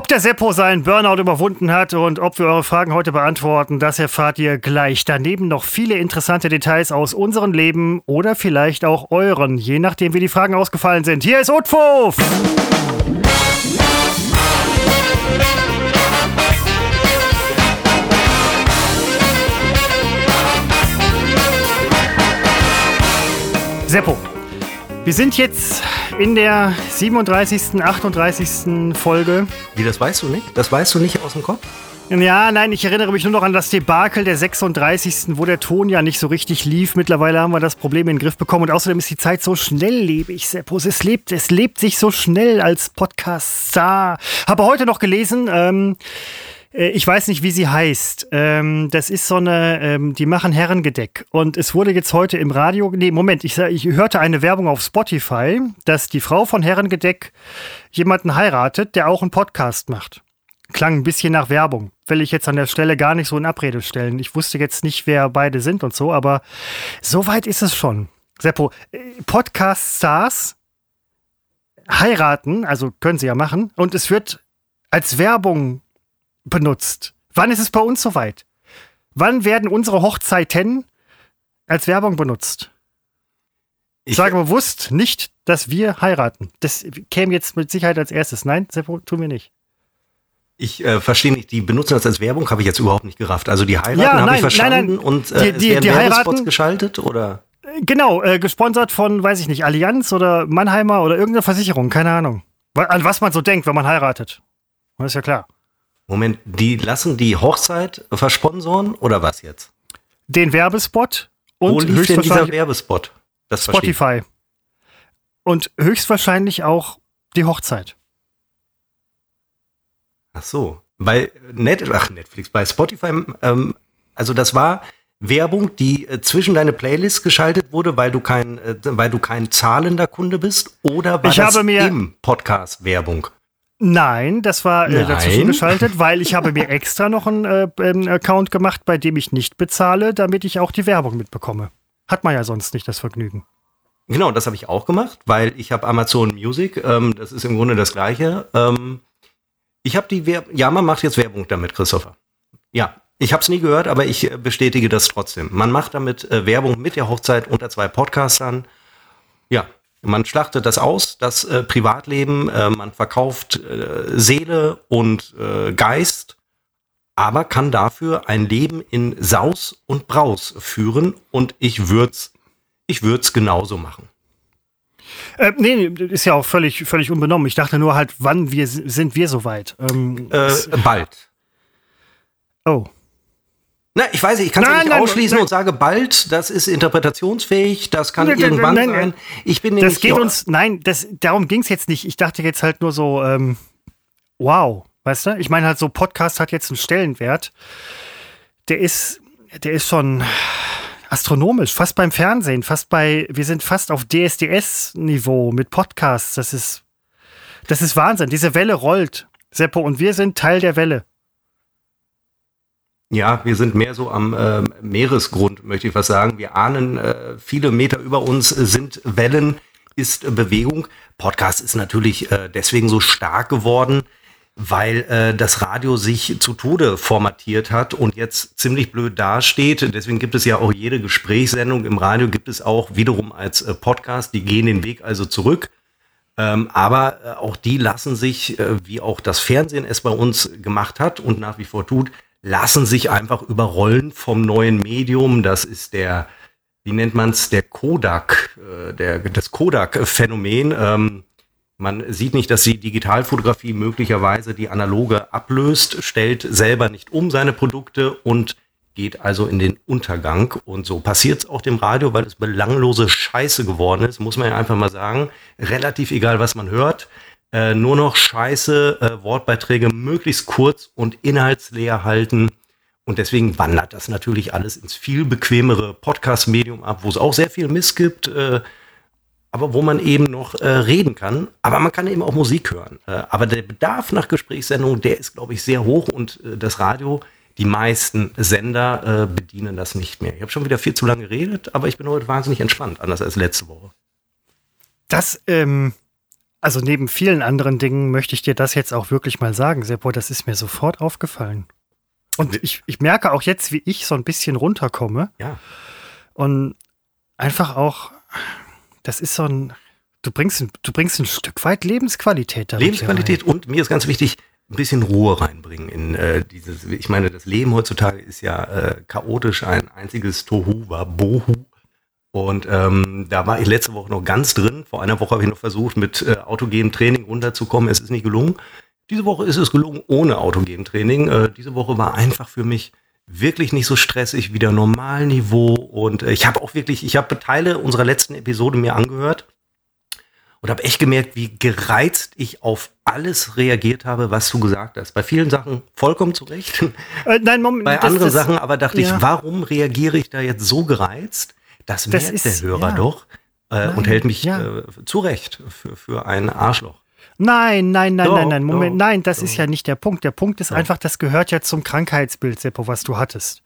Ob der Seppo seinen Burnout überwunden hat und ob wir eure Fragen heute beantworten, das erfahrt ihr gleich. Daneben noch viele interessante Details aus unserem Leben oder vielleicht auch euren, je nachdem wie die Fragen ausgefallen sind. Hier ist Utfuff! Seppo, wir sind jetzt in der 37., 38. Folge. Wie, das weißt du nicht? Das weißt du nicht aus dem Kopf? Ja, nein, ich erinnere mich nur noch an das Debakel der 36., wo der Ton ja nicht so richtig lief. Mittlerweile haben wir das Problem in den Griff bekommen und außerdem ist die Zeit so schnelllebig, Seppo. Es lebt, es lebt sich so schnell als Podcast-Star. Habe heute noch gelesen, ähm, äh, ich weiß nicht, wie sie heißt. Ähm, das ist so eine, ähm, die machen Herrengedeck. Und es wurde jetzt heute im Radio, nee, Moment, ich, ich hörte eine Werbung auf Spotify, dass die Frau von Herrengedeck jemanden heiratet, der auch einen Podcast macht. Klang ein bisschen nach Werbung. Will ich jetzt an der Stelle gar nicht so in Abrede stellen. Ich wusste jetzt nicht, wer beide sind und so, aber so weit ist es schon. Seppo, äh, Podcast-Stars heiraten, also können sie ja machen, und es wird als Werbung benutzt? Wann ist es bei uns soweit? Wann werden unsere Hochzeiten als Werbung benutzt? Ich sage bewusst nicht, dass wir heiraten. Das käme jetzt mit Sicherheit als erstes. Nein, tun wir nicht. Ich äh, verstehe nicht, die benutzen das als Werbung, habe ich jetzt überhaupt nicht gerafft. Also die heiraten ja, habe ich verstanden nein, nein. und äh, die, die, werden Werbespots geschaltet oder? Genau, äh, gesponsert von, weiß ich nicht, Allianz oder Mannheimer oder irgendeine Versicherung, keine Ahnung. An was man so denkt, wenn man heiratet. Das ist ja klar. Moment, die lassen die Hochzeit versponsoren oder was jetzt? Den Werbespot und Wo lief denn dieser Werbespot? Das Spotify. Und höchstwahrscheinlich auch die Hochzeit. Ach so, weil Net ach, Netflix bei Spotify, ähm, also das war Werbung, die äh, zwischen deine Playlists geschaltet wurde, weil du kein, äh, weil du kein zahlender Kunde bist, oder war ich das habe mir, im Podcast Werbung? Nein, das war äh, dazwischen geschaltet, weil ich habe mir extra noch einen, äh, einen Account gemacht, bei dem ich nicht bezahle, damit ich auch die Werbung mitbekomme. Hat man ja sonst nicht das Vergnügen. Genau, das habe ich auch gemacht, weil ich habe Amazon Music, ähm, das ist im Grunde das gleiche. Ähm, ich habe die Werbung, ja, man macht jetzt Werbung damit, Christopher. Ja, ich habe es nie gehört, aber ich äh, bestätige das trotzdem. Man macht damit äh, Werbung mit der Hochzeit unter zwei Podcastern. Ja, man schlachtet das aus, das äh, Privatleben, äh, man verkauft äh, Seele und äh, Geist, aber kann dafür ein Leben in Saus und Braus führen und ich würde es ich würd's genauso machen. Äh, nee, ist ja auch völlig, völlig unbenommen. Ich dachte nur halt, wann wir sind wir soweit? Ähm, äh, bald. Oh. Na, ich weiß nicht, ich kann es nicht nein, ausschließen nein. und sage bald, das ist interpretationsfähig, das kann nein, irgendwann sein. Ich bin das geht uns, nein, das, darum ging es jetzt nicht. Ich dachte jetzt halt nur so, ähm, wow, weißt du? Ich meine halt so, Podcast hat jetzt einen Stellenwert. Der ist, der ist schon astronomisch, fast beim Fernsehen, fast bei, wir sind fast auf DSDS-Niveau mit Podcasts. Das ist, das ist Wahnsinn. Diese Welle rollt, Seppo, und wir sind Teil der Welle. Ja, wir sind mehr so am äh, Meeresgrund, möchte ich was sagen. Wir ahnen, äh, viele Meter über uns sind Wellen, ist äh, Bewegung. Podcast ist natürlich äh, deswegen so stark geworden, weil äh, das Radio sich zu Tode formatiert hat und jetzt ziemlich blöd dasteht. Deswegen gibt es ja auch jede Gesprächssendung im Radio, gibt es auch wiederum als äh, Podcast. Die gehen den Weg also zurück. Ähm, aber auch die lassen sich, wie auch das Fernsehen es bei uns gemacht hat und nach wie vor tut, lassen sich einfach überrollen vom neuen Medium. Das ist der, wie nennt man es, der Kodak, äh, der, das Kodak-Phänomen. Ähm, man sieht nicht, dass die Digitalfotografie möglicherweise die analoge ablöst, stellt selber nicht um seine Produkte und geht also in den Untergang. Und so passiert es auch dem Radio, weil es belanglose Scheiße geworden ist, muss man ja einfach mal sagen. Relativ egal, was man hört äh, nur noch scheiße äh, Wortbeiträge möglichst kurz und inhaltsleer halten. Und deswegen wandert das natürlich alles ins viel bequemere Podcast-Medium ab, wo es auch sehr viel Mist gibt, äh, aber wo man eben noch äh, reden kann. Aber man kann eben auch Musik hören. Äh, aber der Bedarf nach Gesprächssendungen, der ist, glaube ich, sehr hoch und äh, das Radio, die meisten Sender bedienen das nicht mehr. Ich habe schon wieder viel zu lange geredet, aber ich bin heute wahnsinnig entspannt, anders als letzte Woche. Das, ähm, Also neben vielen anderen Dingen möchte ich dir das jetzt auch wirklich mal sagen, Seppo, das ist mir sofort aufgefallen. Und ich, ich merke auch jetzt, wie ich so ein bisschen runterkomme. Ja. Und einfach auch, das ist so ein, du bringst, ein- du bringst ein Stück weit Lebensqualität damit Lebensqualität und mir ist ganz wichtig, ein bisschen Ruhe reinbringen in äh, dieses, ich meine, das Leben heutzutage ist ja äh, chaotisch, ein einziges Tohu war Bohu. Und ähm, da war ich letzte Woche noch ganz drin. Vor einer Woche habe ich noch versucht, mit äh, autogenem Training runterzukommen. Es ist nicht gelungen. Diese Woche ist es gelungen ohne autogenem Training. Äh, diese Woche war einfach für mich wirklich nicht so stressig, wieder Normalniveau. Und äh, ich habe auch wirklich, ich habe Teile unserer letzten Episode mir angehört und habe echt gemerkt, wie gereizt ich auf alles reagiert habe, was du gesagt hast. Bei vielen Sachen vollkommen zu Recht. Äh, nein, Moment. Bei anderen Sachen aber dachte ja. ich, warum reagiere ich da jetzt so gereizt? Das Das merkt ist- der Hörer ja. doch äh, und Nein, hält mich ja. äh, zu Recht für, für ein Arschloch. Nein, nein, nein, Doch, nein, nein, Moment, doch, nein, das doch. ist ja nicht der Punkt. Der Punkt ist einfach, das gehört ja zum Krankheitsbild, Seppo, was du hattest.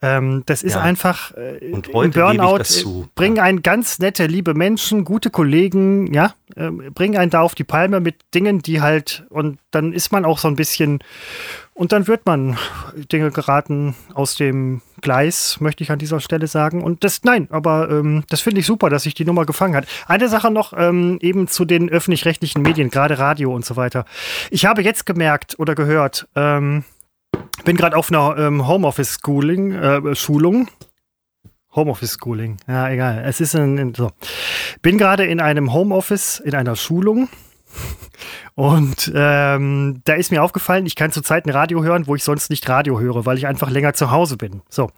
Ähm, das ist Ja. einfach äh, Und im heute ich Burnout das zu. äh, bringen einen ganz nette, liebe Menschen, gute Kollegen, ja, ähm, bringen einen da auf die Palme mit Dingen, die halt, und dann ist man auch so ein bisschen, und dann wird man Dinge geraten aus dem Gleis, möchte ich an dieser Stelle sagen. Und das, nein, aber ähm, das finde ich super, dass sich die Nummer gefangen hat. Eine Sache noch ähm, eben zu den öffentlich-rechtlichen Medien, gerade Radio und so weiter. Ich habe jetzt gemerkt oder gehört, ähm, bin gerade auf einer ähm, Homeoffice-Schooling, äh, Schulung. Homeoffice-Schooling, ja, egal. Es ist ein, ein- so. Bin gerade in einem Homeoffice, in einer Schulung. Und ähm, da ist mir aufgefallen, ich kann zurzeit ein Radio hören, wo ich sonst nicht Radio höre, weil ich einfach länger zu Hause bin. So.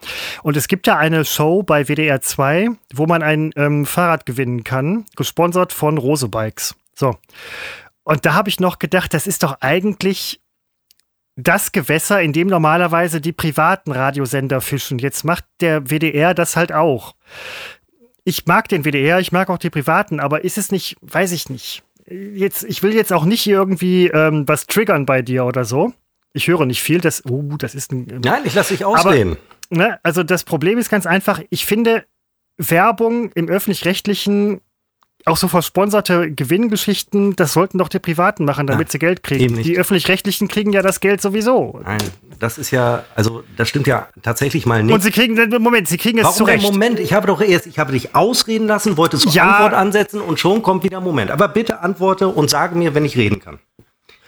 Und es gibt ja eine Show bei WDR 2, wo man ein ähm, Fahrrad gewinnen kann, gesponsert von Rose Bikes. So. Und da habe ich noch gedacht, das ist doch eigentlich das Gewässer, in dem normalerweise die privaten Radiosender fischen. Jetzt macht der WDR das halt auch. Ich mag den WDR, ich mag auch die privaten, aber ist es nicht, weiß ich nicht. Jetzt, ich will jetzt auch nicht hier irgendwie ähm, was triggern bei dir oder so. Ich höre nicht viel, das, oh, das ist ein, Nein, ich lasse dich ausreden. ne, also das Problem ist ganz einfach, ich finde Werbung im öffentlich-rechtlichen, auch so versponserte Gewinngeschichten, das sollten doch die Privaten machen, damit Ja, sie Geld kriegen. Die öffentlich-rechtlichen kriegen ja das Geld sowieso. Nein, das ist ja, also das stimmt ja tatsächlich mal nicht. Und sie kriegen, Moment, sie kriegen es Warum zurecht. Moment? Ich habe doch erst, ich habe dich ausreden lassen, wollte zur Ja. Antwort ansetzen und schon kommt wieder Moment. Aber bitte antworte und sage mir, wenn ich reden kann.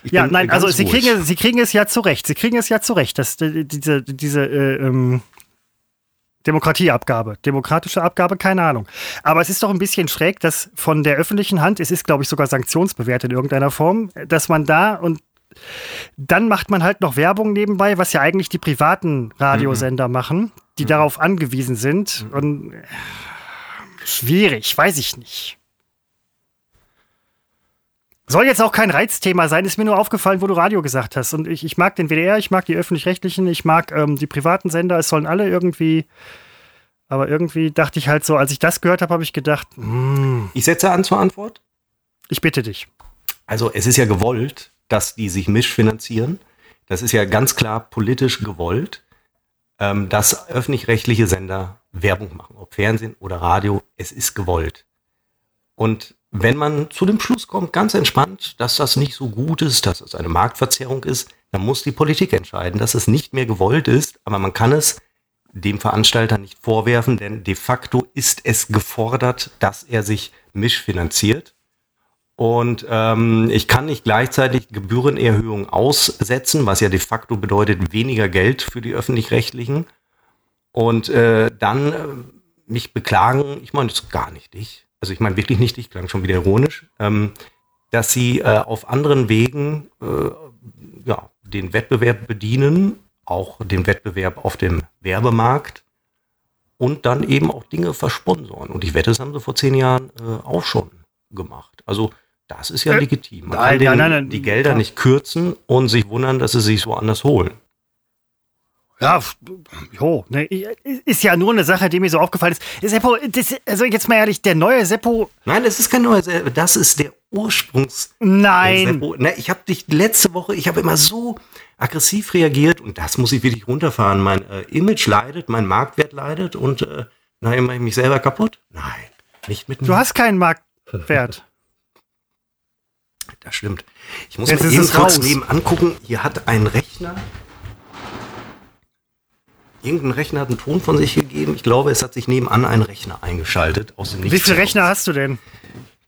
Ich Ja, nein, also sie ruhig. kriegen, es- sie kriegen es ja zurecht. Sie kriegen es ja zurecht. Das, äh, diese, diese äh, ähm, Demokratieabgabe, demokratische Abgabe, keine Ahnung. Aber es ist doch ein bisschen schräg, dass von der öffentlichen Hand, es ist, glaube ich, sogar sanktionsbewehrt in irgendeiner Form, dass man da und dann macht man halt noch Werbung nebenbei, was ja eigentlich die privaten Radiosender machen, die darauf angewiesen sind. Und äh, schwierig, weiß ich nicht. Soll jetzt auch kein Reizthema sein, ist mir nur aufgefallen, wo du Radio gesagt hast. Und ich, ich mag den WDR, ich mag die öffentlich-rechtlichen, ich mag ähm, die privaten Sender, es sollen alle irgendwie. Aber irgendwie dachte ich halt so, als ich das gehört habe, habe ich gedacht, hm, Ich setze an zur Antwort. ich bitte dich. Also es ist ja gewollt, dass die sich mischfinanzieren. Das ist ja ganz klar politisch gewollt, ähm, dass öffentlich-rechtliche Sender Werbung machen, ob Fernsehen oder Radio. Es ist gewollt. Und wenn man zu dem Schluss kommt, ganz entspannt, dass das nicht so gut ist, dass es eine Marktverzerrung ist, dann muss die Politik entscheiden, dass es nicht mehr gewollt ist. Aber man kann es dem Veranstalter nicht vorwerfen, denn de facto ist es gefordert, dass er sich mischfinanziert. Und ähm, ich kann nicht gleichzeitig Gebührenerhöhungen aussetzen, was ja de facto bedeutet weniger Geld für die öffentlich-rechtlichen. Und äh, dann äh, mich beklagen, ich meine das gar nicht dich, also ich meine wirklich nicht dich, klang schon wieder ironisch, ähm, dass sie äh, auf anderen Wegen äh, ja, den Wettbewerb bedienen, auch den Wettbewerb auf dem Werbemarkt und dann eben auch Dinge versponsoren. Und ich wette, das haben sie vor zehn Jahren äh, auch schon gemacht. Also das ist ja Äh, legitim. Man nein, kann den, nein, nein, die Gelder nicht kürzen und sich wundern, dass sie sich woanders holen. Ja, jo, ne, ist ja nur eine Sache, die mir so aufgefallen ist. Seppo, das, also jetzt mal ehrlich, der neue Seppo, Nein, es ist kein neuer Seppo, das ist der Ursprungs nein. Seppo. Ne, ich habe dich letzte Woche, ich habe immer so aggressiv reagiert und das muss ich wirklich runterfahren. Mein äh, Image leidet, mein Marktwert leidet und äh, na, mache ich mich selber kaputt? Nein, nicht mit Du mir. hast keinen Marktwert. Das stimmt. Ich muss Jetzt ist eben kurz raus. nebenan gucken. Hier hat ein Rechner. Irgendein Rechner hat einen Ton von sich gegeben. Ich glaube, es hat sich nebenan ein Rechner eingeschaltet. Aus dem Wie viele. Rechner hast du denn?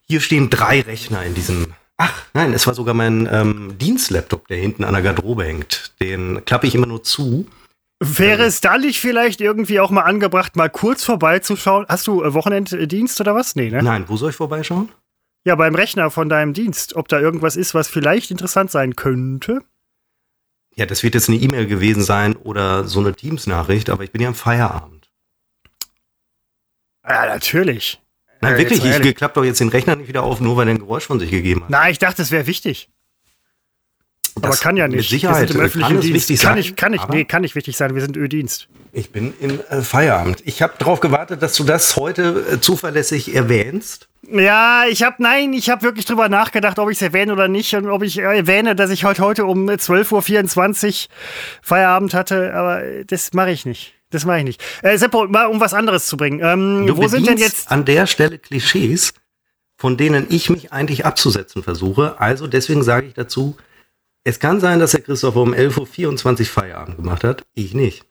Hier stehen drei Rechner in diesem. Ach, nein, es war sogar mein ähm, Dienstlaptop, der hinten an der Garderobe hängt. Den klappe ich immer nur zu. Wäre es da nicht vielleicht irgendwie auch mal angebracht, mal kurz vorbeizuschauen? Hast du äh, Wochenenddienst oder was? Nee, ne? Nein, wo soll ich vorbeischauen? Ja, beim Rechner von deinem Dienst. Ob da irgendwas ist, was vielleicht interessant sein könnte? Ja, das wird jetzt eine E-Mail gewesen sein oder so eine Teams-Nachricht, aber ich bin ja am Feierabend. Ja, natürlich. Nein, Ja, wirklich, ich klappe doch jetzt den Rechner nicht wieder auf, nur weil er ein Geräusch von sich gegeben hat. Na, ich dachte, es wäre wichtig. aber Das kann ja nicht. Mit Sicherheit Wir sind im öffentlichen kann Dienst. wichtig kann sein. ich, kann ich, aber nee, kann nicht wichtig sein. Wir sind Ö-Dienst. Ich bin im äh, Feierabend. Ich habe darauf gewartet, dass du das heute äh, zuverlässig erwähnst. Ja, ich habe, nein, ich habe wirklich drüber nachgedacht, ob ich es erwähne oder nicht und ob ich äh, erwähne, dass ich heute, heute um 12.24 Uhr Feierabend hatte, aber das mache ich nicht. Das mache ich nicht. Äh, Seppo, mal um was anderes zu bringen. Ähm, Du wo sind denn jetzt. an der Stelle Klischees, von denen ich mich eigentlich abzusetzen versuche. Also deswegen sage ich dazu, es kann sein, dass der Christopher um 11.24 Uhr Feierabend gemacht hat. Ich nicht.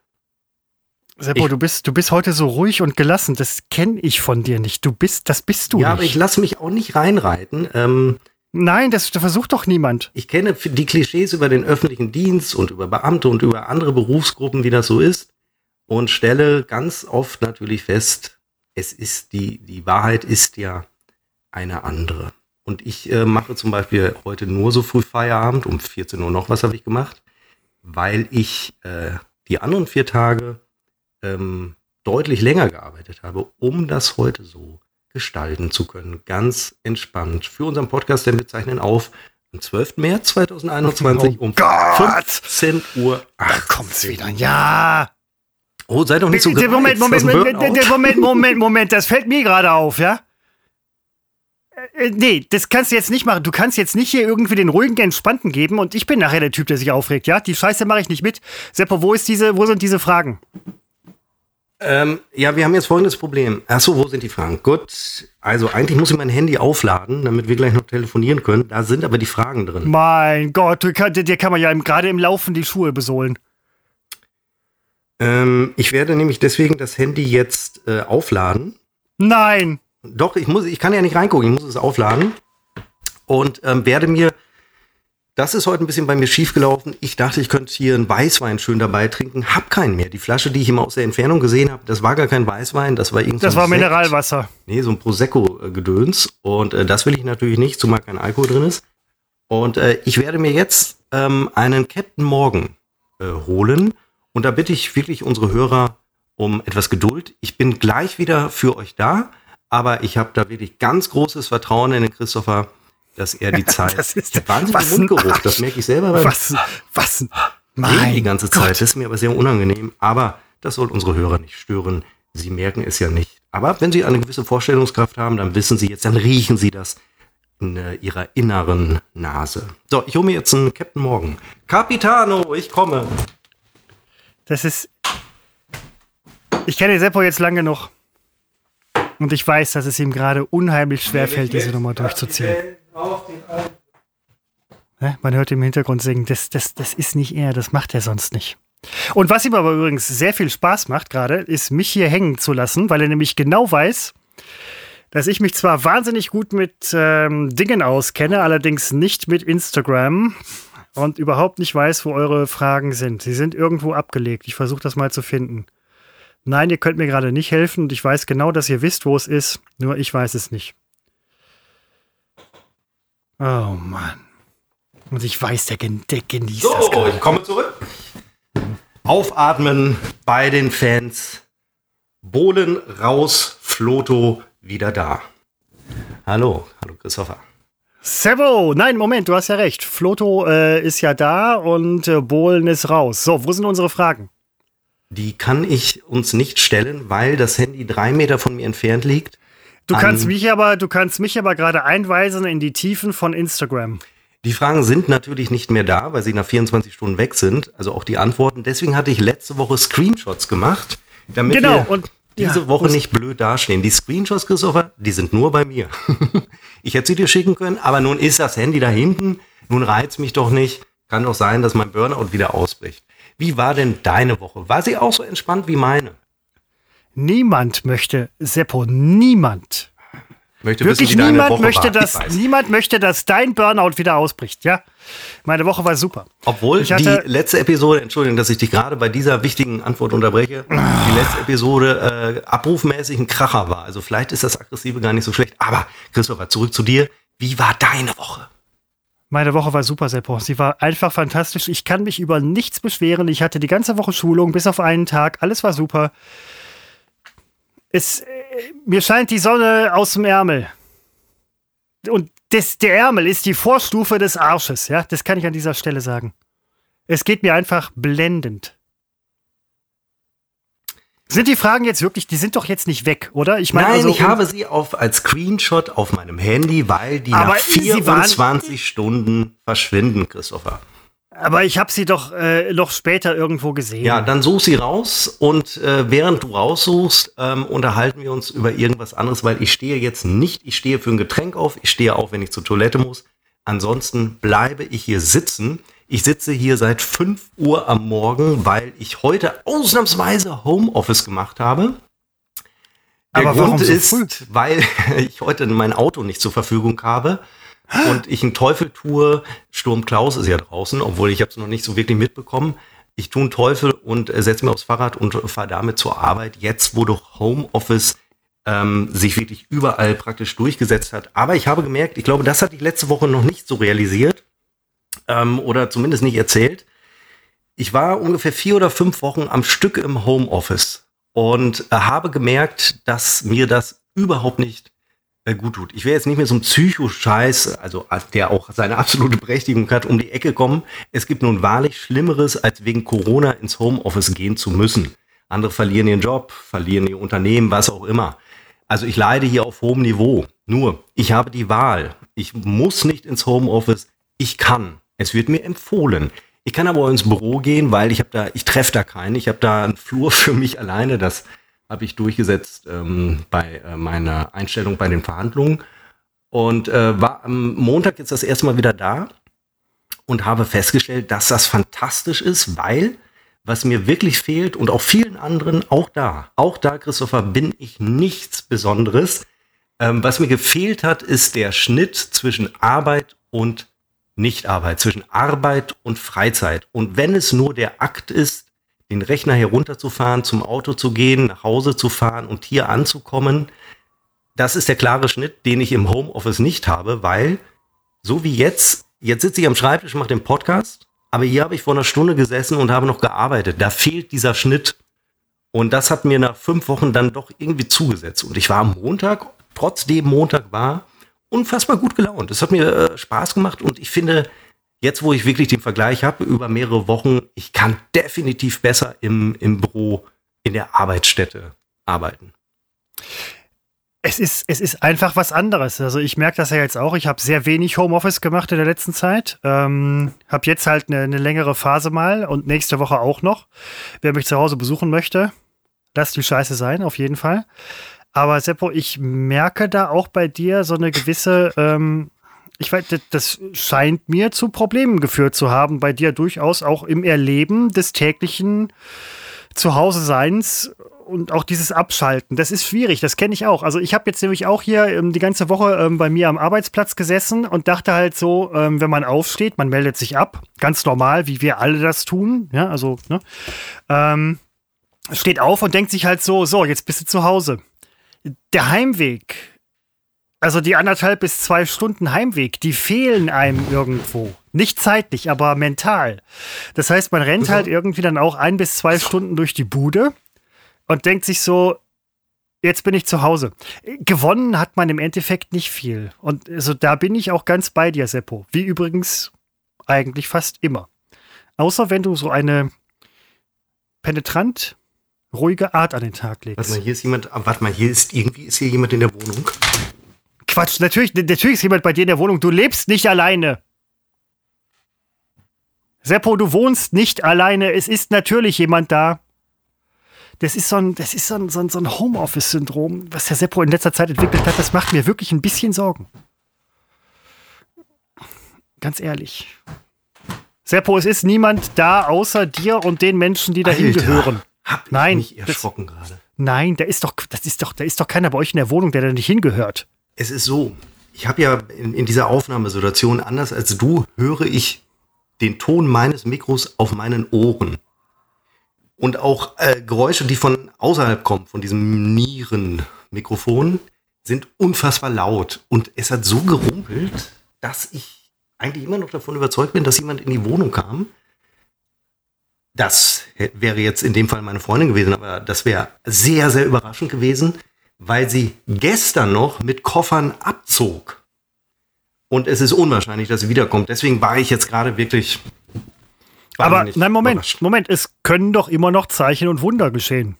Seppo, ich- du bist, du bist heute so ruhig und gelassen. Das kenne ich von dir nicht. Du bist, das bist du ja, nicht. aber ich lasse mich auch nicht reinreiten. Ähm, Nein, das, das versucht doch niemand. ich kenne die Klischees über den öffentlichen Dienst und über Beamte und über andere Berufsgruppen, wie das so ist, und stelle ganz oft natürlich fest, es ist die, die Wahrheit ist ja eine andere. Und ich äh, mache zum Beispiel heute nur so früh Feierabend, um 14 Uhr noch was habe ich gemacht, weil ich äh, die anderen vier Tage ähm, deutlich länger gearbeitet habe, um das heute so gestalten zu können. Ganz entspannt. Für unseren Podcast, den wir zeichnen auf am 12. März 2021 Oh um Gott. 15 Uhr. Da kommt's wieder. Ja. Oh, sei doch nicht so Moment, gereizt. Moment, Moment, Burnout. der Moment, Moment, Moment, das fällt mir gerade auf, ja? Äh, Nee, das kannst du jetzt nicht machen. Du kannst jetzt nicht hier irgendwie den ruhigen, entspannten geben und ich bin nachher der Typ, der sich aufregt, ja? Die Scheiße mache ich nicht mit. Seppo, wo ist diese, wo sind diese Fragen? Ähm, ja, wir haben jetzt folgendes Problem. Achso, wo sind die Fragen? Gut, also eigentlich muss ich mein Handy aufladen, damit wir gleich noch telefonieren können. Da sind aber die Fragen drin. Mein Gott, kann, dir kann man ja gerade im Laufen die Schuhe besohlen. Ähm, ich werde nämlich deswegen das Handy jetzt äh, aufladen. Nein. Doch, ich muss, ich kann ja nicht reingucken, ich muss es aufladen. Und ähm, werde mir, das ist heute ein bisschen bei mir schiefgelaufen. Ich dachte, ich könnte hier einen Weißwein schön dabei trinken. Hab keinen mehr. Die Flasche, die ich immer aus der Entfernung gesehen habe, das war gar kein Weißwein, das war irgendein Das war Sekt. Mineralwasser. Nee, so ein Prosecco-Gedöns. Und äh, das will ich natürlich nicht, zumal kein Alkohol drin ist. Und äh, ich werde mir jetzt ähm, einen Captain Morgan äh, holen. Und da bitte ich wirklich unsere Hörer um etwas Geduld. Ich bin gleich wieder für euch da, aber ich habe da wirklich ganz großes Vertrauen in den Christopher, dass er die Zeit. Das ist- was ein Mundgeruch, das merke ich selber beim Was? Was? Mein die ganze Zeit. Das ist mir aber sehr unangenehm. Aber das soll unsere Hörer nicht stören. Sie merken es ja nicht. Aber wenn Sie eine gewisse Vorstellungskraft haben, dann wissen Sie jetzt, dann riechen Sie das in äh, Ihrer inneren Nase. So, ich hole mir jetzt einen Captain Morgan. Capitano, ich komme. Das ist. Ich kenne Seppo jetzt lange genug. Und ich weiß, dass es ihm gerade unheimlich schwer fällt, diese Nummer durchzuziehen. Ne? Man hört im Hintergrund singen, das, das, das ist nicht er, das macht er sonst nicht. Und was ihm aber übrigens sehr viel Spaß macht gerade, ist mich hier hängen zu lassen, weil er nämlich genau weiß, dass ich mich zwar wahnsinnig gut mit ähm, Dingen auskenne, allerdings nicht mit Instagram und überhaupt nicht weiß, wo eure Fragen sind. Sie sind irgendwo abgelegt. Ich versuche das mal zu finden. Nein, ihr könnt mir gerade nicht helfen und ich weiß genau, dass ihr wisst, wo es ist. Nur ich weiß es nicht. Oh Mann. Und ich weiß, der, gen der genießt das So, ich komme zurück. Aufatmen bei den Fans. Bohlen raus, Floto wieder da. Hallo, hallo Christopher. Sebo! Nein, Moment, du hast ja recht. Floto äh, ist ja da und äh, Bohlen ist raus. So, wo sind unsere Fragen? Die kann ich uns nicht stellen, weil das Handy drei Meter von mir entfernt liegt. Du An- kannst mich aber, du kannst mich aber gerade einweisen in die Tiefen von Instagram. Die Fragen sind natürlich nicht mehr da, weil sie nach 24 Stunden weg sind. Also auch die Antworten. Deswegen hatte ich letzte Woche Screenshots gemacht, damit Genau, wir und diese ja, Woche nicht blöd dastehen. Die Screenshots, Christopher, die sind nur bei mir. ich hätte sie dir schicken können, aber nun ist das Handy da hinten. Nun reizt mich doch nicht. Kann doch sein, dass mein Burnout wieder ausbricht. Wie war denn deine Woche? War sie auch so entspannt wie meine? Niemand möchte, Seppo, niemand. Möchte Wirklich wissen, niemand möchte, dass, niemand möchte, dass dein Burnout wieder ausbricht, ja? Meine Woche war super. Obwohl ich die letzte Episode, Entschuldigung, dass ich dich gerade bei dieser wichtigen Antwort unterbreche, die letzte Episode äh, abrufmäßig ein Kracher war. Also vielleicht ist das Aggressive gar nicht so schlecht. Aber Christopher, zurück zu dir. Wie war deine Woche? Meine Woche war super, Seppo. Sie war einfach fantastisch. Ich kann mich über nichts beschweren. Ich hatte die ganze Woche Schulung, bis auf einen Tag. Alles war super. Es, äh, mir scheint die Sonne aus dem Ärmel. Und das, der Ärmel ist die Vorstufe des Arsches, ja, das kann ich an dieser Stelle sagen. Es geht mir einfach blendend. Sind die Fragen jetzt wirklich, die sind doch jetzt nicht weg, oder? Ich meine, Nein, also, ich habe sie auf, als Screenshot auf meinem Handy, weil die nach 24 Stunden verschwinden, Christopher. Aber ich habe sie doch äh, noch später irgendwo gesehen. Ja, dann such sie raus und äh, während du raussuchst, ähm, unterhalten wir uns über irgendwas anderes, weil ich stehe jetzt nicht, ich stehe für ein Getränk auf, ich stehe auf, wenn ich zur Toilette muss. Ansonsten bleibe ich hier sitzen. Ich sitze hier seit 5 Uhr am Morgen, weil ich heute ausnahmsweise Homeoffice gemacht habe. Der Aber Grund so ist, weil ich heute mein Auto nicht zur Verfügung habe und ich einen Teufel tue. Sturm Klaus ist ja draußen, obwohl ich habe es noch nicht so wirklich mitbekommen. Ich tue einen Teufel und äh, setze mir aufs Fahrrad und fahre damit zur Arbeit. Jetzt, wo doch Homeoffice ähm, sich wirklich überall praktisch durchgesetzt hat. Aber ich habe gemerkt, ich glaube, das hatte ich letzte Woche noch nicht so realisiert ähm, oder zumindest nicht erzählt. Ich war ungefähr vier oder fünf Wochen am Stück im Homeoffice und äh, habe gemerkt, dass mir das überhaupt nicht gut tut. Ich wäre jetzt nicht mehr so ein Psychoscheiß, also der auch seine absolute Berechtigung hat, um die Ecke kommen. Es gibt nun wahrlich Schlimmeres, als wegen Corona ins Homeoffice gehen zu müssen. Andere verlieren ihren Job, verlieren ihr Unternehmen, was auch immer. Also ich leide hier auf hohem Niveau. Nur, ich habe die Wahl. Ich muss nicht ins Homeoffice. Ich kann. Es wird mir empfohlen. Ich kann aber ins Büro gehen, weil ich habe da, ich treffe da keinen. Ich habe da einen Flur für mich alleine. Das habe ich durchgesetzt ähm, bei äh, meiner Einstellung bei den Verhandlungen und äh, war am Montag jetzt das erste Mal wieder da und habe festgestellt, dass das fantastisch ist, weil was mir wirklich fehlt und auch vielen anderen, auch da, auch da, Christopher, bin ich nichts Besonderes. Ähm, was mir gefehlt hat, ist der Schnitt zwischen Arbeit und Nichtarbeit, zwischen Arbeit und Freizeit. Und wenn es nur der Akt ist, den Rechner herunterzufahren, zum Auto zu gehen, nach Hause zu fahren und hier anzukommen. Das ist der klare Schnitt, den ich im Homeoffice nicht habe, weil so wie jetzt, jetzt sitze ich am Schreibtisch, mache den Podcast, aber hier habe ich vor einer Stunde gesessen und habe noch gearbeitet. Da fehlt dieser Schnitt. Und das hat mir nach fünf Wochen dann doch irgendwie zugesetzt. Und ich war am Montag, trotzdem Montag war, unfassbar gut gelaunt. Es hat mir äh, Spaß gemacht und ich finde, jetzt, wo ich wirklich den Vergleich habe über mehrere Wochen, ich kann definitiv besser im, im Büro, in der Arbeitsstätte arbeiten. Es ist, es ist einfach was anderes. Also ich merke das ja jetzt auch. Ich habe sehr wenig Homeoffice gemacht in der letzten Zeit. Ähm, habe jetzt halt eine, eine, längere Phase mal und nächste Woche auch noch. Wer mich zu Hause besuchen möchte, lass die Scheiße sein, auf jeden Fall. Aber Seppo, ich merke da auch bei dir so eine gewisse ähm, ich weiß, das scheint mir zu Problemen geführt zu haben, bei dir durchaus auch im Erleben des täglichen Zuhause-Seins und auch dieses Abschalten. Das ist schwierig, das kenne ich auch. Also ich habe jetzt nämlich auch hier ähm, die ganze Woche ähm, bei mir am Arbeitsplatz gesessen und dachte halt so, ähm, wenn man aufsteht, man meldet sich ab, ganz normal, wie wir alle das tun. Ja, also, ne? Ähm, steht auf und denkt sich halt so, so, jetzt bist du zu Hause. Der Heimweg also die anderthalb bis zwei Stunden Heimweg, die fehlen einem irgendwo. Nicht zeitlich, aber mental. Das heißt, man rennt halt irgendwie dann auch ein bis zwei Stunden durch die Bude und denkt sich so, jetzt bin ich zu Hause. Gewonnen hat man im Endeffekt nicht viel. Und also da bin ich auch ganz bei dir, Seppo. Wie übrigens eigentlich fast immer. Außer wenn du so eine penetrant ruhige Art an den Tag legst. Warte mal, hier ist jemand, warte mal, hier ist irgendwie ist hier jemand in der Wohnung. Quatsch, natürlich, natürlich ist jemand bei dir in der Wohnung. Du lebst nicht alleine. Seppo, du wohnst nicht alleine. Es ist natürlich jemand da. das ist so ein, das ist so ein, so ein, so ein Homeoffice-Syndrom, was der Seppo in letzter Zeit entwickelt hat. Das macht mir wirklich ein bisschen Sorgen. Ganz ehrlich. Seppo, es ist niemand da außer dir und den Menschen, die dahin Alter, gehören. Hab ich Nein, mich erschrocken gerade. Nein, da ist doch, das ist doch, da ist doch keiner bei euch in der Wohnung, der da nicht hingehört. Es ist so, ich habe ja in, in dieser Aufnahmesituation, anders als du, höre ich den Ton meines Mikros auf meinen Ohren. Und auch äh, Geräusche, die von außerhalb kommen, von diesem Nierenmikrofon, sind unfassbar laut. Und es hat so gerumpelt, dass ich eigentlich immer noch davon überzeugt bin, dass jemand in die Wohnung kam. Das wäre jetzt in dem Fall meine Freundin gewesen, aber das wäre sehr, sehr überraschend gewesen, weil sie gestern noch mit Koffern abzog. Und es ist unwahrscheinlich, dass sie wiederkommt. Deswegen war ich jetzt gerade wirklich. Aber nein, Moment, überrascht. Moment, es können doch immer noch Zeichen und Wunder geschehen.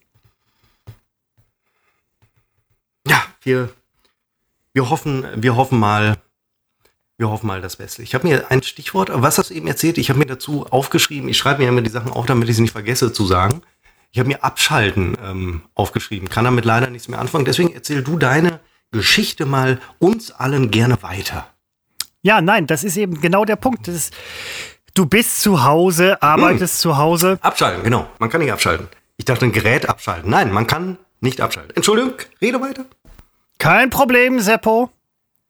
Ja, wir, wir hoffen, wir hoffen mal, wir hoffen mal das Beste. Ich habe mir ein Stichwort, was hast du eben erzählt? Ich habe mir dazu aufgeschrieben, ich schreibe mir immer die Sachen auf, damit ich sie nicht vergesse zu sagen. Ich habe mir Abschalten ähm, aufgeschrieben, kann damit leider nichts mehr anfangen. Deswegen erzähl du deine Geschichte mal uns allen gerne weiter. Ja, nein, das ist eben genau der Punkt. Ist, du bist zu Hause, arbeitest zu Hause. Abschalten, genau. Man kann nicht abschalten. Ich dachte, ein Gerät abschalten. Nein, man kann nicht abschalten. Entschuldigung, rede weiter. Kein Problem, Seppo.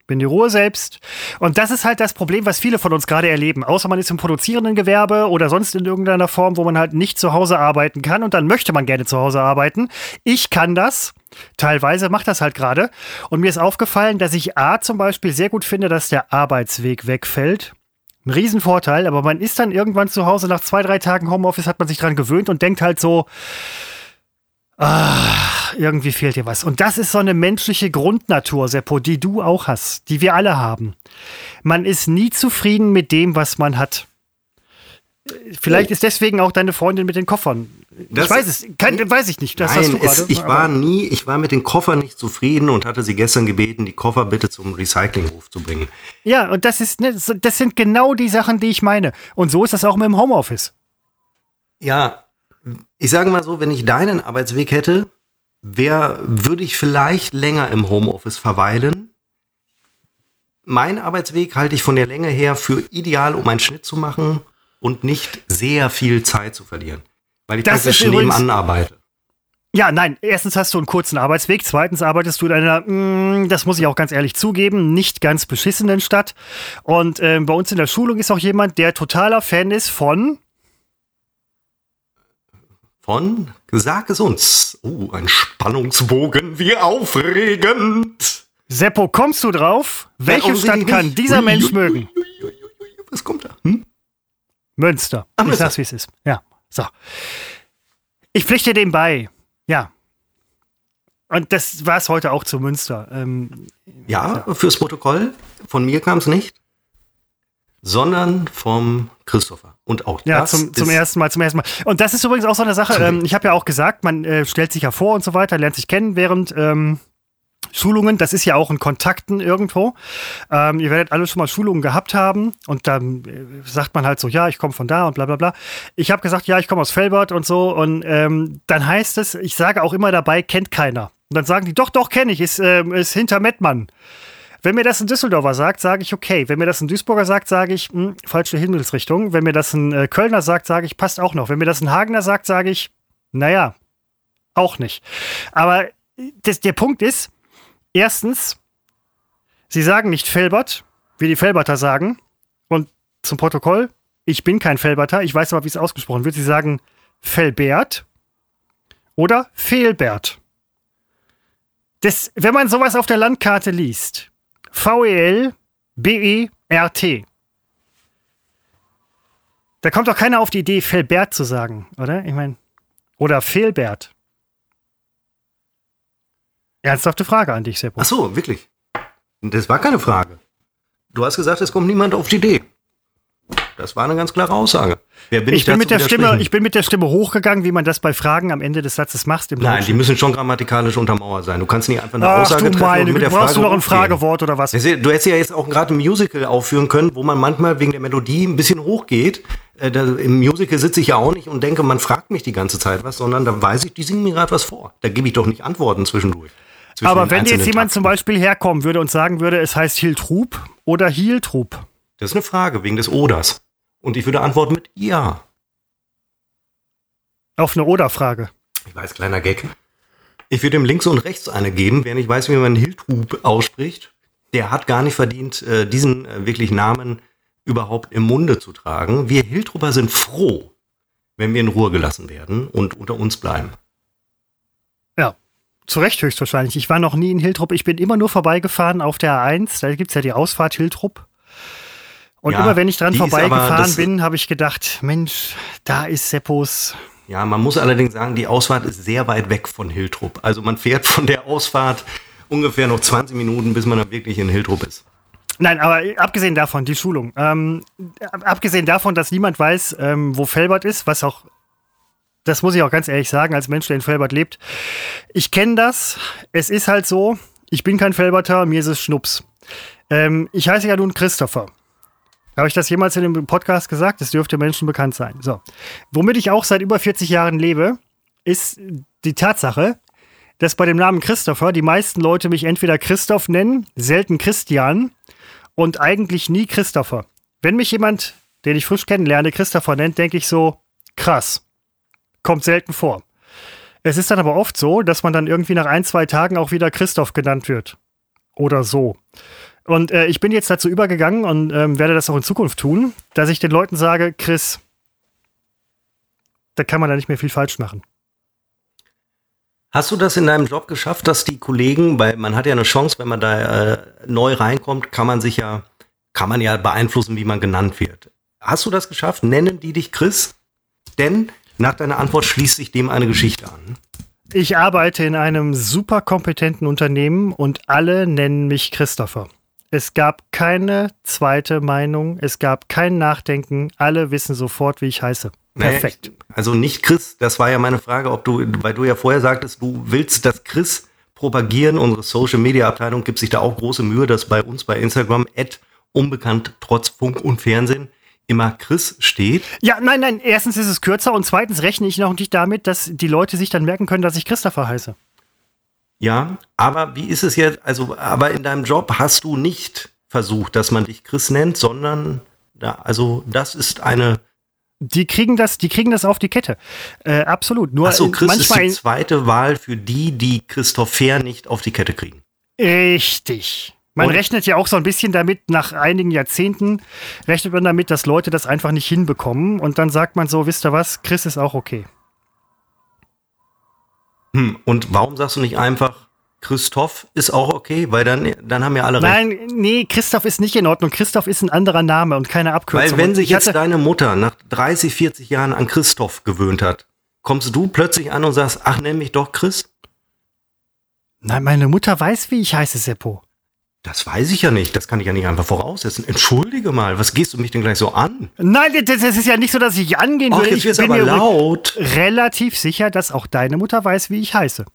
Bin die Ruhe selbst. Und das ist halt das Problem, was viele von uns gerade erleben. Außer man ist im produzierenden Gewerbe oder sonst in irgendeiner Form, wo man halt nicht zu Hause arbeiten kann und dann möchte man gerne zu Hause arbeiten. Ich kann das. Teilweise macht das halt gerade. Und mir ist aufgefallen, dass ich A zum Beispiel sehr gut finde, dass der Arbeitsweg wegfällt. Ein Riesenvorteil, aber man ist dann irgendwann zu Hause nach zwei, drei Tagen Homeoffice, hat man sich dran gewöhnt und denkt halt so, ah, irgendwie fehlt dir was. Und das ist so eine menschliche Grundnatur, Seppo, die du auch hast, die wir alle haben. Man ist nie zufrieden mit dem, was man hat. Vielleicht Oh. ist deswegen auch deine Freundin mit den Koffern. Das- ich weiß es, kein, weiß ich nicht. Nein, es, ich war nie, ich war mit den Koffern nicht zufrieden und hatte sie gestern gebeten, die Koffer bitte zum Recyclinghof zu bringen. Ja, und das ist, ne, das sind genau die Sachen, die ich meine. Und so ist das auch mit dem Homeoffice. Ja, ich sage mal so, wenn ich deinen Arbeitsweg hätte, wär, würde ich vielleicht länger im Homeoffice verweilen. Mein Arbeitsweg halte ich von der Länge her für ideal, um einen Schnitt zu machen und nicht sehr viel Zeit zu verlieren. Weil ich Das praktisch nebenan arbeite. Ja, nein, erstens hast du einen kurzen Arbeitsweg, zweitens arbeitest du in einer, mm, das muss ich auch ganz ehrlich zugeben, nicht ganz beschissenen Stadt. Und ähm, bei uns in der Schulung ist auch jemand, der totaler Fan ist von, Von Sag es uns. Oh, ein Spannungsbogen, wie aufregend. Seppo, kommst du drauf? Welche offensichtlich Stadt kann dieser Mensch mögen? Was kommt da? Hm? Münster. Ah, ich Münster. sag's, wie es ist. Ja, so. Ich pflichte dem bei. Ja. Und das war es heute auch zu Münster. Ähm, Ja, fürs Protokoll. Von mir kam es nicht, sondern vom Christopher. Und auch Ja, das zum, zum ersten Mal, zum ersten Mal. Und das ist übrigens auch so eine Sache, ähm, ich habe ja auch gesagt, man äh, stellt sich ja vor und so weiter, lernt sich kennen während ähm, Schulungen. Das ist ja auch ein Kontakten irgendwo. Ähm, ihr werdet alle schon mal Schulungen gehabt haben und dann äh, sagt man halt so, ja, ich komme von da und bla bla bla. Ich habe gesagt, ja, ich komme aus Felbert und so und ähm, dann heißt es, ich sage auch immer dabei, kennt keiner. Und dann sagen die, doch, doch, kenne ich, ist, ähm, ist hinter Mettmann. Wenn mir das ein Düsseldorfer sagt, sage ich okay. Wenn mir das ein Duisburger sagt, sage ich hm, falsche Himmelsrichtung. Wenn mir das ein äh, Kölner sagt, sage ich passt auch noch. Wenn mir das ein Hagener sagt, sage ich naja, auch nicht. Aber das, der Punkt ist, erstens, sie sagen nicht Felbert, wie die Felberter sagen. Und zum Protokoll, ich bin kein Felberter, ich weiß aber, wie es ausgesprochen wird. Sie sagen Felbert oder Fehlbert. Das, wenn man sowas auf der Landkarte liest, V-E-L-B-E-R-T. Da kommt doch keiner auf die Idee, Felbert zu sagen, oder? Ich meine, oder Fehlbert. Ernsthafte Frage an dich, Seppo. Ach so, wirklich. Das war keine Frage. Du hast gesagt, es kommt niemand auf die Idee. Das war eine ganz klare Aussage. Wer bin ich, Ich bin, mit der Stimme, ich bin mit der Stimme hochgegangen, wie man das bei Fragen am Ende des Satzes macht. Im Nein, die Deutschen. müssen schon grammatikalisch untermauert sein. Du kannst nicht einfach eine Ach Aussage du treffen meine, und mit der brauchst Frage du noch ein. Fragewort oder was? Du hättest ja jetzt auch gerade ein Musical aufführen können, wo man manchmal wegen der Melodie ein bisschen hochgeht. Äh, da, Im Musical sitze ich ja auch nicht und denke, man fragt mich die ganze Zeit was, sondern da weiß ich, die singen mir gerade was vor. Da gebe ich doch nicht Antworten zwischendurch. Aber wenn jetzt jemand Takten. zum Beispiel herkommen würde und sagen würde, es heißt Hiltrub oder Hieltrub. Das ist eine Frage wegen des Oders. Und ich würde antworten mit Ja. Auf eine Oder-Frage. Ich weiß, kleiner Gag. Ich würde ihm links und rechts eine geben. Wer nicht weiß, wie man Hiltrub ausspricht, der hat gar nicht verdient, äh, diesen äh, wirklich Namen überhaupt im Munde zu tragen. Wir Hiltruber sind froh, wenn wir in Ruhe gelassen werden und unter uns bleiben. Ja, zu Recht höchstwahrscheinlich. Ich war noch nie in Hiltrup. Ich bin immer nur vorbeigefahren auf der A1. Da gibt es ja die Ausfahrt Hiltrup. Und ja, immer wenn ich dran vorbeigefahren bin, habe ich gedacht, Mensch, da ist Seppos. Ja, man muss allerdings sagen, die Ausfahrt ist sehr weit weg von Hiltrup. Also man fährt von der Ausfahrt ungefähr noch 20 Minuten, bis man dann wirklich in Hiltrup ist. Nein, aber abgesehen davon, die Schulung. Ähm, abgesehen davon, dass niemand weiß, ähm, wo Felbert ist, was auch, das muss ich auch ganz ehrlich sagen, als Mensch, der in Felbert lebt. Ich kenne das. Es ist halt so, ich bin kein Felberter, mir ist es Schnups. Ähm, ich heiße ja nun Christopher. Habe ich das jemals in dem Podcast gesagt? Das dürfte Menschen bekannt sein. So. Womit ich auch seit über 40 Jahren lebe, ist die Tatsache, dass bei dem Namen Christopher die meisten Leute mich entweder Christoph nennen, selten Christian und eigentlich nie Christopher. Wenn mich jemand, den ich frisch kennenlerne, Christopher nennt, denke ich so, krass. Kommt selten vor. Es ist dann aber oft so, dass man dann irgendwie nach ein, zwei Tagen auch wieder Christoph genannt wird. Oder so. Und äh, ich bin jetzt dazu übergegangen und ähm, werde das auch in Zukunft tun, dass ich den Leuten sage, Chris, da kann man da nicht mehr viel falsch machen. Hast du das in deinem Job geschafft, dass die Kollegen, weil man hat ja eine Chance, wenn man da äh, neu reinkommt, kann man sich ja, kann man ja beeinflussen, wie man genannt wird. Hast du das geschafft? Nennen die dich Chris? Denn nach deiner Antwort schließt sich dem eine Geschichte an. Ich arbeite in einem super kompetenten Unternehmen und alle nennen mich Christopher. Es gab keine zweite Meinung, es gab kein Nachdenken, alle wissen sofort, wie ich heiße. Perfekt. Nee, also nicht Chris, das war ja meine Frage, ob du, weil du ja vorher sagtest, du willst das Chris propagieren. Unsere Social Media Abteilung gibt sich da auch große Mühe, dass bei uns bei Instagram at unbekannt trotz Funk und Fernsehen immer Chris steht. Ja, nein, nein. Erstens ist es kürzer und zweitens rechne ich noch nicht damit, dass die Leute sich dann merken können, dass ich Christopher heiße. Ja, aber wie ist es jetzt? Also, aber in deinem Job hast du nicht versucht, dass man dich Chris nennt, sondern da, also das ist eine die kriegen das, die kriegen das auf die Kette. Äh, absolut. Nur Achso, Chris ist die zweite Wahl für die, die Christopher nicht auf die Kette kriegen. Richtig. Man Und? rechnet ja auch so ein bisschen damit, nach einigen Jahrzehnten rechnet man damit, dass Leute das einfach nicht hinbekommen. Und dann sagt man so, wisst ihr was, Chris ist auch okay. Hm, und warum sagst du nicht einfach, Christoph ist auch okay, weil dann, dann haben ja alle recht. Nein, nee, Christoph ist nicht in Ordnung. Christoph ist ein anderer Name und keine Abkürzung. Weil wenn sich jetzt deine Mutter nach 30, 40 Jahren an Christoph gewöhnt hat, kommst du plötzlich an und sagst, ach, nenn mich doch Chris? Nein, meine Mutter weiß, wie ich heiße, Seppo. Das weiß ich ja nicht. Das kann ich ja nicht einfach voraussetzen. Entschuldige mal, was gehst du mich denn gleich so an? Nein, das, das ist ja nicht so, dass ich angehen will. ich bin mir laut. relativ sicher, dass auch deine Mutter weiß, wie ich heiße.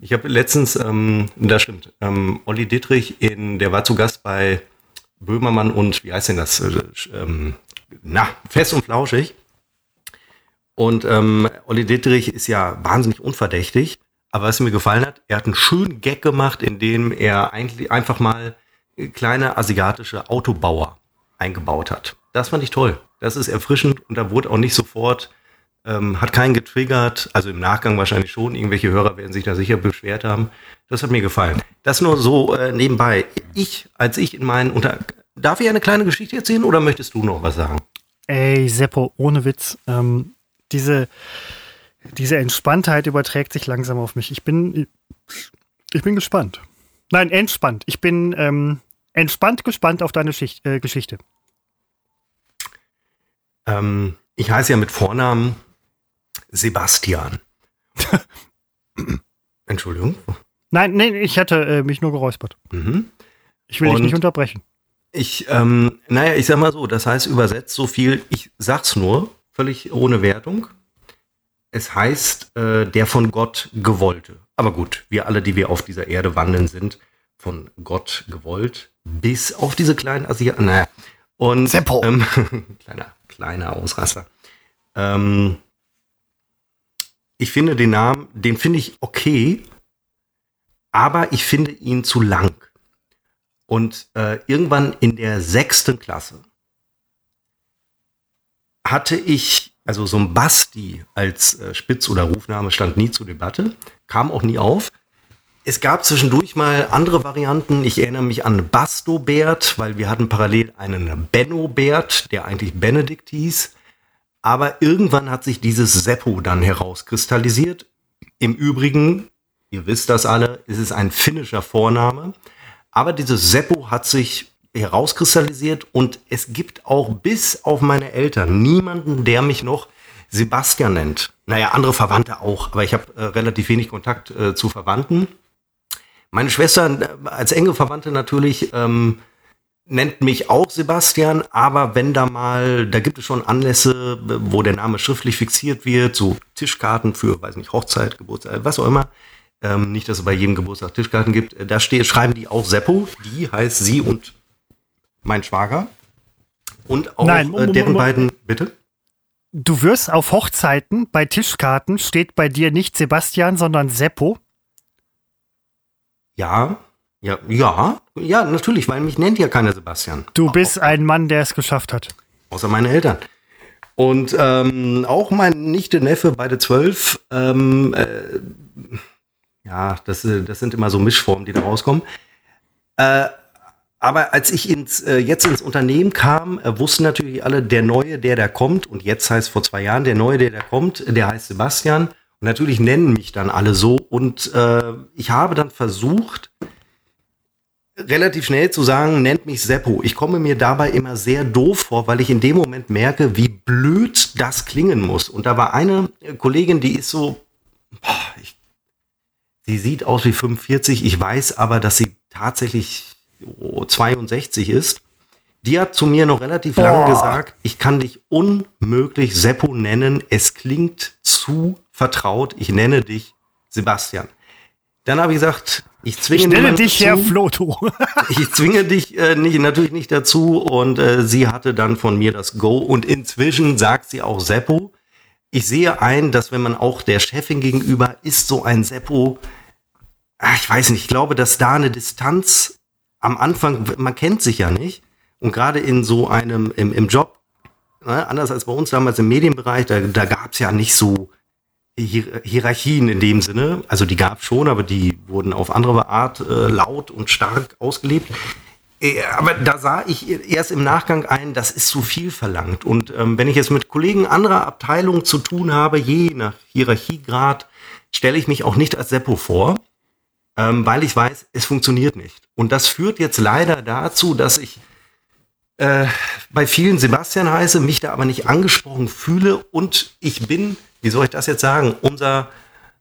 Ich habe letztens, ähm, das stimmt, ähm, Olli Dittrich, in, der war zu Gast bei Böhmermann und, wie heißt denn das? Äh, ähm, na, fest und flauschig. Und ähm, Olli Dittrich ist ja wahnsinnig unverdächtig. Aber was mir gefallen hat, er hat einen schönen Gag gemacht, in dem er eigentlich einfach mal kleine asiatische Autobauer eingebaut hat. Das fand ich toll. Das ist erfrischend und da wurde auch nicht sofort ähm, hat keinen getriggert, also im Nachgang wahrscheinlich schon. Irgendwelche Hörer werden sich da sicher beschwert haben. Das hat mir gefallen. Das nur so äh, nebenbei. Ich, als ich in meinen Unter... Darf ich eine kleine Geschichte erzählen oder möchtest du noch was sagen? Ey, Seppo, ohne Witz. Ähm, diese, diese Entspanntheit überträgt sich langsam auf mich. Ich bin, ich bin gespannt. Nein, entspannt. Ich bin ähm, entspannt gespannt auf deine Schicht, äh, Geschichte. Ähm, ich heiße ja mit Vornamen Sebastian. Entschuldigung. Nein, nein, ich hatte äh, mich nur geräuspert. Mhm. Ich will Und dich nicht unterbrechen. Ich, ähm, naja, ich sag mal so, das heißt übersetzt so viel, ich sag's nur, völlig ohne Wertung. Es heißt äh, der von Gott gewollte. Aber gut, wir alle, die wir auf dieser Erde wandeln, sind von Gott gewollt. Bis auf diese kleinen Asiaten. Naja. Und Seppo. Ähm, kleiner, kleiner Ausrasser. Ähm, ich finde den Namen, den finde ich okay, aber ich finde ihn zu lang. Und äh, irgendwann in der sechsten Klasse hatte ich, also so ein Basti als äh, Spitz- oder Rufname stand nie zur Debatte, kam auch nie auf. Es gab zwischendurch mal andere Varianten. Ich erinnere mich an Bastobert, weil wir hatten parallel einen Bennobert, der eigentlich Benedikt hieß. Aber irgendwann hat sich dieses Seppo dann herauskristallisiert. Im Übrigen, ihr wisst das alle, ist es ein finnischer Vorname. Aber dieses Seppo hat sich herauskristallisiert und es gibt auch bis auf meine Eltern niemanden, der mich noch Sebastian nennt. Naja, andere Verwandte auch, aber ich habe äh, relativ wenig Kontakt äh, zu Verwandten. Meine Schwester äh, als enge Verwandte natürlich ähm, nennt mich auch Sebastian, aber wenn da mal, da gibt es schon Anlässe, wo der Name schriftlich fixiert wird, so Tischkarten für, weiß nicht, Hochzeit, Geburtstag, was auch immer. Ähm, nicht, dass es bei jedem Geburtstag Tischkarten gibt. Äh, da steht, schreiben die auch Seppo. Die heißt sie und mein Schwager. Und auch Nein, äh, deren beiden, bitte? Du wirst auf Hochzeiten bei Tischkarten steht bei dir nicht Sebastian, sondern Seppo. Ja, ja, ja, ja, natürlich, weil mich nennt ja keiner Sebastian. Du bist ein Mann, der es geschafft hat. Außer meine Eltern. Und ähm, auch mein Nichte, Neffe, beide zwölf. Ähm, äh, ja, das, äh, das sind immer so Mischformen, die da rauskommen. Äh, aber als ich ins, äh, jetzt ins Unternehmen kam, äh, wussten natürlich alle, der Neue, der da kommt, und jetzt heißt vor zwei Jahren, der Neue, der da kommt, der heißt Sebastian. Und natürlich nennen mich dann alle so. Und äh, ich habe dann versucht, relativ schnell zu sagen, nennt mich Seppo. Ich komme mir dabei immer sehr doof vor, weil ich in dem Moment merke, wie blöd das klingen muss. Und da war eine äh, Kollegin, die ist so, boah, ich, sie sieht aus wie 45, ich weiß aber, dass sie tatsächlich 62 ist. Die hat zu mir noch relativ lange gesagt, ich kann dich unmöglich Seppo nennen. Es klingt zu vertraut. Ich nenne dich Sebastian. Dann habe ich gesagt, ich zwinge ich nenne dich dazu. Herr Floto. ich zwinge dich äh, nicht, natürlich nicht dazu. Und äh, sie hatte dann von mir das Go. Und inzwischen sagt sie auch Seppo. Ich sehe ein, dass wenn man auch der Chefin gegenüber ist, so ein Seppo, ach, ich weiß nicht, ich glaube, dass da eine Distanz am Anfang, man kennt sich ja nicht. Und gerade in so einem, im, im Job, ne, anders als bei uns damals im Medienbereich, da, da gab es ja nicht so Hier Hierarchien in dem Sinne. Also die gab es schon, aber die wurden auf andere Art äh, laut und stark ausgelebt. Äh, aber da sah ich erst im Nachgang ein, das ist zu viel verlangt. Und ähm, wenn ich jetzt mit Kollegen anderer Abteilungen zu tun habe, je nach Hierarchiegrad, stelle ich mich auch nicht als Seppo vor, ähm, weil ich weiß, es funktioniert nicht. Und das führt jetzt leider dazu, dass ich äh, bei vielen Sebastian heiße, mich da aber nicht angesprochen fühle. Und ich bin, wie soll ich das jetzt sagen, unser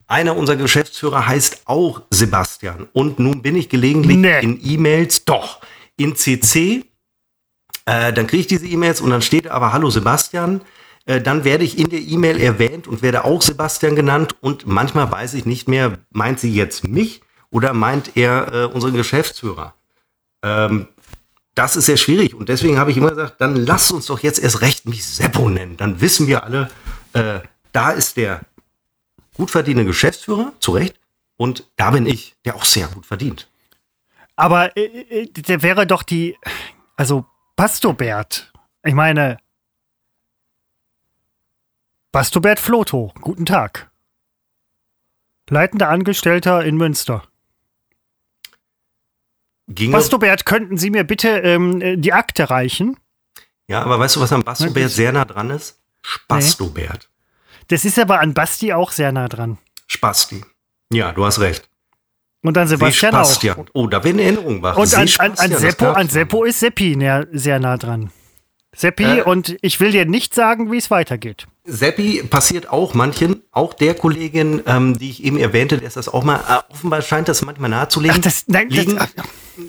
einer unserer Geschäftsführer heißt auch Sebastian. Und nun bin ich gelegentlich nee. in E-Mails, doch, in CC, äh, dann kriege ich diese E-Mails und dann steht aber Hallo Sebastian, äh, dann werde ich in der E-Mail erwähnt und werde auch Sebastian genannt. Und manchmal weiß ich nicht mehr, meint sie jetzt mich oder meint er äh, unseren Geschäftsführer? Ähm, das ist sehr schwierig und deswegen habe ich immer gesagt, dann lasst uns doch jetzt erst recht mich Seppo nennen. Dann wissen wir alle, äh, da ist der gut verdienende Geschäftsführer, zu Recht, und da bin ich, der auch sehr gut verdient. Aber äh, äh der wäre doch die, also Pastobert. Ich meine, Pastobert Floto, guten Tag. Leitender Angestellter in Münster. Ginge Bastobert, könnten Sie mir bitte ähm, die Akte reichen? Ja, aber weißt du, was am Bastobert sehr nah dran ist? Spastobert. Das ist aber an Basti auch sehr nah dran. Spasti. Ja, du hast recht. Und an Sebastian auch. Oh, da werden Erinnerungen wach. Und an, an, an, Seppo, an Seppo ist Seppi sehr nah dran. Seppi, äh, und ich will dir nicht sagen, wie es weitergeht. Seppi passiert auch manchen, auch der Kollegin, ähm, die ich eben erwähnte, der ist das auch mal, äh, offenbar scheint das manchmal nahezulegen. Ach, das, nein, liegen. Das,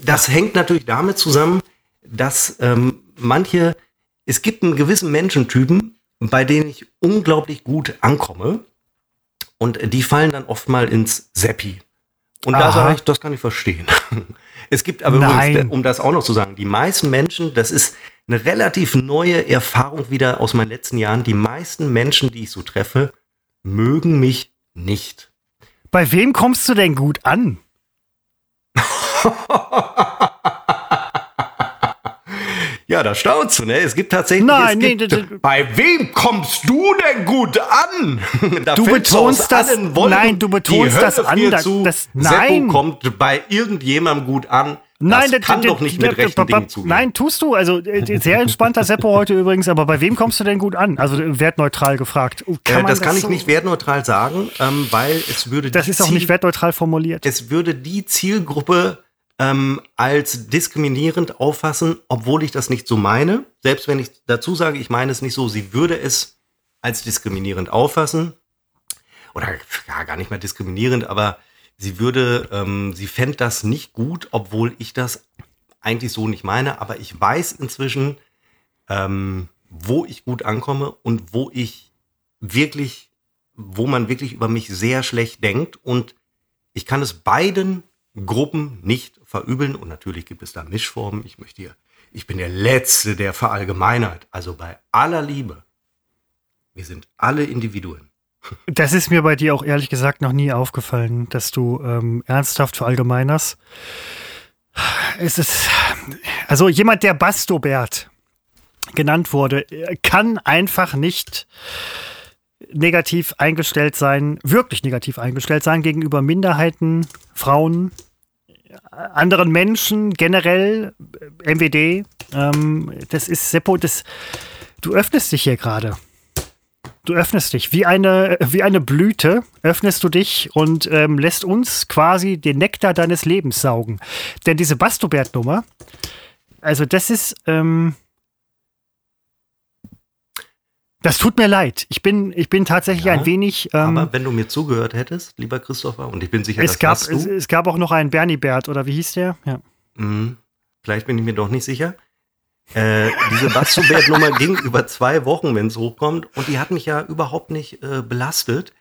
das hängt natürlich damit zusammen, dass ähm, manche, es gibt einen gewissen Menschentypen, bei denen ich unglaublich gut ankomme. Und die fallen dann oft mal ins Seppi. Und Aha. da sage ich, das kann ich verstehen. Es gibt aber übrigens, um das auch noch zu sagen, die meisten Menschen, das ist eine relativ neue Erfahrung wieder aus meinen letzten Jahren. Die meisten Menschen, die ich so treffe, mögen mich nicht. Bei wem kommst du denn gut an? Ja, da staunst du, ne? Es gibt tatsächlich. Nein, nee, gibt, d- bei wem kommst du denn gut an? Da Du betonst das- nein, du betonst das an, das- das- Seppo nein. kommt bei irgendjemandem gut an. Nein, das kann doch nicht mit rechten Dingen zugehen. Nein, tust du. Also äh, sehr entspannter Seppo heute übrigens, aber bei wem kommst du denn gut an? Also wertneutral gefragt. Äh, man das kann ich nicht wertneutral sagen, ähm, weil es würde Das die ist auch nicht wertneutral formuliert. es würde die Zielgruppe ähm, als diskriminierend auffassen, obwohl ich das nicht so meine. Selbst wenn ich dazu sage, ich meine es nicht so, sie würde es als diskriminierend auffassen. Oder ja, gar nicht mehr diskriminierend, aber sie würde, ähm, sie fände das nicht gut, obwohl ich das eigentlich so nicht meine. Aber ich weiß inzwischen, ähm, wo ich gut ankomme und wo ich wirklich, wo man wirklich über mich sehr schlecht denkt. Und ich kann es beiden Gruppen nicht verübeln. Und natürlich gibt es da Mischformen. Ich möchte hier, ich bin der Letzte, der verallgemeinert. Also bei aller Liebe. Wir sind alle Individuen. Das ist mir bei dir auch ehrlich gesagt noch nie aufgefallen, dass du ähm, ernsthaft verallgemeinerst. Es ist, also jemand, der Bastobert genannt wurde, kann einfach nicht negativ eingestellt sein, wirklich negativ eingestellt sein gegenüber Minderheiten, Frauen, anderen Menschen generell, MWD. Ähm, das ist Seppo, das, du öffnest dich hier gerade. Du öffnest dich wie eine, wie eine Blüte, öffnest du dich und ähm, lässt uns quasi den Nektar deines Lebens saugen. Denn diese Bastobert-Nummer, also das ist, ähm, das tut mir leid. Ich bin, ich bin tatsächlich Ja, ein wenig. Ähm, Aber wenn du mir zugehört hättest, lieber Christopher, und ich bin sicher, es, das gab, hast du, es, es gab auch noch einen Bernie Bert, oder wie hieß der? Ja. Mhm. Vielleicht bin ich mir doch nicht sicher. Äh, diese Bastobert-Nummer ging über zwei Wochen, wenn es hochkommt. Und die hat mich ja überhaupt nicht äh, belastet.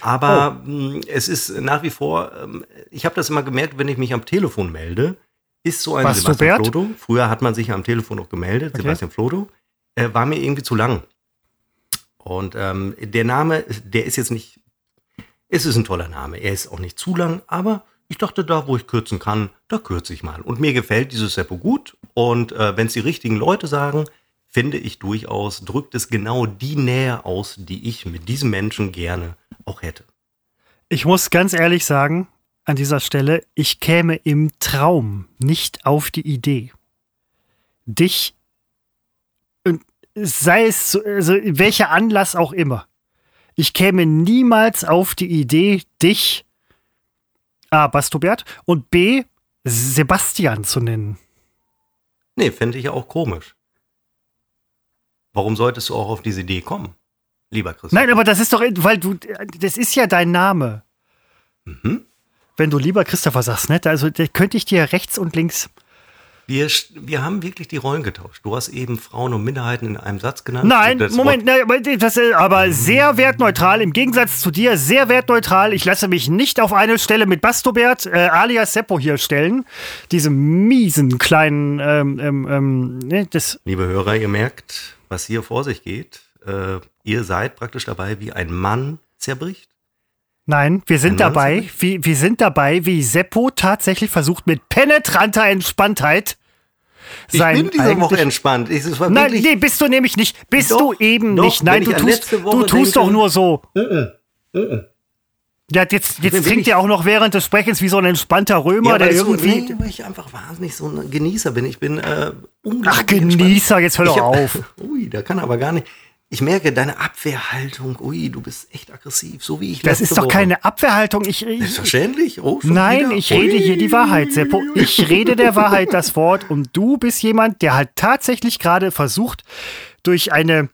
Aber Oh. mh, es ist nach wie vor, ähm, ich habe das immer gemerkt, wenn ich mich am Telefon melde, ist so ein Bastobert? Sebastian Flodo. Früher hat man sich ja am Telefon noch gemeldet, Okay. Sebastian Flodo. Äh, war mir irgendwie zu lang. Und ähm, der Name, der ist jetzt nicht, es ist ein toller Name. Er ist auch nicht zu lang, aber ich dachte, da wo ich kürzen kann, da kürze ich mal. Und mir gefällt dieses Seppo gut. Und äh, wenn es die richtigen Leute sagen, finde ich durchaus, drückt es genau die Nähe aus, die ich mit diesem Menschen gerne auch hätte. Ich muss ganz ehrlich sagen, an dieser Stelle, ich käme im Traum nicht auf die Idee, dich, sei es so, also welcher Anlass auch immer, ich käme niemals auf die Idee, dich A. Bastobert und B. Sebastian zu nennen. Nee, fände ich ja auch komisch. Warum solltest du auch auf diese Idee kommen, lieber Christoph? Nein, aber das ist doch, weil du, das ist ja dein Name. Mhm. Wenn du lieber Christopher sagst, ne? Also da könnte ich dir rechts und links. Wir, wir haben wirklich die Rollen getauscht. Du hast eben Frauen und Minderheiten in einem Satz genannt. Nein, Moment, nein, aber das ist aber sehr wertneutral, im Gegensatz zu dir, sehr wertneutral. Ich lasse mich nicht auf eine Stelle mit Bastobert äh, alias Seppo hier stellen. Diese miesen kleinen, ähm, ähm, ähm, ne, das, Liebe Hörer, ihr merkt, was hier vor sich geht. Äh, ihr seid praktisch dabei, wie ein Mann zerbricht. Nein, wir sind Mann dabei, wie, wir sind dabei, wie Seppo tatsächlich versucht mit penetranter Entspanntheit Ich sein bin diese Woche entspannt. Ich, Nein, nee, bist du nämlich nicht. Bist Doch, du eben doch, nicht. Nein, du ich tust, du tust doch nur so. Mhm. Ja, jetzt, jetzt trinkt er auch noch während des Sprechens wie so ein entspannter Römer, ja, der weil, so, irgendwie. nee, weil ich einfach wahnsinnig so ein Genießer bin. Ich bin äh, Ach, unglaublich entspannt. Genießer, jetzt hör Ich doch auf. Ui, da kann aber gar nicht. Ich merke deine Abwehrhaltung. Ui, du bist echt aggressiv, so wie ich Das ist doch Woche. keine Abwehrhaltung. Ich, ich, Selbstverständlich. Oh, nein, wieder? ich rede Ui, hier die Wahrheit, Seppo. Ich rede der Wahrheit das Wort und du bist jemand, der halt tatsächlich gerade versucht, durch eine.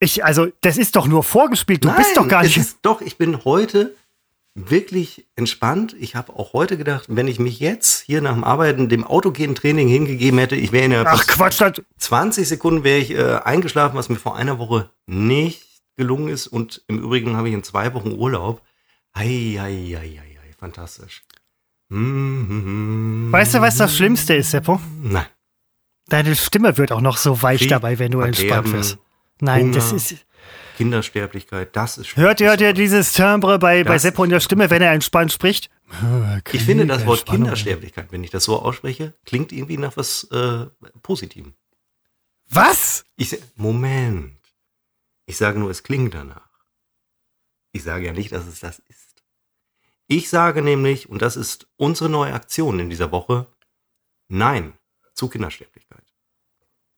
Ich, also, das ist doch nur vorgespielt. Du bist Nein, doch gar nicht. Ist, doch, ich bin heute wirklich entspannt. Ich habe auch heute gedacht, wenn ich mich jetzt hier nach dem Arbeiten dem Autogen-Training hingegeben hätte, ich wäre in der Ach Quatsch, das, 20 Sekunden wäre ich äh, eingeschlafen, was mir vor einer Woche nicht gelungen ist. Und im Übrigen habe ich in zwei Wochen Urlaub. Ei, ei, ei, ei, ei, fantastisch. Mm, weißt du, was das Schlimmste ist, Seppo? Nein. Deine Stimme wird auch noch so weich Krieg, dabei, wenn du entspannt wirst. Nein, das Hunger. ist. Kindersterblichkeit, das ist Hört ihr, hört ihr dieses Timbre bei, bei Seppo in der Stimme, wenn er entspannt spricht? Ich finde das Wort Kindersterblichkeit, wenn ich das so ausspreche, klingt irgendwie nach was äh, Positivem. Was? Ich, Moment. Ich sage nur, es klingt danach. Ich sage ja nicht, dass es das ist. Ich sage nämlich, und das ist unsere neue Aktion in dieser Woche, Nein zu Kindersterblichkeit.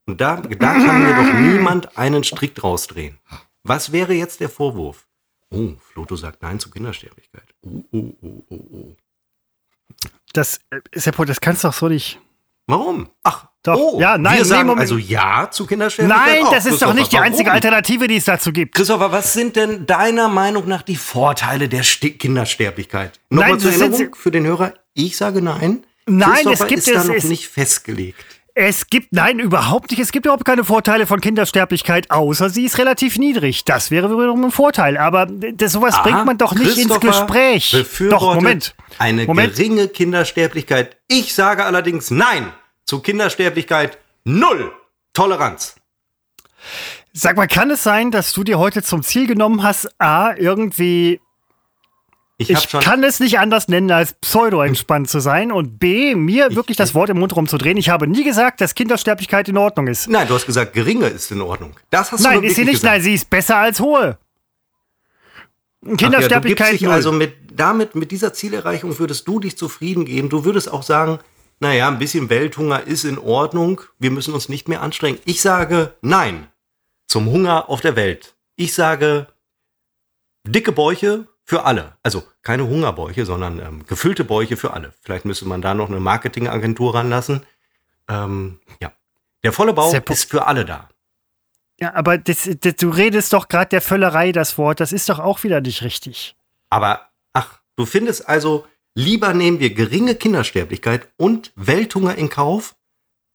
Und da, da kann mir doch niemand einen Strick draus drehen. Was wäre jetzt der Vorwurf? Oh, Floto sagt Nein zu Kindersterblichkeit. Oh, oh, oh, oh, oh. Das, äh, Seppo, das kannst du doch so nicht. Warum? Ach, doch. Oh, ja, nein, wir sagen nee, also Ja zu Kindersterblichkeit. Nein, auch. das ist doch nicht die einzige warum? Alternative, die es dazu gibt. Christopher, was sind denn deiner Meinung nach die Vorteile der Sti Kindersterblichkeit? Nochmal Nein, zur Erinnerung für den Hörer. Ich sage nein. Nein, es gibt ist da es- noch es- nicht festgelegt. Es gibt, nein, überhaupt nicht. Es gibt überhaupt keine Vorteile von Kindersterblichkeit, außer sie ist relativ niedrig. Das wäre wiederum ein Vorteil. Aber das, sowas Aha, bringt man doch nicht ins Gespräch. Befürwortet Doch, Moment. Eine Moment. geringe Kindersterblichkeit. Ich sage allerdings nein zu Kindersterblichkeit. Null Toleranz. Sag mal, kann es sein, dass du dir heute zum Ziel genommen hast, A, irgendwie, Ich, ich kann es nicht anders nennen, als pseudo-entspannt zu sein und B, mir wirklich das Wort im Mund rumzudrehen. Ich habe nie gesagt, dass Kindersterblichkeit in Ordnung ist. Nein, du hast gesagt, geringe ist in Ordnung. Das hast du Nein, doch ist sie nicht. gesagt. Nein, sie ist besser als hohe. Ach ja, du Kindersterblichkeit dich null. also mit, damit, mit dieser Zielerreichung würdest du dich zufrieden geben. Du würdest auch sagen, naja, ein bisschen Welthunger ist in Ordnung. Wir müssen uns nicht mehr anstrengen. Ich sage nein zum Hunger auf der Welt. Ich sage dicke Bäuche für alle. Also keine Hungerbäuche, sondern ähm, gefüllte Bäuche für alle. Vielleicht müsste man da noch eine Marketingagentur ranlassen. Ähm, ja. Der volle Bauch Seppo. ist für alle da. Ja, aber das, das, du redest doch gerade der Völlerei das Wort. Das ist doch auch wieder nicht richtig. Aber, ach, du findest also, lieber nehmen wir geringe Kindersterblichkeit und Welthunger in Kauf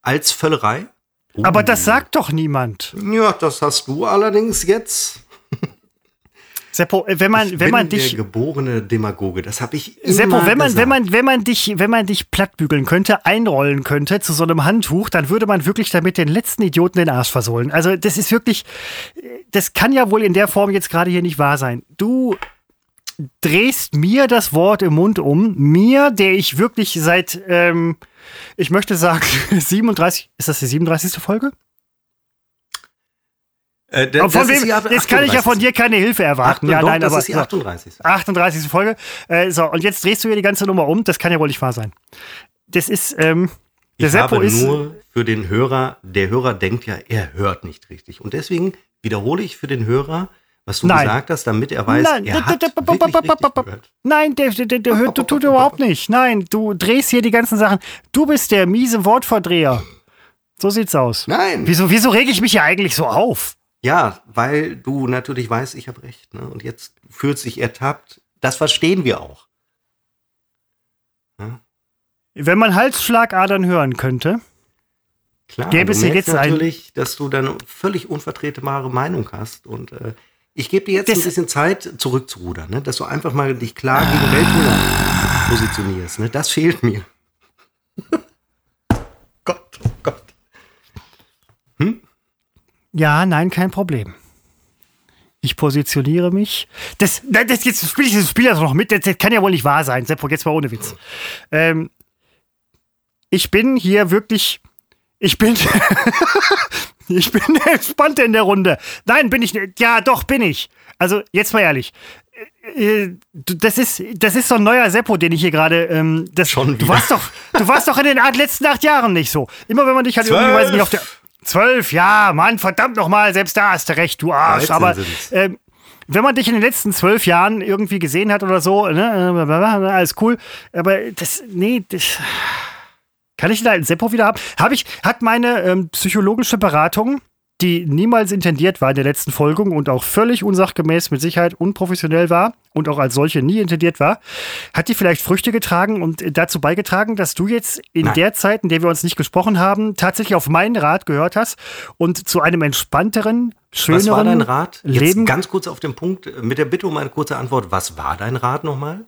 als Völlerei? Aber Uh. das sagt doch niemand. Ja, das hast du allerdings jetzt. Seppo, äh, wenn man, Ich wenn bin man der dich. geborene Demagoge, das habe ich immer Seppo, wenn man, gesagt. wenn man, wenn man dich, wenn man dich plattbügeln könnte, einrollen könnte zu so einem Handtuch, dann würde man wirklich damit den letzten Idioten den Arsch versohlen. Also, das ist wirklich, das kann ja wohl in der Form jetzt gerade hier nicht wahr sein. Du drehst mir das Wort im Mund um, mir, der ich wirklich seit, ähm, ich möchte sagen, 37, ist das die 37. Folge? Äh, von das ist wem, jetzt kann ich ja von 38. dir keine Hilfe erwarten. Ach, ja, doch, nein, das aber ist die so. 38. 38. Folge. Äh, so, und jetzt drehst du hier die ganze Nummer um. Das kann ja wohl nicht wahr sein. Das ist, ähm, der Ich Seppo habe ist. nur für den Hörer, der Hörer denkt ja, er hört nicht richtig. Und deswegen wiederhole ich für den Hörer, was du Nein. gesagt hast, damit er weiß, Nein, er hat. Nein, der, der, der, der hört, du tut überhaupt nicht. Nein, du drehst hier die ganzen Sachen. Du bist der miese Wortverdreher. So sieht's aus. Nein. Wieso, wieso rege ich mich hier eigentlich so auf? Ja, weil du natürlich weißt, ich habe recht. Ne? Und jetzt fühlt sich ertappt. Das verstehen wir auch. Wenn man Halsschlagadern hören könnte. Klar, Gäbe es hier jetzt ein- natürlich, dass du dann völlig unvertretbare Meinung hast. Und äh, ich gebe dir jetzt Das- ein bisschen Zeit, zurückzurudern. Ne? Dass du einfach mal dich klar gegen Welthunger positionierst. Ne? Das fehlt mir. Gott, oh Gott. Ja, nein, kein Problem. Ich positioniere mich. Das, das, jetzt spiele ich das Spiel also noch mit. Das, das kann ja wohl nicht wahr sein. Seppo, jetzt mal ohne Witz. Ähm, ich bin hier wirklich. Ich bin. ich bin der Entspannte in der Runde. Nein, bin ich nicht. Ja, doch, bin ich. Also, jetzt mal ehrlich. Äh, du- Das ist, das ist so ein neuer Seppo, den ich hier gerade. Ähm, das- Schon du wieder. warst doch, du warst doch in den letzten acht Jahren nicht so. Immer wenn man dich halt irgendwie weiß ich nicht auf der. Zwölf, ja, Mann, verdammt nochmal, selbst da hast du recht, du Arsch. 13 Aber ähm, wenn man dich in den letzten zwölf Jahren irgendwie gesehen hat oder so, ne, äh, alles cool. Aber das, nee, das. Kann ich da einen Seppo wieder haben? Hab ich, hat meine ähm, psychologische Beratung, die niemals intendiert war in der letzten Folge und auch völlig unsachgemäß, mit Sicherheit unprofessionell war und auch als solche nie intendiert war, hat die vielleicht Früchte getragen und dazu beigetragen, dass du jetzt in Nein. der Zeit, in der wir uns nicht gesprochen haben, tatsächlich auf meinen Rat gehört hast und zu einem entspannteren, schöneren Was war dein Rat? Jetzt Leben. ganz kurz auf den Punkt, äh, mit der Bitte um eine kurze Antwort. Was war dein Rat nochmal?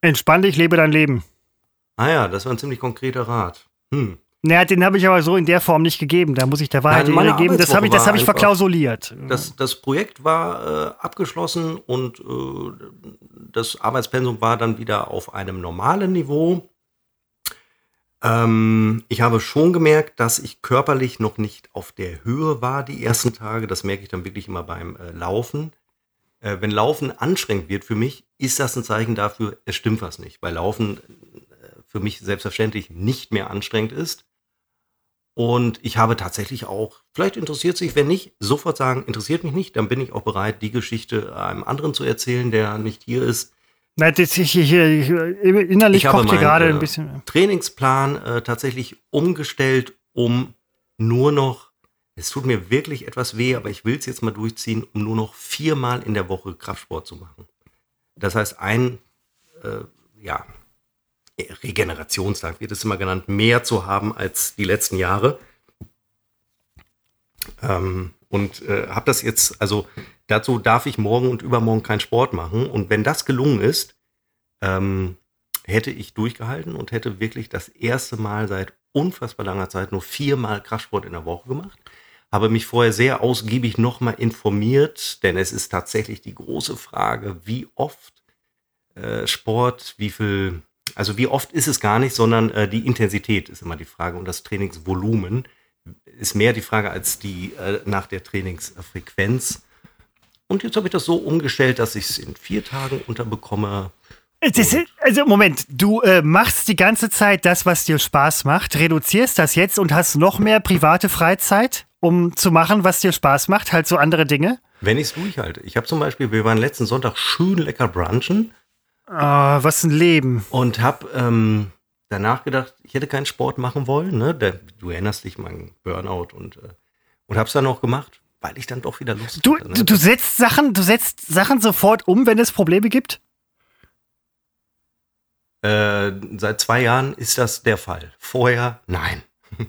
Entspann dich, lebe dein Leben. Ah ja, das war ein ziemlich konkreter Rat. Hm. Naja, den habe ich aber so in der Form nicht gegeben. Da muss ich der Wahrheit Nein, geben. Das habe ich, hab ich verklausuliert. Das, das Projekt war äh, abgeschlossen und äh, das Arbeitspensum war dann wieder auf einem normalen Niveau. Ähm, ich habe schon gemerkt, dass ich körperlich noch nicht auf der Höhe war die ersten Tage. Das merke ich dann wirklich immer beim äh, Laufen. Äh, wenn Laufen anstrengend wird für mich, ist das ein Zeichen dafür, es stimmt was nicht. Weil Laufen äh, für mich selbstverständlich nicht mehr anstrengend ist. Und ich habe tatsächlich auch, vielleicht interessiert sich, wenn nicht, sofort sagen, interessiert mich nicht, dann bin ich auch bereit, die Geschichte einem anderen zu erzählen, der nicht hier ist. Nein, das ich, ich, ich, innerlich ich kocht hier gerade ein äh, bisschen. Trainingsplan äh, tatsächlich umgestellt, um nur noch, es tut mir wirklich etwas weh, aber ich will es jetzt mal durchziehen, um nur noch viermal in der Woche Kraftsport zu machen. Das heißt, ein, äh, ja, Regenerationstag wird es immer genannt, mehr zu haben als die letzten Jahre. Ähm, und äh, habe das jetzt, also dazu darf ich morgen und übermorgen keinen Sport machen. Und wenn das gelungen ist, ähm, hätte ich durchgehalten und hätte wirklich das erste Mal seit unfassbar langer Zeit nur viermal Kraftsport in der Woche gemacht. Habe mich vorher sehr ausgiebig nochmal informiert, denn es ist tatsächlich die große Frage, wie oft äh, Sport, wie viel also wie oft ist es gar nicht, sondern äh, die Intensität ist immer die Frage und das Trainingsvolumen ist mehr die Frage als die äh, nach der Trainingsfrequenz. Und jetzt habe ich das so umgestellt, dass ich es in vier Tagen unterbekomme. Ist, also Moment, du äh, machst die ganze Zeit das, was dir Spaß macht, reduzierst das jetzt und hast noch mehr private Freizeit, um zu machen, was dir Spaß macht, halt so andere Dinge? Wenn ich es durchhalte. Ich habe zum Beispiel, wir waren letzten Sonntag schön lecker brunchen Ah, was ein Leben. Und habe ähm, danach gedacht, ich hätte keinen Sport machen wollen. Ne? Der, du erinnerst dich, mein Burnout und, äh, und habe es dann auch gemacht, weil ich dann doch wieder Lust du, hatte. Ne? Du, du setzt Sachen, du setzt Sachen sofort um, wenn es Probleme gibt? Äh, seit zwei Jahren ist das der Fall. Vorher nein.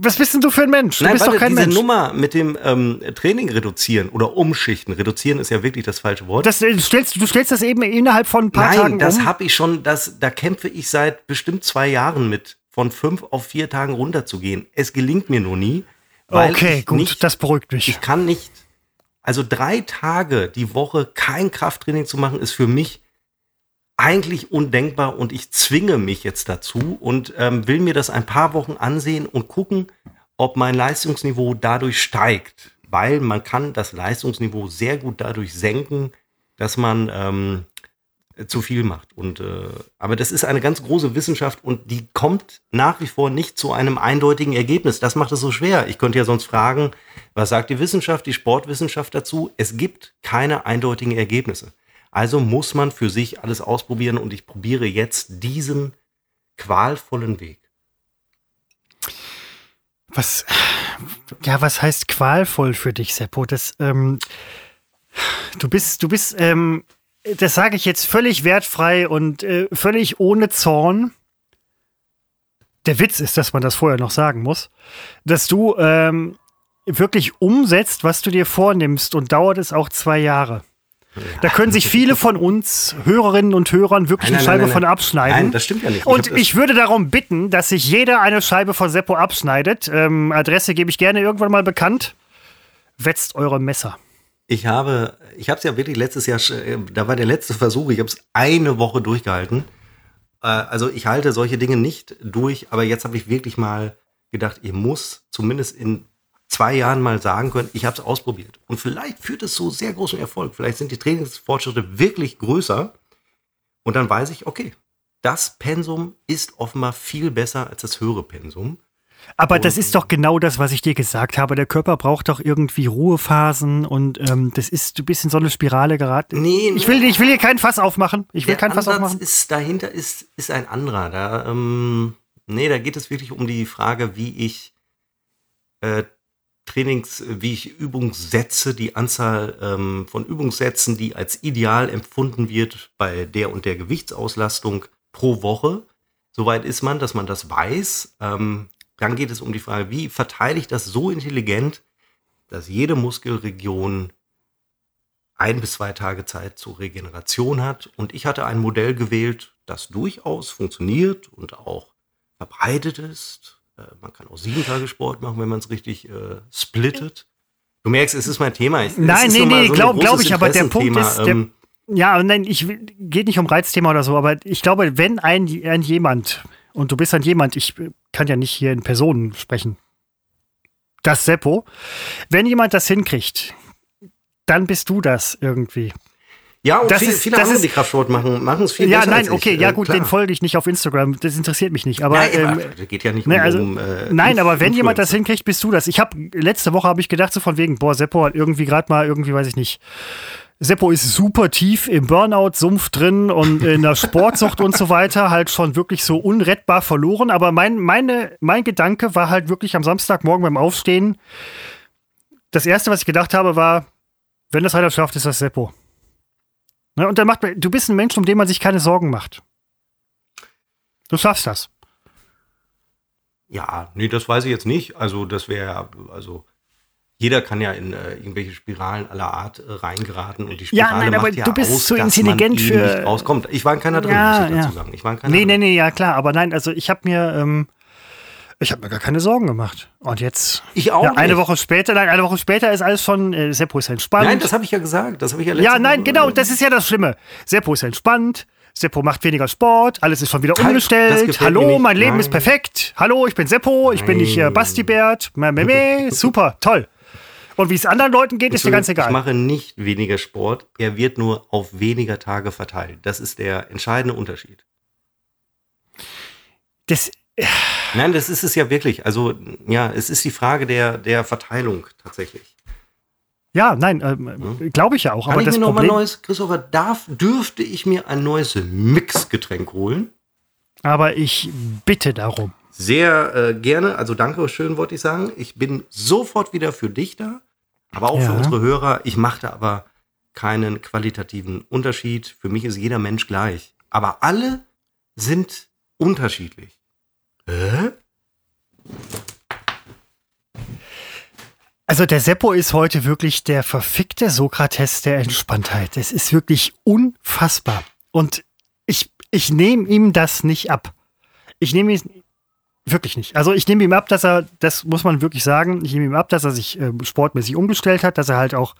Was bist denn du für ein Mensch? Du Nein, bist doch kein diese Mensch. Nummer mit dem ähm, Training reduzieren oder umschichten. Reduzieren ist ja wirklich das falsche Wort. Das, du, äh, stellst, du stellst das eben innerhalb von ein paar Nein, Tagen um? das habe ich schon, das, da kämpfe ich seit bestimmt zwei Jahren mit, von fünf auf vier Tagen runterzugehen. Es gelingt mir nur nie. okay, gut, nicht, das beruhigt mich. Ich kann nicht, also drei Tage die Woche kein Krafttraining zu machen, ist für mich eigentlich undenkbar und ich zwinge mich jetzt dazu und ähm, will mir das ein paar Wochen ansehen und gucken, ob mein Leistungsniveau dadurch steigt, weil man kann das Leistungsniveau sehr gut dadurch senken, dass man ähm, zu viel macht. Und äh, aber das ist eine ganz große Wissenschaft und die kommt nach wie vor nicht zu einem eindeutigen Ergebnis. Das macht es so schwer. Ich könnte ja sonst fragen, was sagt die Wissenschaft, die Sportwissenschaft dazu? Es gibt keine eindeutigen Ergebnisse. Also muss man für sich alles ausprobieren und ich probiere jetzt diesen qualvollen Weg. Was, ja, was heißt qualvoll für dich, Seppo? Das, ähm, du bist, du bist, ähm, das sage ich jetzt völlig wertfrei und äh, völlig ohne Zorn. Der Witz ist, dass man das vorher noch sagen muss, dass du ähm, wirklich umsetzt, was du dir vornimmst und dauert es auch zwei Jahre. Da können sich viele von uns Hörerinnen und Hörern wirklich nein, nein, eine Scheibe nein, von abschneiden. Nein, das stimmt ja nicht. Und ich, ich würde darum bitten, dass sich jeder eine Scheibe von Seppo abschneidet. Ähm, Adresse gebe ich gerne irgendwann mal bekannt. Wetzt eure Messer. Ich habe, ich habe es ja wirklich letztes Jahr, äh, da war der letzte Versuch, ich habe es eine Woche durchgehalten. Äh, also ich halte solche Dinge nicht durch, aber jetzt habe ich wirklich mal gedacht, ich muss zumindest in zwei Jahren mal sagen können, ich habe es ausprobiert. Und vielleicht führt es zu sehr großem Erfolg. Vielleicht sind die Trainingsfortschritte wirklich größer. Und dann weiß ich, okay, das Pensum ist offenbar viel besser als das höhere Pensum. Aber und, das ist doch genau das, was ich dir gesagt habe. Der Körper braucht doch irgendwie Ruhephasen und ähm, das ist, du bist in so eine Spirale geraten. Nee, ich will, ich will hier kein Fass aufmachen. Ich will kein Fass aufmachen. Ist, dahinter ist, ist ein anderer. Da, ähm, nee, da geht es wirklich um die Frage, wie ich äh, Trainings, wie ich Übungssätze, die Anzahl ähm, von Übungssätzen, die als ideal empfunden wird bei der und der Gewichtsauslastung pro Woche. Soweit ist man, dass man das weiß. Ähm, dann geht es um die Frage, wie verteile ich das so intelligent, dass jede Muskelregion ein bis zwei Tage Zeit zur Regeneration hat. Und ich hatte ein Modell gewählt, das durchaus funktioniert und auch verbreitet ist. Äh, man kann auch sieben Tage Sport machen, wenn man es richtig äh, splittet. Du merkst, es ist mein Thema. Ich, nein, nee, nee, so glaube glaub ich, aber der Punkt ist, der, ähm, ja, nein, ich geht nicht um Reizthema oder so, aber ich glaube, wenn ein, ein jemand, und du bist ein jemand, ich kann ja nicht hier in Personen sprechen, das Seppo, wenn jemand das hinkriegt, dann bist du das irgendwie. Ja, und das viele, ist, viele das andere, ist, die Kraftsport machen, machen es viel ja, besser. Nein, als okay, ich. ja äh, gut, klar. den folge ich nicht auf Instagram, das interessiert mich nicht. Aber, Nein, ähm, aber geht ja nicht ne, also, um. Äh, nein, aber wenn jemand das hinkriegt, bist du das. Ich habe letzte Woche habe ich gedacht so von wegen, boah, Seppo hat irgendwie gerade mal irgendwie, weiß ich nicht. Seppo ist super tief im Burnout-Sumpf drin und in der Sportsucht und so weiter, halt schon wirklich so unrettbar verloren. Aber mein, meine, mein Gedanke war halt wirklich am Samstagmorgen beim Aufstehen. Das erste, was ich gedacht habe, war, wenn das einer schafft, ist das Seppo. Ne, und dann macht man, du bist ein Mensch, um den man sich keine Sorgen macht. Du schaffst das. Ja, nee, das weiß ich jetzt nicht. Also, das wäre, also, jeder kann ja in äh, irgendwelche Spiralen aller Art äh, reingeraten und die Ja, Spirale nein, aber ja du bist aus, zu dass intelligent für- nicht rauskommt. Ich war in keiner drin, Ja, muss ich dazu ja. sagen. Ich war in keiner Nee, nee, drin. nee, ja klar, aber nein, also ich habe mir, ähm, ich habe mir gar keine Sorgen gemacht. Und jetzt, Ich auch ja, eine nicht. Woche später, nein, eine Woche später ist alles schon, äh, Seppo ist entspannt. Nein, das habe ich ja gesagt. Das habe ich ja ja, nein, Woche- genau, das ist ja das Schlimme. Seppo ist entspannt. Seppo macht weniger Sport, alles ist schon wieder Halt, umgestellt. Hallo, mein Leben Nein. ist perfekt. Hallo, ich bin Seppo, ich bin nicht äh, Nein. Basti Bert. Mä, mä, mä. Super, toll. Und wie es anderen Leuten geht, ist mir ganz Ich egal. mache nicht weniger Sport. Er wird nur auf weniger Tage verteilt. Das ist der entscheidende Unterschied. Das, Nein, das ist es ja wirklich. Also, ja, es ist die Frage der, der Verteilung tatsächlich. ja, nein, ähm, glaube ich ja auch. Kann aber ich das mir noch mal Problem, neues, Christopher, darf, dürfte ich mir ein neues Mixgetränk holen? aber ich bitte darum. Sehr äh, gerne, also danke schön, wollte ich sagen. Ich bin sofort wieder für dich da, aber auch für Ja. unsere Hörer. Ich mache aber keinen qualitativen Unterschied. Für mich ist jeder Mensch gleich. Aber alle sind unterschiedlich. Hä? Also der Seppo ist heute wirklich der verfickte Sokrates der Entspanntheit. Es ist wirklich unfassbar. Und ich, ich nehme ihm das nicht ab. Ich nehme ihm wirklich nicht. Also ich nehme ihm ab, dass er, das muss man wirklich sagen, ich nehme ihm ab, dass er sich äh, sportmäßig umgestellt hat, dass er halt auch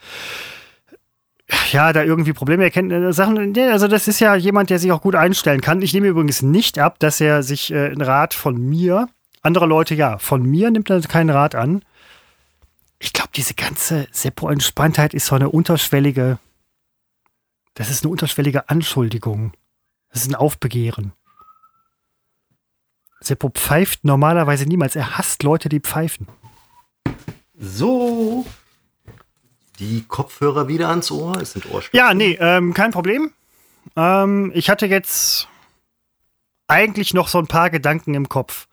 ja, da irgendwie Probleme erkennt. äh, Sachen, also das ist ja jemand, der sich auch gut einstellen kann. Ich nehme übrigens nicht ab, dass er sich äh, einen Rat von mir, andere Leute ja, von mir nimmt er keinen Rat an. Ich glaube, diese ganze Seppo-Entspanntheit ist so eine unterschwellige, das ist eine unterschwellige Anschuldigung. Das ist ein Aufbegehren. Seppo pfeift normalerweise niemals. Er hasst Leute, die pfeifen. So. Die Kopfhörer wieder ans Ohr. Es sind Ohrspitzen. Ja, nee, ähm, kein Problem. Ähm, ich hatte jetzt eigentlich noch so ein paar Gedanken im Kopf.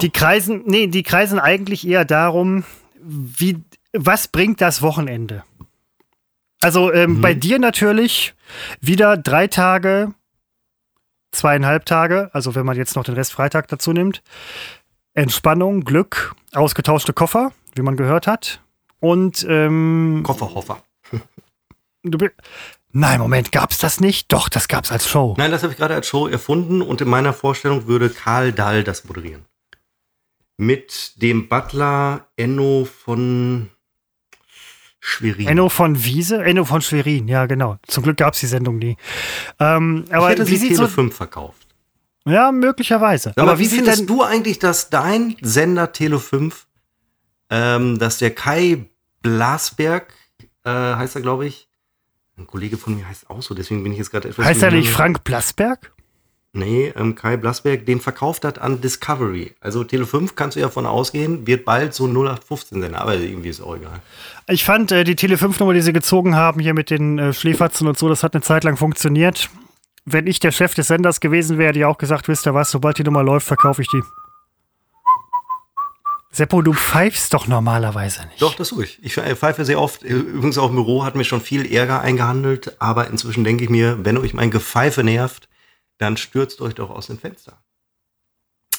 Die kreisen, nee, die kreisen eigentlich eher darum, wie, was bringt das Wochenende? Also ähm, bei dir natürlich wieder drei Tage, zweieinhalb Tage, also wenn man jetzt noch den Rest Freitag dazu nimmt. Entspannung, Glück, ausgetauschte Koffer, wie man gehört hat. Und ähm, Kofferhoffer. du, nein, Moment, gab's das nicht? Doch, das gab's als Show. Nein, das habe ich gerade als Show erfunden und in meiner Vorstellung würde Karl Dahl das moderieren. Mit dem Butler Enno von Schwerin. Enno von Wiese, Enno von Schwerin, ja genau. Zum Glück gab's die Sendung nie. Ähm, ich aber hätte wie sie Tele so, 5 verkauft. Ja, möglicherweise. Aber, wie, sieht findest denn, du eigentlich, dass dein Sender Tele 5, ähm, dass der Kai Blasberg, äh, heißt er, glaube ich, ein Kollege von mir heißt auch so, deswegen bin ich jetzt gerade etwas. heißt er nicht. Frank Blasberg? Nee, ähm, Kai Blasberg, den verkauft hat an Discovery. Also Tele 5 kannst du ja von ausgehen, wird bald so 0815-Sender, aber irgendwie ist auch egal. Ich fand äh, die Tele5-Nummer, die sie gezogen haben, hier mit den äh, Schläferzen und so, das hat eine Zeit lang funktioniert. Wenn ich der Chef des Senders gewesen wäre, hätte ich auch gesagt, wisst ihr was, sobald die Nummer läuft, verkaufe ich die. Seppo, du pfeifst doch normalerweise nicht. Doch, das tue ich. Ich pfeife sehr oft. Übrigens auch im Büro hat mir schon viel Ärger eingehandelt, aber inzwischen denke ich mir, wenn euch mein Gepfeife nervt, dann stürzt euch doch aus dem Fenster.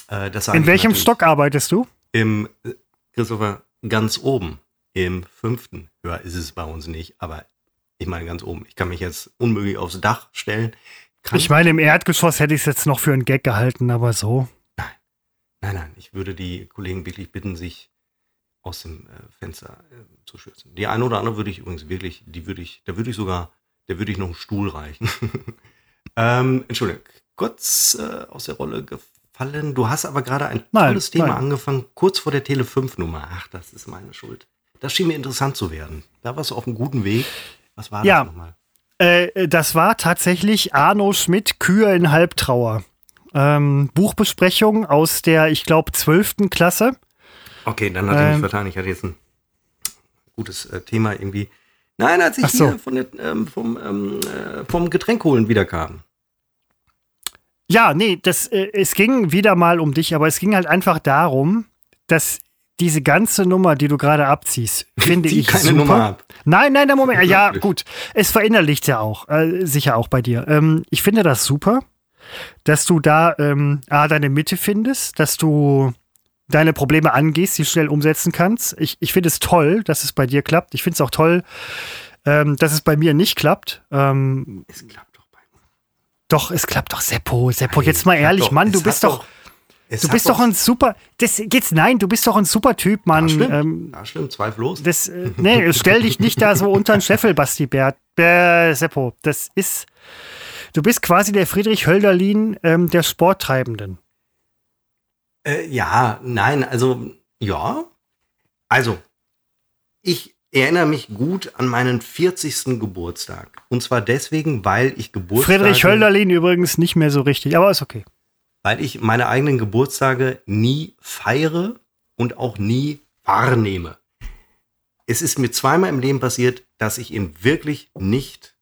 Äh, In welchem. Stock arbeitest du? Im, äh, Christopher, ganz oben. Im fünften. Ja, ist es bei uns nicht, aber ich meine ganz oben. Ich kann mich jetzt unmöglich aufs Dach stellen. Kann Ich meine, im Erdgeschoss hätte ich es jetzt noch für einen Gag gehalten, aber so. Nein, nein, ich würde die Kollegen wirklich bitten, sich aus dem äh, Fenster äh, zu schützen. Die eine oder andere würde ich übrigens wirklich, die würde ich, da würde ich sogar, der würde ich noch einen Stuhl reichen. ähm, Entschuldigung, kurz äh, aus der Rolle gefallen. Du hast aber gerade ein Nein, tolles Thema nein. angefangen, kurz vor der Tele 5 Nummer. Ach, das ist meine Schuld. Das schien mir interessant zu werden. Da warst du auf einem guten Weg. Was war Ja. das nochmal? Äh, das war tatsächlich Arno Schmidt, Kühe in Halbtrauer. Ähm, Buchbesprechung aus der, ich glaube, 12. Klasse. Okay, dann hatte ich mich Ähm, vertan. Ich hatte jetzt ein gutes äh, Thema irgendwie. Nein, als ich so. hier von der, ähm, vom, ähm, äh, vom Getränk holen wiederkam. Ja, nee, das, äh, es ging wieder mal um dich, aber es ging halt einfach darum, dass diese ganze Nummer, die du gerade abziehst, finde ich keine super. Nummer ab. Nein, nein, der Moment. Ja, gut. Es verinnerlicht ja auch, äh, sicher auch bei dir. Ähm, ich finde das super, dass du da ähm, A, deine Mitte findest, dass du deine Probleme angehst, die schnell umsetzen kannst. Ich, ich finde es toll, dass es bei dir klappt. Ich finde es auch toll, ähm, dass es bei mir nicht klappt. Ähm, Es klappt doch bei mir. doch, es klappt doch, Seppo. Seppo, jetzt mal ehrlich, doch. Mann, du bist doch, es du bist doch ein super. Das, jetzt, nein, du bist doch ein super Typ, Mann. Ja, stimmt. Ähm, ja, stimmt, zweifellos. das, äh, nee, stell dich nicht da so unter den Scheffel, Basti Bert. Äh, Seppo, das ist. Du bist quasi der Friedrich Hölderlin ähm, der Sporttreibenden. Äh, ja, nein, also, ja. Also, ich erinnere mich gut an meinen 40. Geburtstag. Und zwar deswegen, weil ich Geburtstag. Friedrich Hölderlin übrigens nicht mehr so richtig, aber ist okay. weil ich meine eigenen Geburtstage nie feiere und auch nie wahrnehme. Es ist mir zweimal im Leben passiert, dass ich ihn wirklich nicht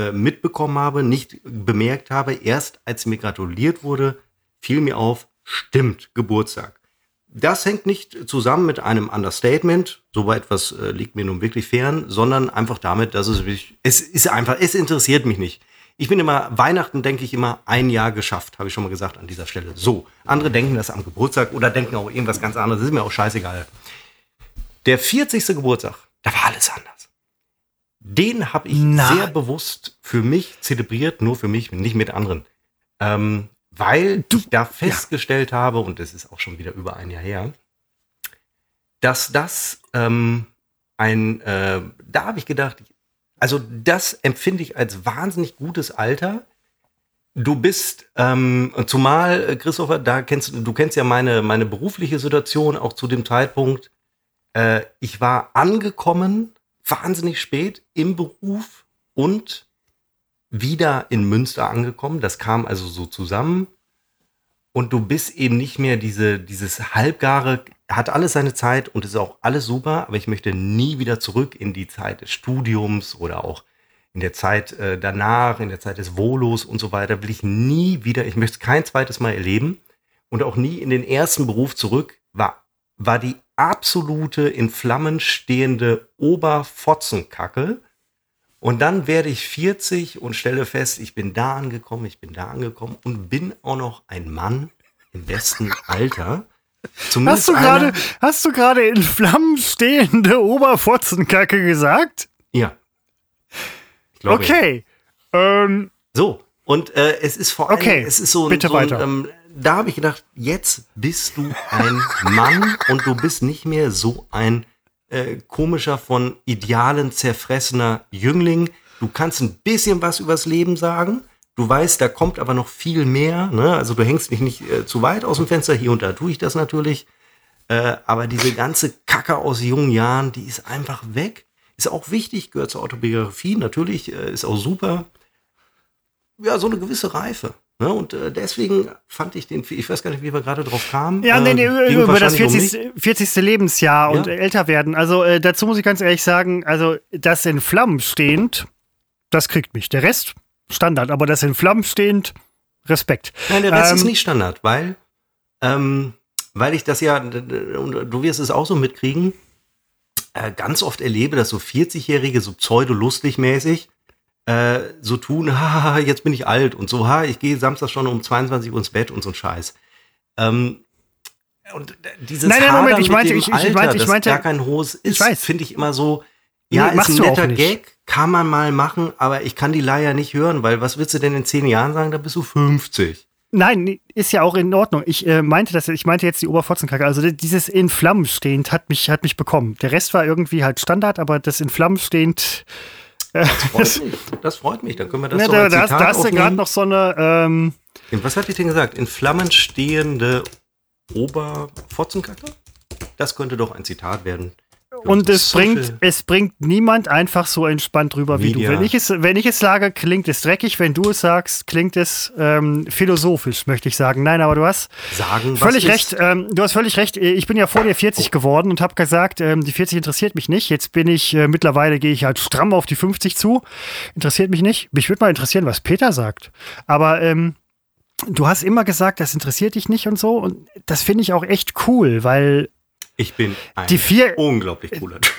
äh, mitbekommen habe, nicht bemerkt habe. Erst als mir gratuliert wurde, fiel mir auf, stimmt, Geburtstag. Das hängt nicht zusammen mit einem Understatement, so etwas äh, liegt mir nun wirklich fern, sondern einfach damit, dass es mich, es ist einfach, es interessiert mich nicht. Ich bin immer, Weihnachten denke ich immer, ein Jahr geschafft, habe ich schon mal gesagt an dieser Stelle. So, andere denken das am Geburtstag oder denken auch irgendwas ganz anderes, ist mir auch scheißegal. Der 40. Geburtstag, da war alles anders. Den habe ich Na. sehr bewusst für mich zelebriert, nur für mich, nicht mit anderen. Ähm, weil ich da festgestellt habe, und das ist auch schon wieder über ein Jahr her, dass das ähm, ein, äh, da habe ich gedacht, also das empfinde ich als wahnsinnig gutes Alter. Du bist, ähm, zumal, äh, Christopher, da kennst du kennst ja meine, meine berufliche Situation auch zu dem Zeitpunkt. Äh, ich war angekommen, wahnsinnig spät im Beruf und wieder in Münster angekommen. Das kam also so zusammen. Und du bist eben nicht mehr diese, dieses halbgare, hat alles seine Zeit und ist auch alles super, aber ich möchte nie wieder zurück in die Zeit des Studiums oder auch in der Zeit äh, danach, in der Zeit des Volos und so weiter, will ich nie wieder, ich möchte kein zweites Mal erleben und auch nie in den ersten Beruf zurück, war, war die absolute in Flammen stehende Oberfotzenkacke. Und dann werde ich 40 und stelle fest, ich bin da angekommen, ich bin da angekommen und bin auch noch ein Mann im besten Alter. Hast du einer- gerade, hast du gerade in Flammen stehende Oberfotzenkacke gesagt? Ja. Okay. Ähm, So, und äh, es ist vor allem, Okay, es ist so, bitte so ein, weiter. ähm, da habe ich gedacht, jetzt bist du ein Mann und du bist nicht mehr so ein äh, komischer, von Idealen zerfressener Jüngling. Du kannst ein bisschen was übers Leben sagen. Du weißt, da kommt aber noch viel mehr. Ne? Also du hängst mich nicht äh, zu weit aus dem Fenster. Hier und da tue ich das natürlich. Äh, aber diese ganze Kacke aus jungen Jahren, die ist einfach weg. Ist auch wichtig, gehört zur Autobiografie. Natürlich äh, ist auch super ja, so eine gewisse Reife. Ne? Und äh, deswegen fand ich den, ich weiß gar nicht, wie wir gerade drauf kamen. Ja, nee, nee, ging über das wahrscheinlich 40. 40. Lebensjahr und Ja. äh, älter werden. Also äh, dazu muss ich ganz ehrlich sagen, also das in Flammen stehend, das kriegt mich. Der Rest Standard, aber das in Flammen stehend, Respekt. Nein, der Rest Ähm, ist nicht Standard, weil, ähm, weil ich das ja, und du wirst es auch so mitkriegen, äh, ganz oft erlebe, dass so 40-Jährige so pseudo-lustig mäßig äh, so tun, haha, jetzt bin ich alt und so, ha, ich gehe Samstag schon um 22 Uhr ins Bett und so ein Scheiß. Ähm, und dieses Nein, nein, Moment, ich meinte- ich- ich Alter, meinte- ich das meinte- gar kein hohes ist, finde ich immer so, Nee, ja, ist machst ein netter. Gag, kann man mal machen, aber ich kann die Leier nicht hören, weil was willst du denn in zehn Jahren sagen, da bist du 50. Nein, ist ja auch in Ordnung. Ich äh, meinte das, ich meinte jetzt die Oberfotzenkacke. Also dieses in Flammen stehend hat mich, hat mich bekommen. Der Rest war irgendwie halt Standard, aber das in Flammen stehend. Das freut mich. Das freut mich. Dann können wir das ne, so da, als Zitat da hast du gerade noch so eine. Ähm, Was hatte ich denn gesagt? In Flammen stehende Oberfotzenkacke? Das könnte doch ein Zitat werden. Und es bringt, Social- es bringt niemand einfach so entspannt rüber wie Media. du. Wenn ich, es, wenn ich es sage, klingt es dreckig. Wenn du es sagst, klingt es ähm, philosophisch, möchte ich sagen. Nein, aber du hast sagen, völlig recht. Ähm, du hast völlig recht. Ich bin ja vor dir 40 geworden und habe gesagt, ähm, die 40 interessiert mich nicht. Jetzt bin ich, äh, mittlerweile gehe ich halt stramm auf die 50 zu. Interessiert mich nicht. Mich würde mal interessieren, was Peter sagt. Aber ähm, du hast immer gesagt, das interessiert dich nicht und so. Und das finde ich auch echt cool, weil Ich bin ein die vier, unglaublich cooler Typ.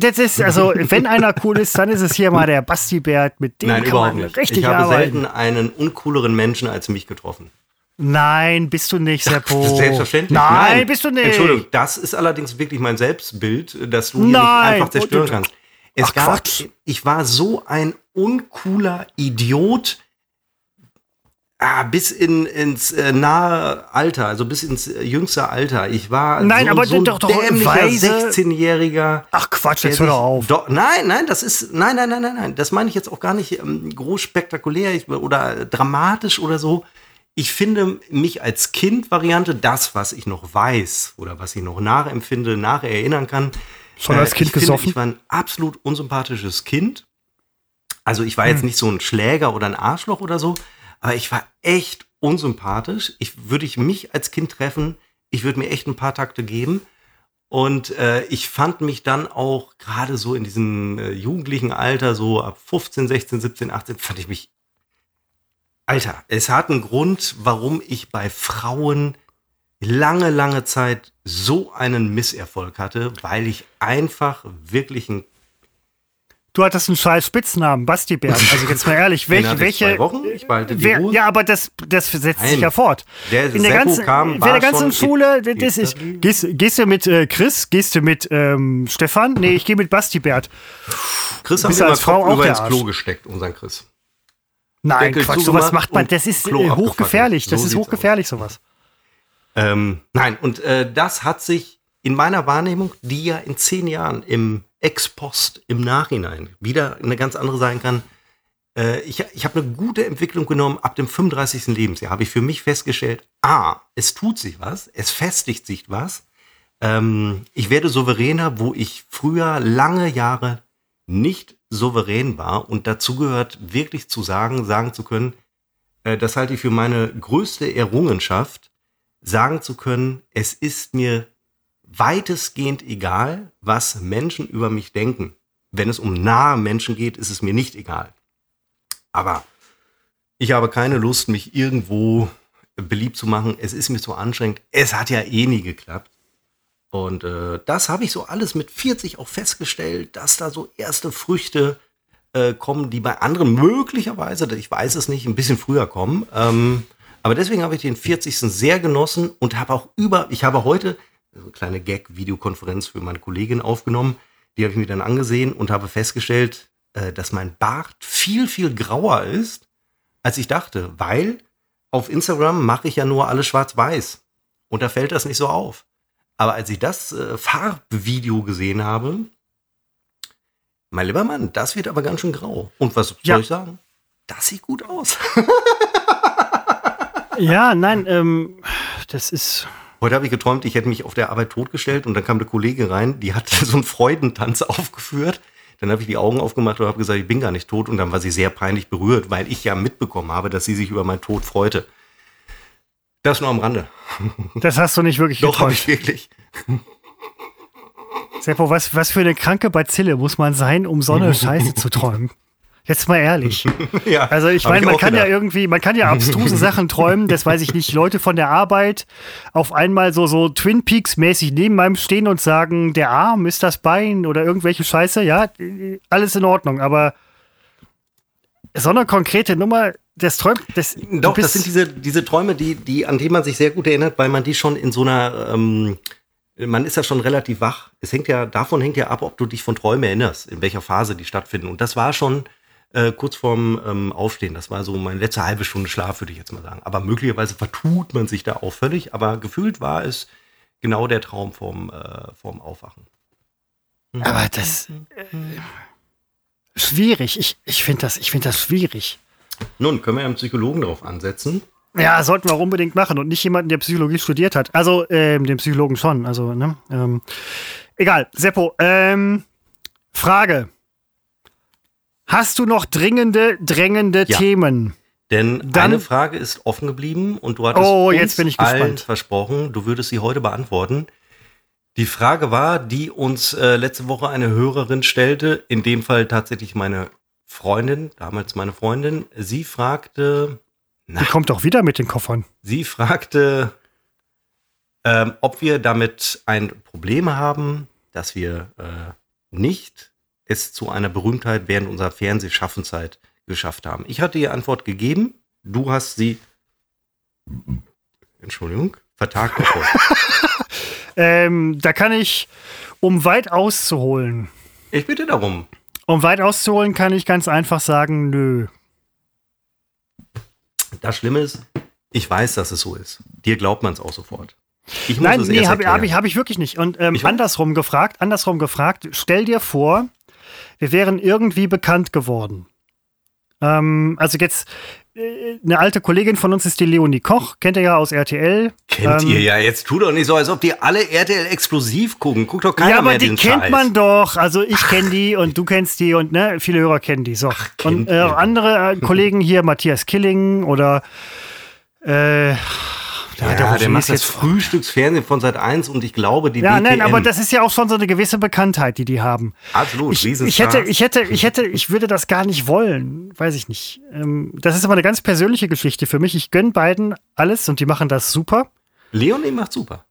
das ist, also, wenn einer cool ist, dann ist es hier mal der Basti Bert, mit dem Nein, kann überhaupt man nicht. richtig Ich habe arbeiten. selten einen uncooleren Menschen als mich getroffen. Nein, bist du nicht, Seppo. Selbstverständlich. Nein, bist du nicht. Entschuldigung, das ist allerdings wirklich mein Selbstbild, dass du Nein. einfach zerstören Und- kannst. Es Ach, gab, Quatsch. ich war so ein uncooler Idiot ah, bis in, ins äh, nahe Alter, also bis ins äh, jüngste Alter. Ich war Nein, so, aber so doch- doch dämlicher weise- 16-Jähriger. Ach Quatsch, jetzt hör doch auf. Doch, nein, nein, das ist, nein, nein, nein, nein, nein, das meine ich jetzt auch gar nicht ähm, groß spektakulär ich- oder dramatisch oder so. Ich finde mich als Kind-Variante, das, was ich noch weiß oder was ich noch nachempfinde, nacherinnern kann. Schon als Kind ich finde, gesoffen? ich war ein absolut unsympathisches Kind. Also ich war Hm. jetzt nicht so ein Schläger oder ein Arschloch oder so, aber ich war echt unsympathisch. Ich würde ich mich als Kind treffen, ich würde mir echt ein paar Takte geben. Und äh, ich fand mich dann auch gerade so in diesem äh, jugendlichen Alter, so ab 15, 16, 17, 18, fand ich mich. Alter, es hat einen Grund, warum ich bei Frauen lange, lange Zeit so einen Misserfolg hatte, weil ich einfach wirklich ein Du hattest einen scheiß Spitznamen, Basti Bert. Also jetzt mal ehrlich, welche, welche, Wochen, ich behalte die wer, Ruhe. ja, aber das, das setzt sich Nein. ja fort. Der in der Seppo ganzen, kam, der ganzen Schule, das ist, gehst, gehst du mit äh, Chris, gehst du mit ähm, Stefan? Nee, ich gehe mit Basti Bert. Chris hat als Frau Kopf auch über ins? Klo gesteckt, unseren Chris. Nein, Deckel Quatsch, sowas macht man, das ist Klo äh, hochgefährlich, das So ist sieht's hochgefährlich, sowas. Ähm, nein, und äh, das hat sich in meiner Wahrnehmung, die ja in zehn Jahren im Ex-Post, im Nachhinein wieder eine ganz andere sein kann. Äh, ich ich habe eine gute Entwicklung genommen ab dem 35. Lebensjahr. Habe ich für mich festgestellt, ah, es tut sich was, es festigt sich was. Ähm, ich werde souveräner, wo ich früher lange Jahre nicht souverän war. Und dazu gehört wirklich zu sagen, sagen zu können, äh, das halte ich für meine größte Errungenschaft, sagen zu können, es ist mir weitestgehend egal, was Menschen über mich denken. Wenn es um nahe Menschen geht, ist es mir nicht egal. Aber ich habe keine Lust, mich irgendwo beliebt zu machen. Es ist mir zu anstrengend. Es hat ja eh nie geklappt. Und äh, das habe ich so alles mit 40 auch festgestellt, dass da so erste Früchte äh, kommen, die bei anderen möglicherweise, ich weiß es nicht, ein bisschen früher kommen. Ähm, aber deswegen habe ich den 40. sehr genossen und habe auch über, ich habe heute so eine kleine Gag-Videokonferenz für meine Kollegin aufgenommen. Die habe ich mir dann angesehen und habe festgestellt, äh, dass mein Bart viel, viel grauer ist, als ich dachte, weil auf Instagram mache ich ja nur alles schwarz-weiß. Und da fällt das nicht so auf. Aber als ich das äh, Farbvideo gesehen habe, mein lieber Mann, das wird aber ganz schön grau. Und was Ja. soll ich sagen? Das sieht gut aus. Ja, nein, ähm, das ist. Heute habe ich geträumt, ich hätte mich auf der Arbeit totgestellt und dann kam eine Kollegin rein, die hat so einen Freudentanz aufgeführt. Dann habe ich die Augen aufgemacht und habe gesagt, ich bin gar nicht tot. Und dann war sie sehr peinlich berührt, weil ich ja mitbekommen habe, dass sie sich über meinen Tod freute. Das nur am Rande. Das hast du nicht wirklich Doch, habe geträumt. ich wirklich. Seppo, was, was für eine kranke Bazille muss man sein, um so eine Scheiße zu träumen? Jetzt mal ehrlich. Ja, Also ich meine, man kann ja gedacht. irgendwie, man kann ja abstruse Sachen träumen, das weiß ich nicht, Leute von der Arbeit auf einmal so, so Twin Peaks mäßig neben meinem stehen und sagen, der Arm ist das Bein oder irgendwelche Scheiße, ja, alles in Ordnung, aber so eine konkrete Nummer, das träumt, das, Doch, das sind diese, diese Träume, die, die, an die man sich sehr gut erinnert, weil man die schon in so einer, ähm, man ist ja schon relativ wach. Es hängt ja, davon hängt ja ab, ob du dich von Träumen erinnerst, in welcher Phase die stattfinden. Und das war schon äh, kurz vorm ähm, Aufstehen. Das war so meine letzte halbe Stunde Schlaf, würde ich jetzt mal sagen. Aber möglicherweise vertut man sich da auch völlig. Aber gefühlt war es genau der Traum vorm, äh, vorm Aufwachen. Mhm. Aber das äh, schwierig. Ich, ich finde das, ich find das schwierig. Nun, können wir einen Psychologen darauf ansetzen. Ja, sollten wir auch unbedingt machen und nicht jemanden, der Psychologie studiert hat. Also, ähm, den Psychologen schon. Also, ne? Ähm, egal. Seppo, ähm, Frage. Hast du noch dringende, drängende ja. Themen? Denn Dann, eine Frage ist offen geblieben und du hattest oh, ich allen versprochen, du würdest sie heute beantworten. Die Frage war, die uns äh, letzte Woche eine Hörerin stellte, in dem Fall tatsächlich meine Freundin, damals meine Freundin. Sie fragte, na, Die kommt doch wieder mit den Koffern. Sie fragte, ähm, ob wir damit ein Problem haben, dass wir äh, nicht es zu einer Berühmtheit während unserer Fernsehschaffenszeit geschafft haben. Ich hatte ihr Antwort gegeben. Du hast sie, Entschuldigung, vertagt. ähm, da kann ich, um weit auszuholen. Ich bitte darum. Um weit auszuholen, kann ich ganz einfach sagen, nö. Das Schlimme ist, ich weiß, dass es so ist. Dir glaubt man es auch sofort. Ich Nein, nee, habe hab ich, hab ich wirklich nicht. Und ähm, andersrum gefragt, andersrum gefragt, stell dir vor, wir wären irgendwie bekannt geworden. Ähm, also jetzt, äh, eine alte Kollegin von uns ist die Leonie Koch, kennt ihr ja aus RTL. Kennt ähm, ihr ja, jetzt tu doch nicht so, als ob die alle RTL explosiv gucken. Guck doch keiner ja, aber die kennt Scheiß. man doch. Also ich kenne die und du kennst die und ne, viele Hörer kennen die. So. Ach, und äh, andere äh, Kollegen hier, Matthias Killing oder äh, ja, der, der macht jetzt Frühstücksfernsehen von Seit 1 und ich glaube, die Ja, DTM nein, aber das ist ja auch schon so eine gewisse Bekanntheit, die die haben. Absolut, ich, ich hätte, ich hätte, ich hätte, ich würde das gar nicht wollen, weiß ich nicht. Ähm, das ist aber eine ganz persönliche Geschichte für mich. Ich gönne beiden alles und die machen das super. Leonie macht super.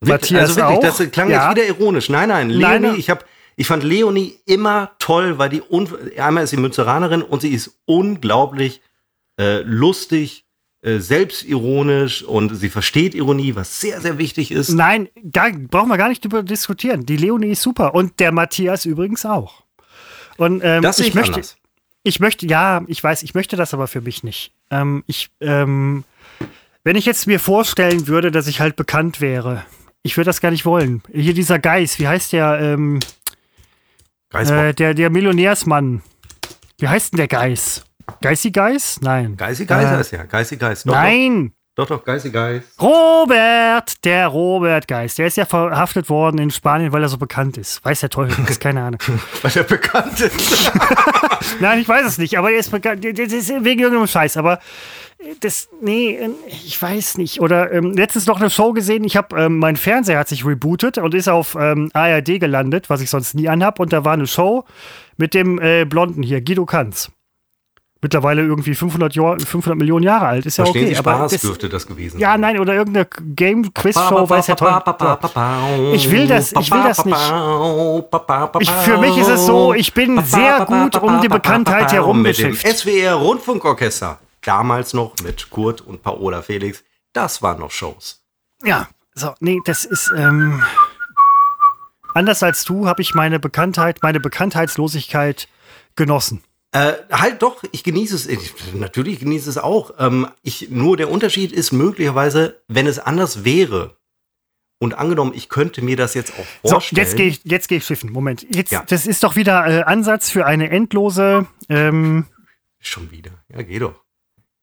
Matthias also wirklich, auch? das klang ja. jetzt wieder ironisch. Nein, nein, Leonie, nein, ich habe ich fand Leonie immer toll, weil die einmal ist sie Münzeranerin und sie ist unglaublich äh, lustig, selbstironisch und sie versteht Ironie, was sehr, sehr wichtig ist. Nein, gar, brauchen wir gar nicht drüber diskutieren. Die Leonie ist super und der Matthias übrigens auch. Und ähm, das ich, ich möchte, anders. ich möchte, ja, ich weiß, ich möchte das aber für mich nicht. Ähm, ich, ähm, wenn ich jetzt mir vorstellen würde, dass ich halt bekannt wäre, ich würde das gar nicht wollen. Hier dieser Geist, wie heißt der? Ähm, äh, der, der Millionärsmann. Wie heißt denn der Geist? Geissi Geis? Nein. Geissi Geis äh, heißt ja. Geissi Geis. Doch, nein. Doch, doch, Geissi Geis. Robert, der Robert Geis. Der ist ja verhaftet worden in Spanien, weil er so bekannt ist. Weiß der Teufel, ist keine Ahnung. weil er bekannt ist. Nein, ich weiß es nicht, aber er ist bekannt. Das ist wegen irgendeinem Scheiß. Aber das, nee, ich weiß nicht. Oder ähm, letztens noch eine Show gesehen. Ich habe, ähm, mein Fernseher hat sich rebootet und ist auf ähm, ARD gelandet, was ich sonst nie anhab. Und da war eine Show mit dem äh, Blonden hier, Guido Kanz mittlerweile irgendwie 500, Jahr, 500 Millionen Jahre alt. Ist ja Verstehen okay. Sie Spaß aber das, dürfte das gewesen Ja, nein, oder irgendeine Game-Quiz-Show, weiß ja toll. Ich will das, ich will das nicht. Ich, für mich ist es so, ich bin sehr gut um die Bekanntheit herum Mit dem SWR Rundfunkorchester. Damals noch mit Kurt und Paola Felix. Das waren noch Shows. Ja, so, nee, das ist, ähm, anders als du habe ich meine Bekanntheit, meine Bekanntheitslosigkeit genossen. Äh, halt doch, ich genieße es. Ich, natürlich genieße es auch. Ähm, ich, nur der Unterschied ist möglicherweise, wenn es anders wäre. Und angenommen, ich könnte mir das jetzt auch vorstellen. So, jetzt gehe ich, jetzt geh ich schiffen. Moment. Jetzt, ja. Das ist doch wieder äh, Ansatz für eine endlose. Ähm Schon wieder. Ja, geh doch.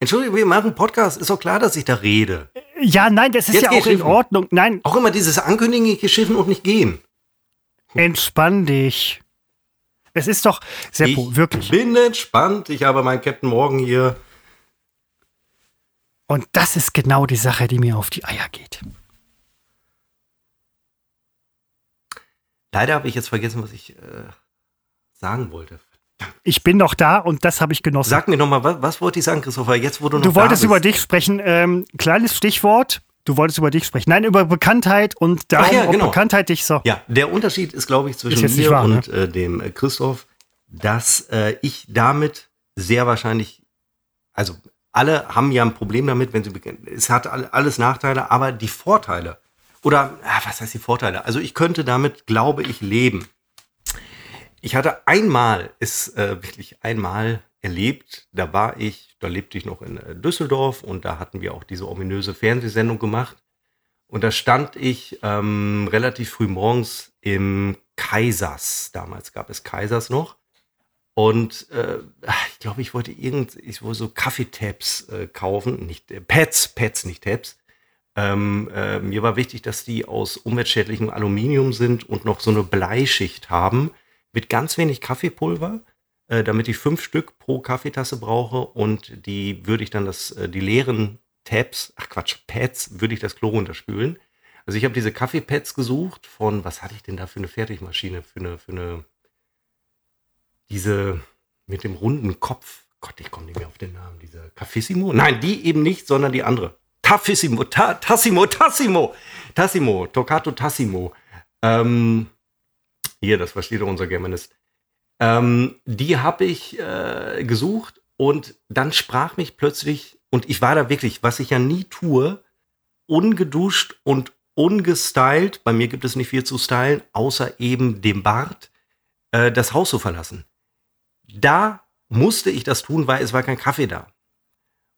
Entschuldigung, wir machen Podcast. Ist doch klar, dass ich da rede. Ja, nein, das ist jetzt ja auch in Ordnung. Nein. Auch immer dieses Ankündigen, ich gehe schiffen und nicht gehen. Entspann dich. Es ist doch, Seppo, ich wirklich. bin entspannt. Ich habe meinen Captain Morgan hier. Und das ist genau die Sache, die mir auf die Eier geht. Leider habe ich jetzt vergessen, was ich äh, sagen wollte. Ich bin noch da und das habe ich genossen. Sag mir noch mal, was, was wollte ich sagen, Christopher? Jetzt, wo du noch Du wolltest über dich sprechen. Ähm, kleines Stichwort. Du wolltest über dich sprechen. Nein, über Bekanntheit und darum, ja, genau. Bekanntheit dich so. Ja, der Unterschied ist, glaube ich, zwischen mir wahr, und ne? äh, dem äh, Christoph, dass äh, ich damit sehr wahrscheinlich, also alle haben ja ein Problem damit, wenn sie bekennen. Es hat alles Nachteile, aber die Vorteile oder ah, was heißt die Vorteile? Also ich könnte damit, glaube ich, leben. Ich hatte einmal, ist äh, wirklich einmal erlebt, da war ich, da lebte ich noch in äh, Düsseldorf und da hatten wir auch diese ominöse Fernsehsendung gemacht. Und da stand ich ähm, relativ früh morgens im Kaisers. Damals gab es Kaisers noch. Und äh, ich glaube, ich wollte irgend, ich wollte so Kaffeetabs äh, kaufen, nicht äh, Pads, Pads, nicht Tabs. Ähm, äh, mir war wichtig, dass die aus umweltschädlichem Aluminium sind und noch so eine Bleischicht haben mit ganz wenig Kaffeepulver, äh, damit ich fünf Stück pro Kaffeetasse brauche und die würde ich dann das, äh, die leeren Tabs, ach Quatsch, Pads, würde ich das Klo runterspülen. Also ich habe diese Kaffeepads gesucht von, was hatte ich denn da für eine Fertigmaschine, für eine, für eine, diese mit dem runden Kopf. Gott, ich komme nicht mehr auf den Namen. Diese Caffissimo? Nein, die eben nicht, sondern die andere. Taffissimo, ta, Tassimo, Tassimo, Tassimo, Toccato Tassimo. Ähm, hier, das versteht doch unser Germanist. Ähm, die habe ich äh, gesucht und dann sprach mich plötzlich, und ich war da wirklich, was ich ja nie tue, ungeduscht und ungestylt, bei mir gibt es nicht viel zu stylen, außer eben dem Bart, äh, das Haus zu verlassen. Da musste ich das tun, weil es war kein Kaffee da.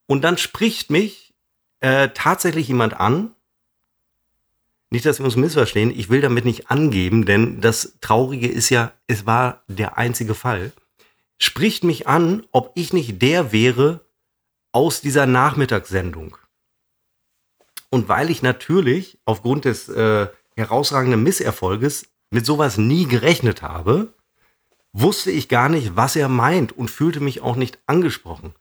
Und dann spricht mich äh, tatsächlich jemand an, nicht, dass wir uns missverstehen, ich will damit nicht angeben, denn das Traurige ist ja, es war der einzige Fall. Spricht mich an, ob ich nicht der wäre aus dieser Nachmittagssendung. Und weil ich natürlich aufgrund des äh, herausragenden Misserfolges mit sowas nie gerechnet habe, wusste ich gar nicht, was er meint und fühlte mich auch nicht angesprochen.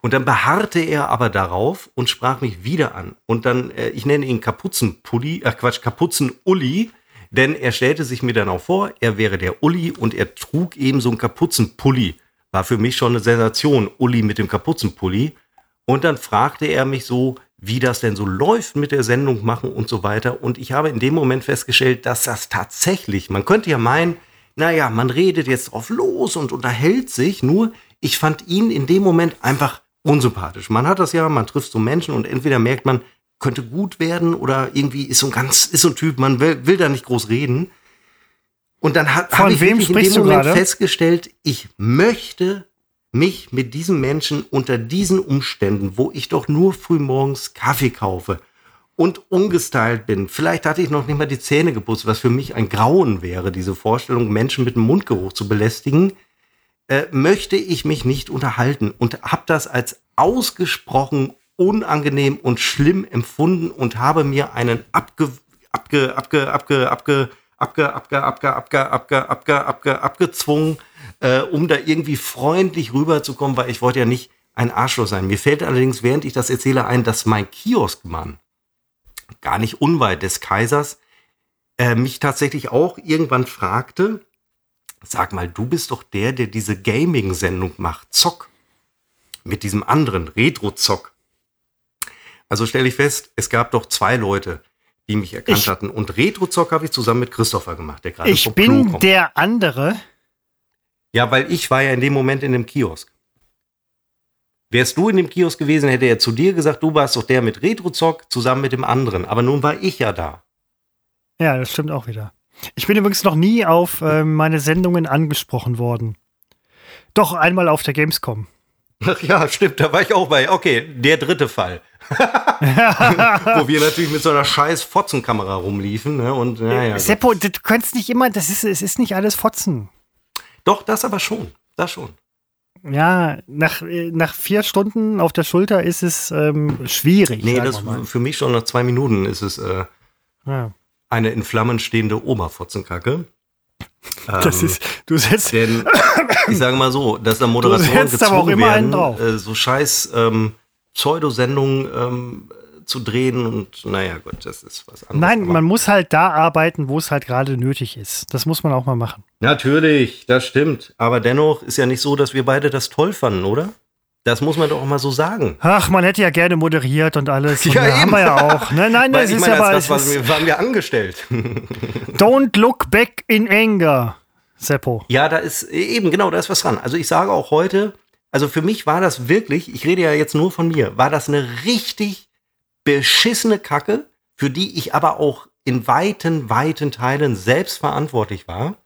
Und dann beharrte er aber darauf und sprach mich wieder an. Und dann, äh, ich nenne ihn Kapuzenpulli, äh Quatsch, Kapuzenulli, denn er stellte sich mir dann auch vor, er wäre der Uli und er trug eben so einen Kapuzenpulli. War für mich schon eine Sensation, Uli mit dem Kapuzenpulli. Und dann fragte er mich so, wie das denn so läuft mit der Sendung machen und so weiter. Und ich habe in dem Moment festgestellt, dass das tatsächlich, man könnte ja meinen, naja, man redet jetzt drauf los und unterhält sich, nur ich fand ihn in dem Moment einfach unsympathisch. Man hat das ja, man trifft so Menschen und entweder merkt man, könnte gut werden oder irgendwie ist so ein ganz, ist so ein Typ, man will, will da nicht groß reden. Und dann hat habe ich wem in dem Moment festgestellt, ich möchte mich mit diesem Menschen unter diesen Umständen, wo ich doch nur früh morgens Kaffee kaufe und ungestylt bin. Vielleicht hatte ich noch nicht mal die Zähne geputzt, was für mich ein Grauen wäre, diese Vorstellung, Menschen mit dem Mundgeruch zu belästigen äh, möchte ich mich nicht unterhalten und habe das als ausgesprochen unangenehm und schlimm empfunden und habe mir einen abge, abge, abge, abge, abge, abge, abge, abge, abge, abge, abge, abge, abgezwungen, äh, um da irgendwie freundlich rüberzukommen, weil ich wollte ja nicht ein Arschloch sein. Mir fällt allerdings, während ich das erzähle, ein, dass mein Kioskmann, gar nicht unweit des Kaisers, äh, mich tatsächlich auch irgendwann fragte, Sag mal, du bist doch der, der diese Gaming-Sendung macht, Zock. Mit diesem anderen, Retro-Zock. Also stelle ich fest, es gab doch zwei Leute, die mich erkannt ich, hatten. Und Retro-Zock habe ich zusammen mit Christopher gemacht, der gerade Ich bin der andere. Ja, weil ich war ja in dem Moment in dem Kiosk. Wärst du in dem Kiosk gewesen, hätte er zu dir gesagt, du warst doch der mit Retro-Zock zusammen mit dem anderen. Aber nun war ich ja da. Ja, das stimmt auch wieder. Ich bin übrigens noch nie auf äh, meine Sendungen angesprochen worden. Doch einmal auf der Gamescom. Ach ja, stimmt, da war ich auch bei. Okay, der dritte Fall. Wo wir natürlich mit so einer scheiß Fotzenkamera rumliefen. Ne? Und, naja, Seppo, du kannst nicht immer, das ist, es ist nicht alles Fotzen. Doch, das aber schon. Das schon. Ja, nach, nach vier Stunden auf der Schulter ist es ähm, schwierig. Nee, das für mich schon nach zwei Minuten ist es. Äh, ja eine in Flammen stehende Oberfotzenkacke. Das ähm, ist, du setzt. Denn, ich sage mal so, dass da Moderatoren gezwungen werden, äh, so scheiß ähm, Pseudosendungen ähm, zu drehen und naja, gut, das ist was anderes. Nein, man muss halt da arbeiten, wo es halt gerade nötig ist. Das muss man auch mal machen. Natürlich, das stimmt. Aber dennoch ist ja nicht so, dass wir beide das toll fanden, oder? Das muss man doch auch mal so sagen. Ach, man hätte ja gerne moderiert und alles. Und ja, eben. haben wir ja auch. Nein, nein, das ist meine, ja das, was wir, waren wir angestellt. Don't look back in anger, Seppo. Ja, da ist eben, genau, da ist was dran. Also ich sage auch heute, also für mich war das wirklich, ich rede ja jetzt nur von mir, war das eine richtig beschissene Kacke, für die ich aber auch in weiten, weiten Teilen selbst verantwortlich war.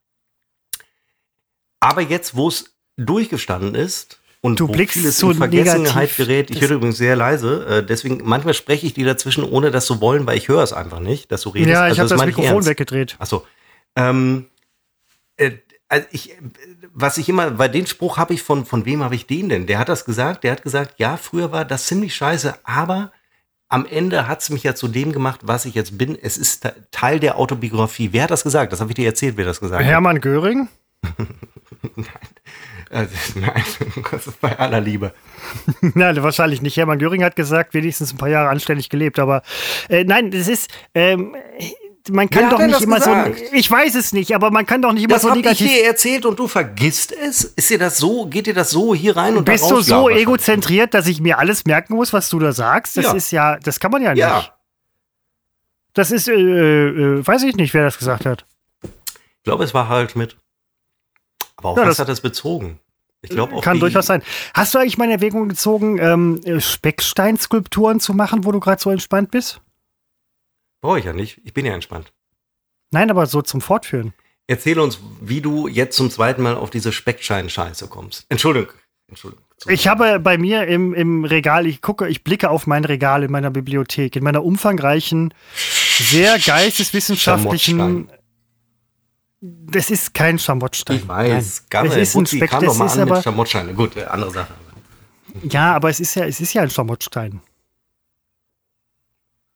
Aber jetzt, wo es durchgestanden ist und Du blickst vieles so in Vergessenheit gerät, ich Das- höre übrigens sehr leise, äh, deswegen manchmal spreche ich dir dazwischen, ohne das zu wollen, weil ich höre es einfach nicht, dass du redest. Ja, ich Also habe das ich Mikrofon ernst. weggedreht. Achso. Ähm, äh, also ich, was ich immer, bei den Spruch habe ich von, von wem habe ich den denn? Der hat das gesagt, der hat gesagt, ja, früher war das ziemlich scheiße, aber am Ende hat es mich ja zu dem gemacht, was ich jetzt bin. Es ist te- Teil der Autobiografie. Wer hat das gesagt? Das habe ich dir erzählt, wer das gesagt Hermann Göring? hat. Äh, nein, das ist bei aller Liebe. Nein, wahrscheinlich nicht. Hermann Göring hat gesagt, wenigstens ein paar Jahre anständig gelebt. Aber äh, nein, das ist. Ähm, man kann Wer doch nicht immer gesagt? so. Ich weiß es nicht, aber man kann doch nicht immer Das so habe ich negativ. dir erzählt und du vergisst es? Ist dir das so, geht dir das so hier rein und Bist du so egozentriert, dass ich mir alles merken muss, was du da sagst? Das Ja. ist ja, das kann man ja nicht. Ja, Das ist, äh, äh, weiß ich nicht, wer das gesagt hat. ich glaube, es war Harald Schmidt. Aber auf Ja, was das- hat das bezogen? Ich glaube auch Kann durchaus sein. Hast du eigentlich mal in Erwägung gezogen, ähm, äh, Specksteinskulpturen zu machen, wo du gerade so entspannt bist? Brauche ich ja nicht. Ich bin ja entspannt. Nein, aber so zum Fortführen. Erzähle uns, wie du jetzt zum zweiten Mal auf diese Speckschein-Scheiße kommst. Entschuldigung. Entschuldigung. Ich habe bei mir im, im Regal, ich gucke, ich blicke auf mein Regal in meiner Bibliothek, in meiner umfangreichen, sehr geisteswissenschaftlichen. Schamottstein. Das ist kein Schamottstein. Ich weiß. Gammel, Es ist ein Speck, kam das doch mal ist an aber, mit Schamottsteine. Gut, äh, andere Sache. ja, aber es ist ja, es ist ja ein Schamottstein.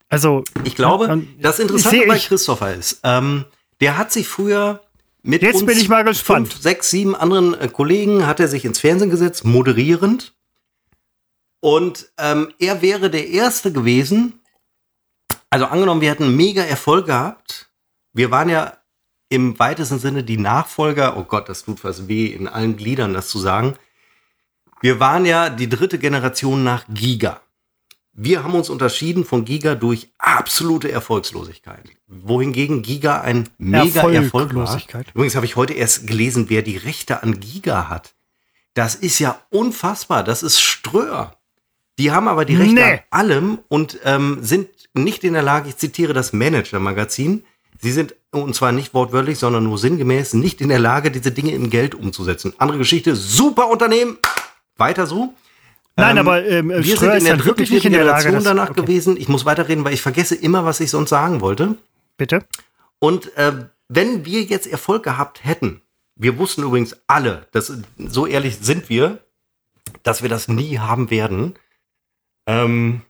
Also, Ich glaube, Und das Interessante bei Christopher ist, ähm, der hat sich früher mit Jetzt uns bin ich mal gespannt. fünf, sechs, sieben anderen äh, Kollegen hat er sich ins Fernsehen gesetzt, moderierend. Und ähm, er wäre der Erste gewesen. Also angenommen, wir hätten mega Erfolg gehabt. Wir waren ja im weitesten Sinne die Nachfolger. Oh Gott, das tut fast weh, in allen Gliedern das zu sagen. Wir waren ja die dritte Generation nach Giga. Wir haben uns unterschieden von Giga durch absolute Erfolgslosigkeit. Wohingegen Giga ein mega Erfolg war. Übrigens habe ich heute erst gelesen, wer die Rechte an Giga hat. Das ist ja unfassbar. Das ist Ströer. Die haben aber die Rechte Nee. an allem und ähm, sind nicht in der Lage, ich zitiere das Manager-Magazin, sie sind, und zwar nicht wortwörtlich, sondern nur sinngemäß, nicht in der Lage, diese Dinge in Geld umzusetzen. Andere Geschichte, super Unternehmen, weiter so. nein, Ähm, aber ähm, Wir Ströer sind in der dritten, wirklich nicht in der Lage. Generation danach okay, gewesen. Ich muss weiterreden, weil ich vergesse immer, was ich sonst sagen wollte. Bitte. Und äh, wenn wir jetzt Erfolg gehabt hätten, wir wussten übrigens alle, dass, so ehrlich sind wir, dass wir das nie haben werden. Ähm,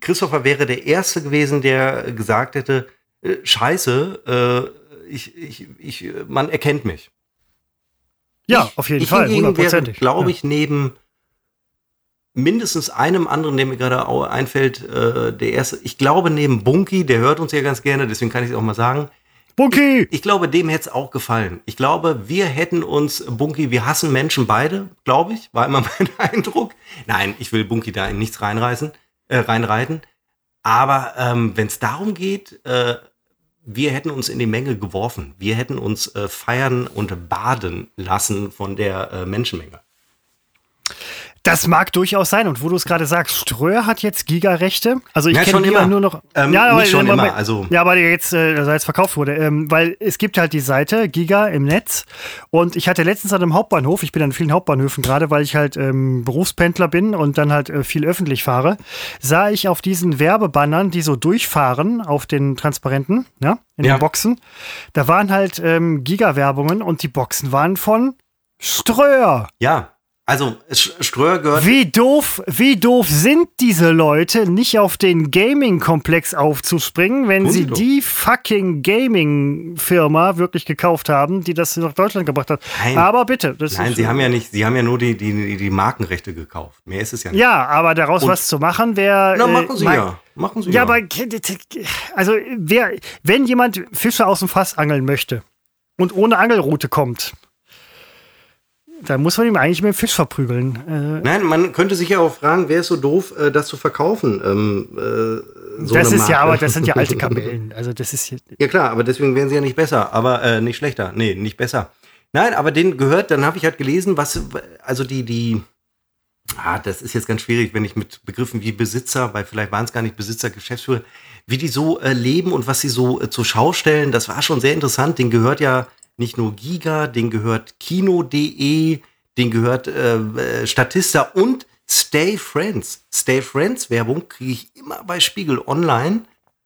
Christopher wäre der Erste gewesen, der gesagt hätte, äh, scheiße, äh, ich, ich, ich, man erkennt mich. Ja, ich, auf jeden ich Fall, hundertprozentig. glaube Ja. ich, neben mindestens einem anderen, der mir gerade einfällt, äh, der erste, ich glaube neben Bunky, der hört uns ja ganz gerne, deswegen kann ich es auch mal sagen, Bunky! ich glaube, dem hätte es auch gefallen. Ich glaube, wir hätten uns, Bunky, wir hassen Menschen beide, glaube ich, war immer mein Eindruck. Nein, ich will Bunky da in nichts reinreißen, äh, reinreiten. Aber ähm, wenn es darum geht, äh, wir hätten uns in die Menge geworfen. Wir hätten uns äh, feiern und baden lassen von der äh, Menschenmenge. Das mag durchaus sein. Und wo du es gerade sagst, Ströer hat jetzt Giga-Rechte. Also ich Ja, kenne Giga immer. nur noch. Ähm, ja, nicht schon aber- immer, also- ja, aber jetzt, äh, also jetzt verkauft wurde. Ähm, weil es gibt halt die Seite Giga im Netz. Und ich hatte letztens an einem Hauptbahnhof, ich bin an vielen Hauptbahnhöfen gerade, weil ich halt ähm, Berufspendler bin und dann halt äh, viel öffentlich fahre, sah ich auf diesen Werbebannern, die so durchfahren auf den Transparenten, ja, in Ja. den Boxen, da waren halt ähm, Giga-Werbungen und die Boxen waren von Ströer. Ja, also Ströer gehört Wie doof, wie doof sind diese Leute, nicht auf den Gaming-Komplex aufzuspringen, wenn sie doch. die fucking Gaming-Firma wirklich gekauft haben, die das nach Deutschland gebracht hat. Nein. Aber bitte, das Nein, ist, sie haben ja nicht, sie haben ja nur die, die, die Markenrechte gekauft. Mehr ist es ja nicht. ja, aber daraus Und- was zu machen wäre. Na, machen sie mein- ja. Machen sie Ja, aber also wer, wenn jemand Fische aus dem Fass angeln möchte und ohne Angelroute kommt, dann muss man ihm eigentlich mit dem Fisch verprügeln. Äh, Nein, man könnte sich ja auch fragen, wer ist so doof, äh, das zu verkaufen? Ähm, äh, so das ist ja, Marke. aber das sind ja alte Kamellen. Also das ist Ja klar, aber deswegen wären sie ja nicht besser, aber äh, nicht schlechter. Nee, nicht besser. Nein, aber den gehört, dann habe ich halt gelesen, was, also die, die, ah, das ist jetzt ganz schwierig, wenn ich mit Begriffen wie Besitzer, weil vielleicht waren es gar nicht Besitzer, Geschäftsführer, wie die so äh, leben und was sie so äh, zur Schau stellen, das war schon sehr interessant. Den gehört ja nicht nur Giga, den gehört Kino.de, den gehört äh, Statista und Stay Friends. Stay Friends Werbung kriege ich immer bei Spiegel Online,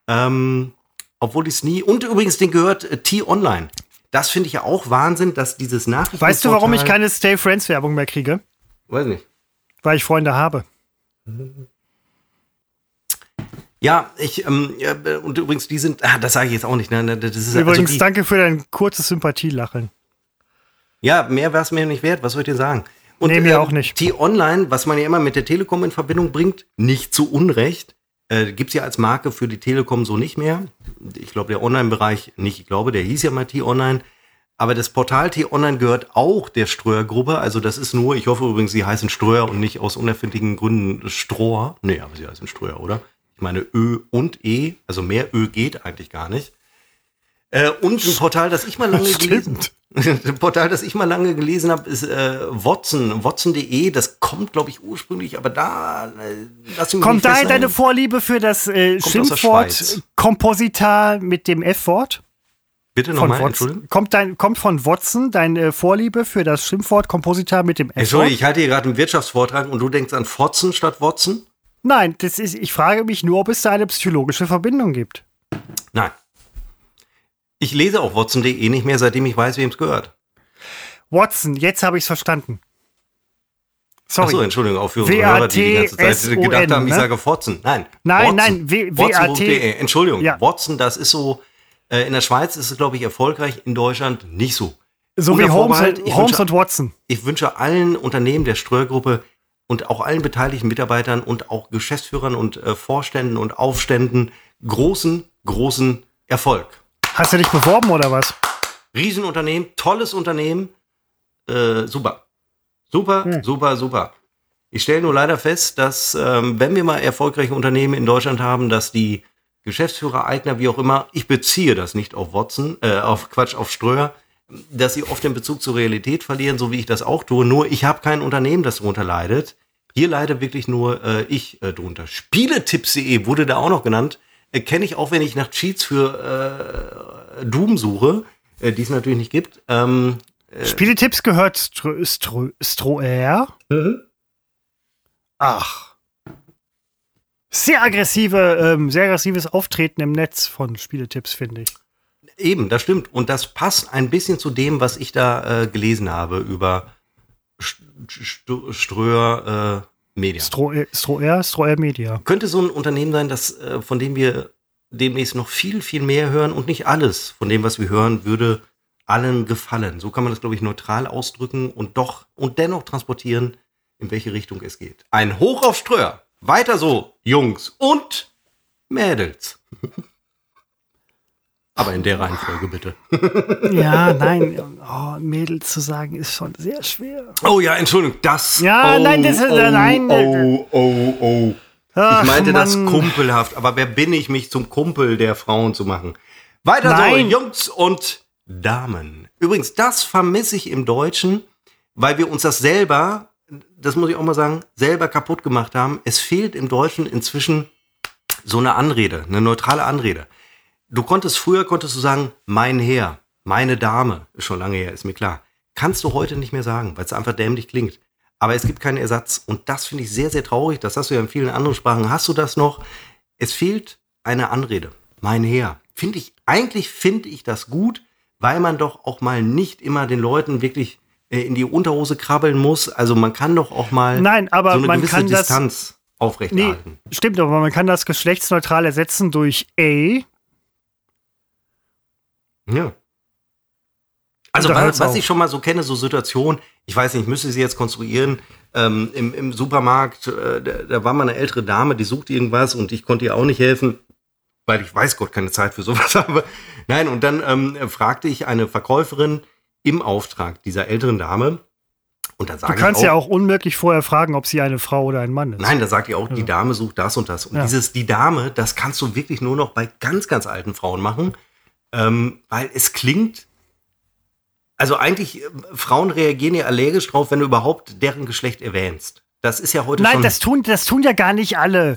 ähm, obwohl ich es nie. Und übrigens, den gehört äh, T-Online. Das finde ich ja auch Wahnsinn, dass dieses Nachrichten. Weißt du, warum ich keine Stay Friends Werbung mehr kriege? Weiß nicht. Weil ich Freunde habe. Ja, ich, ähm, ja, und übrigens, die sind, ah, das sage ich jetzt auch nicht. Ne? Das ist, übrigens, also die, danke für dein kurzes Sympathielacheln. Ja, mehr war es mir nicht wert. Was soll ich dir sagen? Und, nee, mir äh, auch nicht. T-Online, was man ja immer mit der Telekom in Verbindung bringt, nicht zu Unrecht, äh, gibt es ja als Marke für die Telekom so nicht mehr. Ich glaube, der Online-Bereich nicht. Ich glaube, der hieß ja mal T-Online. Aber das Portal T-Online gehört auch der Ströer-Gruppe. Also das ist nur, ich hoffe übrigens, sie heißen Ströer und nicht aus unerfindlichen Gründen Stroher. Nee, aber sie heißen Ströer, oder? Ich meine Ö und E, also mehr Ö geht eigentlich gar nicht. Äh, und ein Portal, das ich mal lange gelesen Ein Portal, das ich mal lange gelesen habe, ist äh, Watson, watson.de. Das kommt, glaube ich, ursprünglich, aber da äh, Kommt da deine Vorliebe für das äh, Schimpfwort Kompositar mit dem F-Wort? Bitte nochmal, Entschuldigung. Kommt, dein, kommt von Watson deine Vorliebe für das Schimpfwort Kompositar mit dem F-Wort? Entschuldigung, ich halte hier gerade einen Wirtschaftsvortrag und du denkst an Fotzen statt Watson? Nein, das ist, ich frage mich nur, ob es da eine psychologische Verbindung gibt. Nein. Ich lese auch Watson.de nicht mehr, seitdem ich weiß, wem es gehört. Watson, jetzt habe ich es verstanden. Sorry. Achso, Entschuldigung, auch für unsere Hörer, die die ganze Zeit gedacht haben, ich ne? sage Watson. Nein. Nein, nein, WAT. Entschuldigung. Watson, das ist so, äh, in der Schweiz ist es, glaube ich, erfolgreich, in Deutschland nicht so. So wie Holmes, und, Holmes und Watson. Ich wünsche allen Unternehmen der Ströer-Gruppe und auch allen beteiligten Mitarbeitern und auch Geschäftsführern und äh, Vorständen und Aufständen großen, großen Erfolg. Hast du dich beworben oder was? Riesenunternehmen, tolles Unternehmen. Äh, super. Super, hm. super, super. Ich stelle nur leider fest, dass ähm, wenn wir mal erfolgreiche Unternehmen in Deutschland haben, dass die Geschäftsführer, Eigner, wie auch immer, ich beziehe das nicht auf Watson, äh, auf Quatsch, auf Ströer, dass sie oft den Bezug zur Realität verlieren, so wie ich das auch tue. Nur ich habe kein Unternehmen, das darunter leidet. Hier leider wirklich nur äh, ich äh, drunter. Spieletipps.de wurde da auch noch genannt. Äh, Kenne ich auch, wenn ich nach Cheats für äh, Doom suche, äh, die es natürlich nicht gibt. Ähm, äh, Spieletipps gehört Stro Stro Stroer. Mhm. Ach. Sehr aggressive, ähm, sehr aggressives Auftreten im Netz von Spieletipps, finde ich. Eben, das stimmt. Und das passt ein bisschen zu dem, was ich da äh, gelesen habe über St Ströer äh, Media. Stroer, Stroer, Stroer Media. Könnte so ein Unternehmen sein, das, äh, von dem wir demnächst noch viel, viel mehr hören und nicht alles von dem, was wir hören, würde allen gefallen. So kann man das, glaube ich, neutral ausdrücken und doch und dennoch transportieren, in welche Richtung es geht. Ein Hoch auf Ströer. Weiter so, Jungs und Mädels. Aber in der Reihenfolge bitte. ja, nein. Oh, Mädels zu sagen ist schon sehr schwer. Oh ja, Entschuldigung, das. Ja, oh, nein, das ist. Oh, nein. Oh, oh, oh. Ach, ich meinte Mann. das kumpelhaft, aber wer bin ich, mich zum Kumpel der Frauen zu machen? Weiter nein. so, Jungs und Damen. Übrigens, das vermisse ich im Deutschen, weil wir uns das selber, das muss ich auch mal sagen, selber kaputt gemacht haben. Es fehlt im Deutschen inzwischen so eine Anrede, eine neutrale Anrede. Du konntest früher konntest du sagen, mein Herr, meine Dame, ist schon lange her, ist mir klar. Kannst du heute nicht mehr sagen, weil es einfach dämlich klingt. Aber es gibt keinen Ersatz. Und das finde ich sehr, sehr traurig. Das hast du ja in vielen anderen Sprachen. Hast du das noch? Es fehlt eine Anrede. Mein Herr. Finde ich, eigentlich finde ich das gut, weil man doch auch mal nicht immer den Leuten wirklich äh, in die Unterhose krabbeln muss. Also man kann doch auch mal Nein, aber so eine man gewisse kann Distanz das, aufrechterhalten. Nee, stimmt, aber man kann das geschlechtsneutral ersetzen durch A ja. Also was, was ich schon mal so kenne, so Situationen, ich weiß nicht, ich müsste sie jetzt konstruieren, ähm, im, im Supermarkt, äh, da, da, war mal eine ältere Dame, die sucht irgendwas und ich konnte ihr auch nicht helfen, weil ich weiß Gott keine Zeit für sowas habe. Nein, und dann ähm, fragte ich eine Verkäuferin im Auftrag dieser älteren Dame, und dann sage du kannst auch, ja auch unmöglich vorher fragen, ob sie eine Frau oder ein Mann ist. Nein, da sagt ihr auch, die Dame sucht das und das. Und ja. dieses die Dame, das kannst du wirklich nur noch bei ganz, ganz alten Frauen machen ähm, weil es klingt, also eigentlich, äh, Frauen reagieren ja allergisch drauf, wenn du überhaupt deren Geschlecht erwähnst. Das ist ja heute Nein, schon. Nein, das tun, das tun ja gar nicht alle.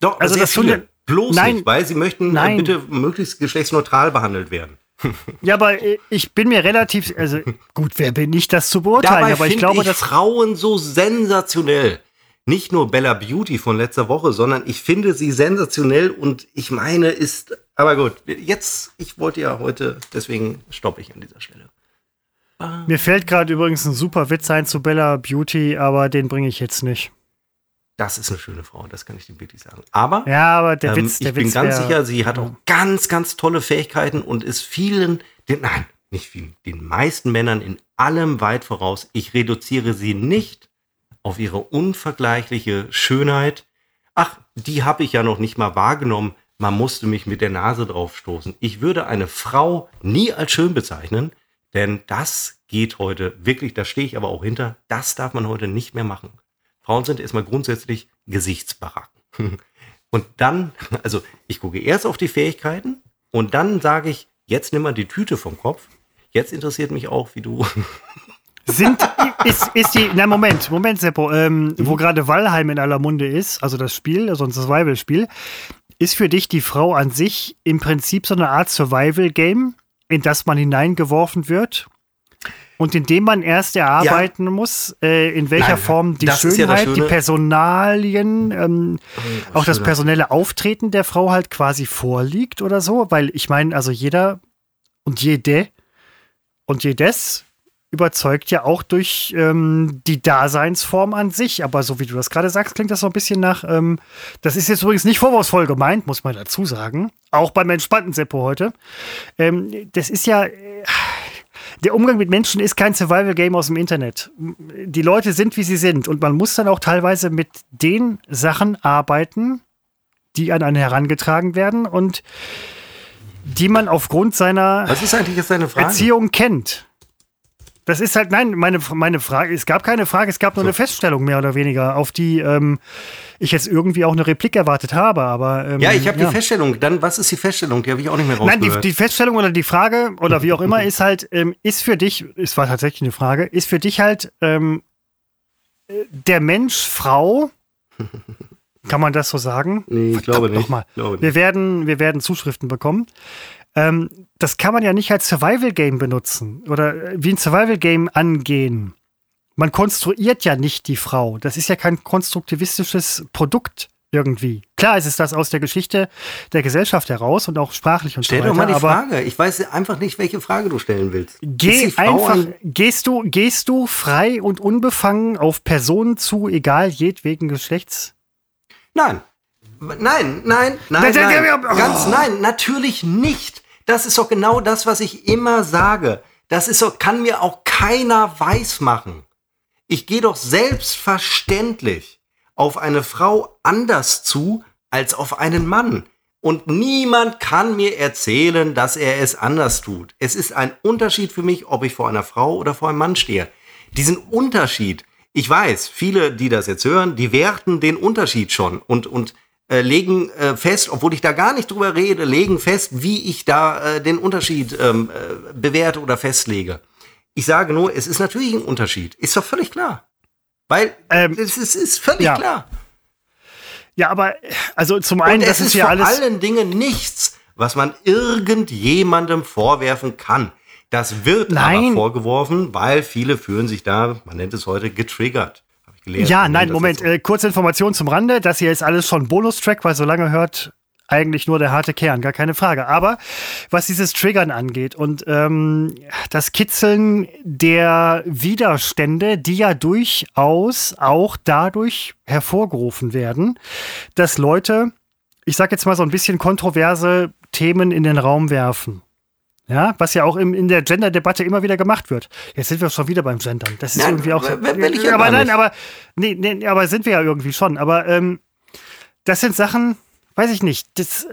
Doch, also das viele. tun ja, bloß nein, nicht, weil sie möchten äh, nein. bitte möglichst geschlechtsneutral behandelt werden. Ja, aber äh, ich bin mir relativ, also gut, wer bin ich, das zu beurteilen? Dabei aber ich finde glaube, ich dass Frauen so sensationell. Nicht nur Bella Beauty von letzter Woche, sondern ich finde sie sensationell und ich meine ist, aber gut, jetzt, ich wollte ja heute, deswegen stoppe ich an dieser Stelle. mir fällt gerade übrigens ein super Witz ein zu Bella Beauty, aber den bringe ich jetzt nicht. Das ist eine schöne Frau, das kann ich dir wirklich sagen. Aber Ja, aber der ähm, Witz, der ich bin Witz ganz wär- sicher, sie hat auch ganz, ganz tolle Fähigkeiten und ist vielen, den, nein, nicht vielen, den meisten Männern in allem weit voraus. Ich reduziere sie nicht auf ihre unvergleichliche Schönheit. Ach, die habe ich ja noch nicht mal wahrgenommen. Man musste mich mit der Nase draufstoßen. Ich würde eine Frau nie als schön bezeichnen, denn das geht heute wirklich, da stehe ich aber auch hinter, das darf man heute nicht mehr machen. Frauen sind erstmal grundsätzlich Gesichtsbaracken. Und dann, also ich gucke erst auf die Fähigkeiten und dann sage ich, jetzt nimm mal die Tüte vom Kopf. Jetzt interessiert mich auch, wie du. Sind, ist, ist die, na Moment, Moment, Seppo, ähm, wo gerade Valheim in aller Munde ist, also das Spiel, also ein Survival-Spiel, ist für dich die Frau an sich im Prinzip so eine Art Survival-Game, in das man hineingeworfen wird? Und in dem man erst erarbeiten muss, äh, in welcher Nein, Form die ist ja Schönheit, die. Personalien, ähm, auch das personelle Auftreten der Frau halt quasi vorliegt oder so, weil ich meine, also jeder und jede und jedes überzeugt ja auch durch ähm, die Daseinsform an sich. Aber so wie du das gerade sagst, klingt das so ein bisschen nach. Ähm, das ist jetzt übrigens nicht vorwurfsvoll gemeint, muss man dazu sagen. Auch beim entspannten Seppo heute. Ähm, das ist ja. Äh, der Umgang mit Menschen ist kein Survival-Game aus dem Internet. Die Leute sind, wie sie sind. Und man muss dann auch teilweise mit den Sachen arbeiten, die an einen herangetragen werden und die man aufgrund seiner Was ist eigentlich jetzt deine Frage? Erziehung kennt. Das ist halt, nein, meine, meine Frage, es gab keine Frage, es gab nur eine Feststellung, mehr oder weniger, auf die ähm, ich jetzt irgendwie auch eine Replik erwartet habe, aber. Ähm, Ja, ich habe die Feststellung. Dann, was ist die Feststellung? Die habe ich auch nicht mehr Nein, die, rausgehört. die Feststellung oder die Frage oder wie auch immer ist halt, ähm, ist für dich, es war tatsächlich eine Frage, ist für dich halt ähm, äh, der Mensch Frau, kann man das so sagen? Nee, ich glaube Verdammt nicht. Nochmal. Glaube nicht. Wir, werden, wir werden Zuschriften bekommen. Ähm, das kann man ja nicht als Survival-Game benutzen oder äh, wie ein Survival-Game angehen. Man konstruiert ja nicht die Frau. Das ist ja kein konstruktivistisches Produkt irgendwie. Klar ist es das aus der Geschichte der Gesellschaft heraus und auch sprachlich und Stell so weiter. doch mal die Frage. Ich weiß einfach nicht, welche Frage du stellen willst. Geh einfach, ein- gehst du, gehst du frei und unbefangen auf Personen zu, egal jedwegen Geschlechts? Nein. Nein, nein, nein, Nein, nein. nein, nein, Ganz nein, natürlich nicht. Das ist doch genau das, was ich immer sage. Das ist doch, kann mir auch keiner weismachen. Ich gehe doch selbstverständlich auf eine Frau anders zu als auf einen Mann. Und niemand kann mir erzählen, dass er es anders tut. Es ist ein Unterschied für mich, ob ich vor einer Frau oder vor einem Mann stehe. Diesen Unterschied, ich weiß, viele, die das jetzt hören, die werten den Unterschied schon und, und äh, legen äh, fest, obwohl ich da gar nicht drüber rede, legen fest, wie ich da äh, den Unterschied ähm, äh, bewerte oder festlege. Ich sage nur, es ist natürlich ein Unterschied. Ist doch völlig klar. Weil Ähm, es ist, ist völlig ja. klar. Ja, aber also zum einen, Und das es ist ja vor alles. allen Dingen nichts, was man irgendjemandem vorwerfen kann. Das wird Nein. aber vorgeworfen, weil viele fühlen sich da, man nennt es heute, getriggert. Ja, nein, Moment, äh, kurze Information zum Rande. Das hier ist alles schon Bonustrack, weil so lange hört eigentlich nur der harte Kern, gar keine Frage. Aber was dieses Triggern angeht und ähm, das Kitzeln der Widerstände, die ja durchaus auch dadurch hervorgerufen werden, dass Leute, ich sag jetzt mal so ein bisschen kontroverse Themen in den Raum werfen. Ja, was ja auch im, in der Gender-Debatte immer wieder gemacht wird. Jetzt sind wir schon wieder beim Gendern. Das ist Nein, irgendwie auch. will ich ja aber nein, aber nee, nee, aber sind wir ja irgendwie schon. Aber ähm, das sind Sachen, weiß ich nicht. Das,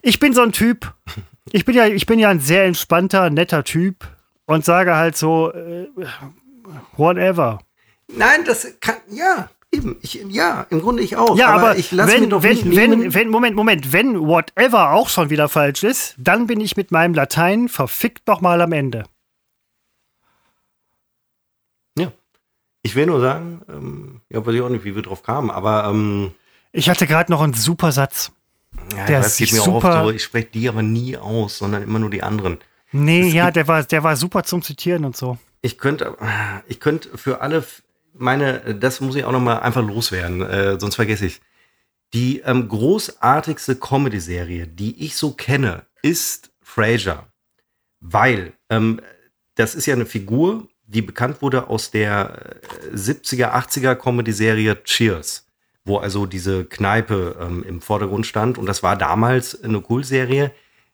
ich bin so ein Typ. Ich bin ja, ich bin ja ein sehr entspannter, netter Typ und sage halt so, äh, whatever. Nein, das kann, ja, eben, ich, ja, im Grunde ich auch. Ja, aber, ich lasse mir wenn, doch wenn, nicht nehmen. wenn, wenn, Moment, Moment, wenn whatever auch schon wieder falsch ist, dann bin ich mit meinem Latein verfickt noch mal am Ende. ja. Ich will nur sagen, ähm, ja, weiß ich auch nicht, wie wir drauf kamen, aber ähm, Ich hatte gerade noch einen super Satz. Ja, Der geht ist mir super- oft. Ich spreche die aber nie aus, sondern immer nur die anderen. Nee, Es ja, der war, der war super zum Zitieren und so. Ich könnte, ich könnte für alle meine, das muss ich auch noch mal einfach loswerden, äh, sonst vergesse ich. Die ähm, großartigste Comedy-Serie, die ich so kenne, ist Frasier, weil ähm, das ist ja eine Figur, die bekannt wurde aus der äh, 70er, 80er Comedy-Serie Cheers, wo also diese Kneipe ähm, im Vordergrund stand und das war damals eine Kultserie.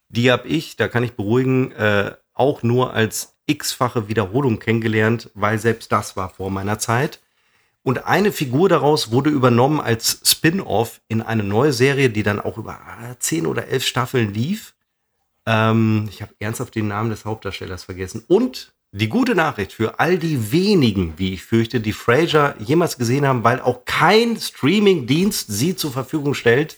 Die habe ich, da kann ich beruhigen, äh, auch nur als x-fache Wiederholung kennengelernt, weil selbst das war vor meiner Zeit. Und eine Figur daraus wurde übernommen als Spin-off in eine neue Serie, die dann auch über äh, zehn oder elf Staffeln lief. Ähm, ich habe ernsthaft den Namen des Hauptdarstellers vergessen. Und die gute Nachricht für all die wenigen, wie ich fürchte, die Frasier jemals gesehen haben, weil auch kein Streaming-Dienst sie zur Verfügung stellt.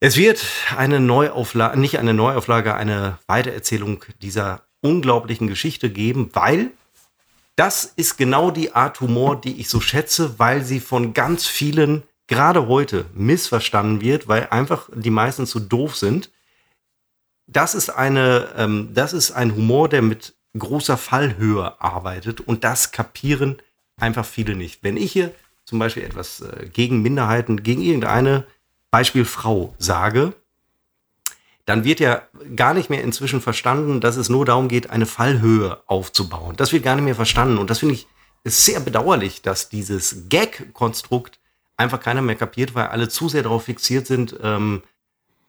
Es wird eine Neuauflage, nicht eine Neuauflage, eine Weitererzählung dieser unglaublichen Geschichte geben, weil das ist genau die Art Humor, die ich so schätze, weil sie von ganz vielen, gerade heute, missverstanden wird, weil einfach die meisten zu doof sind. Das ist eine, ähm, das ist ein Humor, der mit großer Fallhöhe arbeitet und das kapieren einfach viele nicht. Wenn ich hier zum Beispiel etwas äh, gegen Minderheiten, gegen irgendeine Beispiel Frau sage, dann wird ja gar nicht mehr inzwischen verstanden, dass es nur darum geht, eine Fallhöhe aufzubauen. Das wird gar nicht mehr verstanden. Und das finde ich sehr bedauerlich, dass dieses Gag-Konstrukt einfach keiner mehr kapiert, weil alle zu sehr darauf fixiert sind, ähm,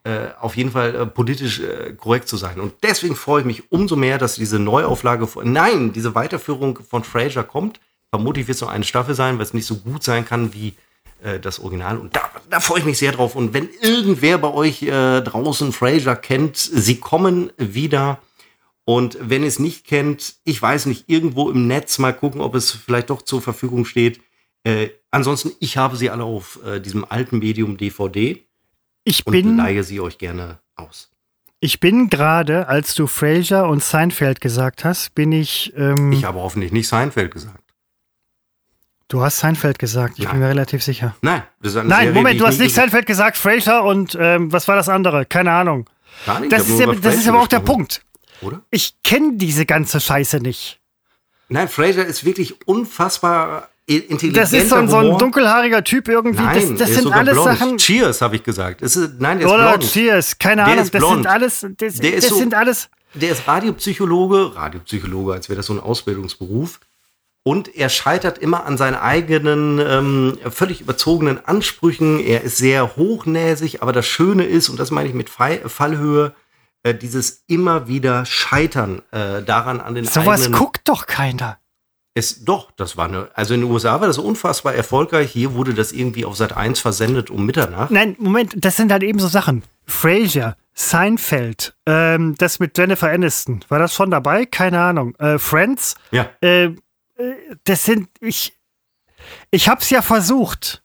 äh, auf jeden Fall äh, politisch äh, korrekt zu sein. Und deswegen freue ich mich umso mehr, dass diese Neuauflage, von, nein, diese Weiterführung von Frasier kommt. Vermutlich wird es noch eine Staffel sein, weil es nicht so gut sein kann wie äh, das Original. Und da, da freue ich mich sehr drauf. Und wenn irgendwer bei euch äh, draußen Frasier kennt, sie kommen wieder. Und wenn ihr es nicht kennt, ich weiß nicht, irgendwo im Netz mal gucken, ob es vielleicht doch zur Verfügung steht. Äh, ansonsten, ich habe sie alle auf äh, diesem alten Medium DVD Ich und bin, leihe sie euch gerne aus. ich bin gerade, als du Fraser und Seinfeld gesagt hast, bin ich. Ähm, Ich habe hoffentlich nicht Seinfeld gesagt. Du hast Seinfeld gesagt, ich bin Nein. mir relativ sicher. Nein, das ist eine Nein, Serie, Moment, du hast nicht Seinfeld gesagt, Fraser und ähm, was war das andere? Keine Ahnung. Gar nicht, ich Das ist, ja, das ist aber auch der. Punkt. Oder? Ich kenne diese ganze Scheiße nicht. Nein, Fraser ist wirklich unfassbar i- intelligenter Das ist so ein, so ein dunkelhaariger Typ irgendwie. Nein, das das sind alles blond. Sachen. Cheers, habe ich gesagt. Es ist, nein, der ist Oder blond. Cheers, keine Ahnung. Das sind alles. Das, Der ist das so- sind alles. Der ist Radiopsychologe, Radiopsychologe, als wäre das so ein Ausbildungsberuf. Und er scheitert immer an seinen eigenen ähm, völlig überzogenen Ansprüchen. Er ist sehr hochnäsig, aber das Schöne ist, und das meine ich mit Fall, Fallhöhe, äh, dieses immer wieder Scheitern äh, daran an den Sowas eigenen. guckt doch keiner. Es, doch, das war eine, also in den USA war das unfassbar erfolgreich. Hier wurde das irgendwie auf Sat 1 versendet um Mitternacht. Nein, Moment, das sind halt eben so Sachen. Frasier, Seinfeld, ähm, das mit Jennifer Aniston. War das schon dabei? Keine Ahnung. Äh, Friends, Ja. äh, das sind. Ich, ich hab's ja versucht.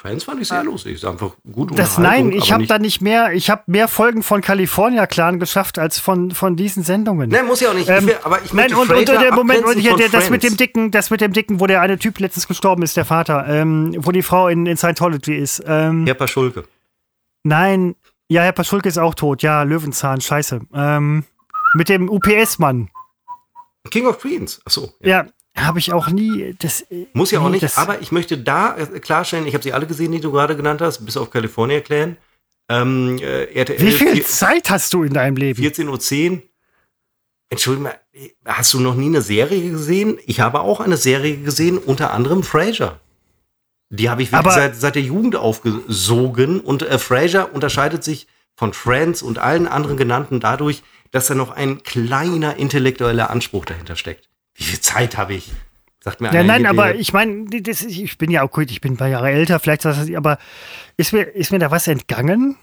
Friends fand ich sehr lustig. Ist einfach gut Das nein, ich habe da nicht mehr, ich habe mehr Folgen von California Clan geschafft als von, von diesen Sendungen. Nein, muss ja auch nicht. Ich Ähm, will, aber ich Nein, und, und der Moment, und hier, der, das mit dem dicken, das mit dem dicken, wo der eine Typ letztens gestorben ist, der Vater, ähm, wo die Frau in, in Scientology ist. Ähm, Herr Paschulke. Nein, ja, Herr Paschulke ist auch tot. Ja, Löwenzahn, scheiße. Ähm, mit dem UPS-Mann. King of Queens. Ach so. Ja. Ja, habe ich auch nie. Das, äh, Muss ja auch nicht, aber ich möchte da äh, klarstellen, ich habe sie alle gesehen, die du gerade genannt hast, bis auf California Clan. Ähm, äh, RTL Wie viel vier- Zeit hast du in deinem Leben? 14.10 Uhr. Entschuldigung, hast du noch nie eine Serie gesehen? Ich habe auch eine Serie gesehen, unter anderem Frasier. Die habe ich wirklich seit, seit der Jugend aufgesogen. Und äh, Frasier unterscheidet sich von Friends und allen anderen genannten dadurch, dass da noch ein kleiner intellektueller Anspruch dahinter steckt. Wie viel Zeit habe ich? Sagt mir Ja, einer nein, aber der- ich meine, ich bin ja auch gut, ich bin ein paar Jahre älter, vielleicht was ich, aber ist mir, ist mir da was entgangen?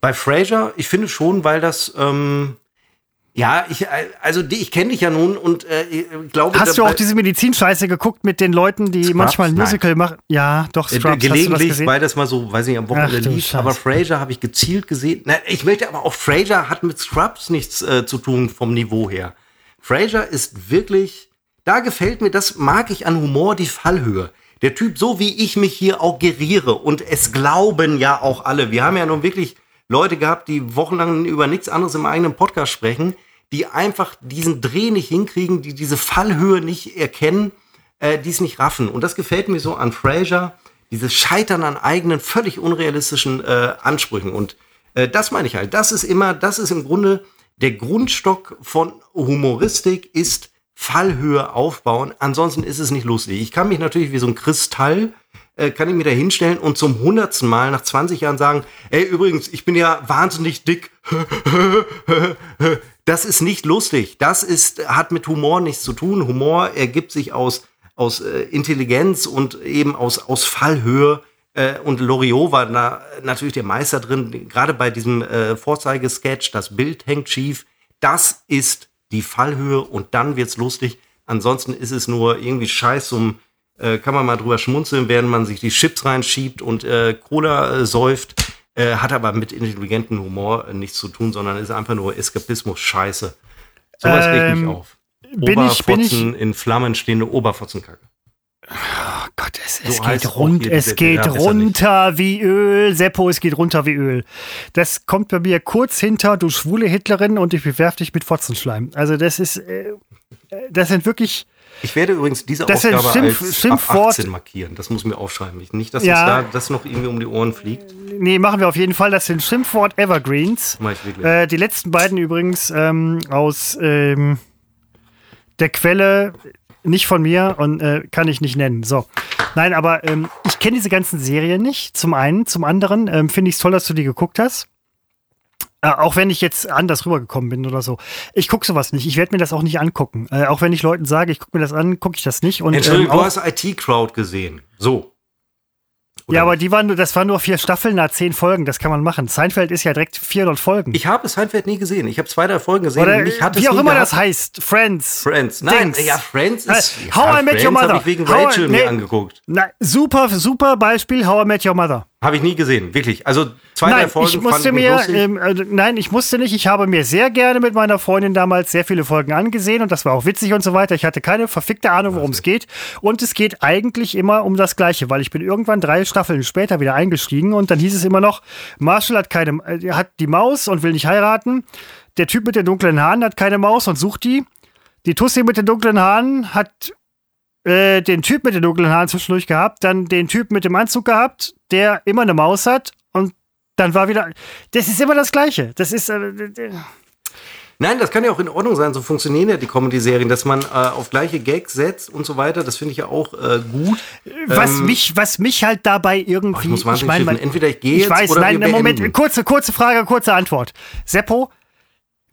Bei Frasier, ich finde schon, weil das, ähm, ja, ich, äh, also die, ich kenne dich ja nun und äh, ich glaube, Hast du auch diese Medizinscheiße geguckt mit den Leuten, die Scrubs? manchmal ein Nein. Musical machen? Ja, doch, Äh, Scrubs, das gelegentlich, weil das mal so, weiß nicht, am Wochenende lief. Aber. Frasier habe ich gezielt gesehen. Na, ich möchte aber auch, Frasier hat mit Scrubs nichts äh, zu tun vom Niveau her. Frasier ist wirklich, da gefällt mir, das mag ich an Humor, die Fallhöhe. Der Typ, so wie ich mich hier auch geriere und es glauben ja auch alle. Wir haben ja nun wirklich Leute gehabt, die wochenlang über nichts anderes im eigenen Podcast sprechen, die einfach diesen Dreh nicht hinkriegen, die diese Fallhöhe nicht erkennen, äh, die es nicht raffen. Und das gefällt mir so an Fraser, dieses Scheitern an eigenen, völlig unrealistischen äh, Ansprüchen. Und äh, das meine ich halt. Das ist immer, das ist im Grunde der Grundstock von Humoristik ist Fallhöhe aufbauen. Ansonsten ist es nicht lustig. Ich kann mich natürlich wie so ein Kristall äh, kann ich mir da hinstellen und zum hundertsten Mal nach 20 Jahren sagen, ey, übrigens, ich bin ja wahnsinnig dick. Das ist nicht lustig. Das ist, hat mit Humor nichts zu tun. Humor ergibt sich aus, aus äh, Intelligenz und eben aus, aus Fallhöhe. Äh, und Loriot war da natürlich der Meister drin, gerade bei diesem äh, Vorzeigesketch, das Bild hängt schief. Das ist die Fallhöhe und dann wird's lustig. Ansonsten ist es nur irgendwie Scheiß um, äh, kann man mal drüber schmunzeln, während man sich die Chips reinschiebt und äh, Cola äh, säuft. Äh, hat aber mit intelligentem Humor äh, nichts zu tun, sondern ist einfach nur Eskapismus Scheiße. Sowas ähm, regt mich ähm, auf. Bin ich, bin ich, in Flammen stehende Oberfotzenkacke. Gott, es, es geht, rund, es geht runter wie Öl. Seppo, es geht runter wie Öl. Das kommt bei mir kurz hinter, du schwule Hitlerin und ich bewerf dich mit Fotzenschleim. Also das ist, äh, das sind wirklich... Ich werde übrigens diese das Aufgabe Schimpf, als Schimpfwort, ab 18 markieren. Das muss mir aufschreiben. Nicht, dass ja, uns da das noch irgendwie um die Ohren fliegt. Nee, machen wir auf jeden Fall. Das sind Schimpfwort Evergreens. Mach ich wirklich. Äh, die letzten beiden übrigens ähm, aus ähm, der Quelle nicht von mir und äh, kann ich nicht nennen. So. Nein, aber ähm, ich kenne diese ganzen Serien nicht. Zum einen. Zum anderen ähm, finde ich es toll, dass du die geguckt hast. Äh, auch wenn ich jetzt anders rübergekommen bin oder so. Ich gucke sowas nicht. Ich werde mir das auch nicht angucken. Äh, auch wenn ich Leuten sage, ich gucke mir das an, gucke ich das nicht. Und, Entschuldigung, ähm, du hast IT-Crowd gesehen. So. Ja, aber die waren, das waren nur vier Staffeln, na zehn Folgen, das kann man machen. Seinfeld ist ja direkt 400 Folgen. Ich habe Seinfeld nie gesehen. Ich habe zwei, drei Folgen gesehen. Oder, ich hatte wie auch immer gehabt. das heißt. Friends. Friends. Nein, Dings. ja, Friends ist. Äh, How ja, I Met Friends Your Mother. ich wegen Rachel I, nee, mir angeguckt. Na, super, super Beispiel, How I Met Your Mother. Habe ich nie gesehen, wirklich. Also zwei, nein, drei Folgen ich musste mir, ähm, äh, nein, ich musste nicht. Ich habe mir sehr gerne mit meiner Freundin damals sehr viele Folgen angesehen und das war auch witzig und so weiter. Ich hatte keine verfickte Ahnung, worum es geht. Und es geht eigentlich immer um das Gleiche, weil ich bin irgendwann drei Staffeln später wieder eingestiegen und dann hieß es immer noch, Marshall hat keine, äh, hat die Maus und will nicht heiraten. Der Typ mit den dunklen Haaren hat keine Maus und sucht die. Die Tussi mit den dunklen Haaren hat äh, den Typ mit den dunklen Haaren zwischendurch gehabt, dann den Typ mit dem Anzug gehabt, der immer eine Maus hat und dann war wieder. Das ist immer das Gleiche. Das ist. Äh, Nein, das kann ja auch in Ordnung sein. So funktionieren ja die Comedy-Serien, dass man äh, auf gleiche Gags setzt und so weiter. Das finde ich ja auch äh, gut. Was, ähm, mich, was mich halt dabei irgendwie. Oh, ich muss ich mein, entweder ich gehe jetzt weiß, oder nein, wir Moment, kurze, kurze Frage, kurze Antwort. Seppo,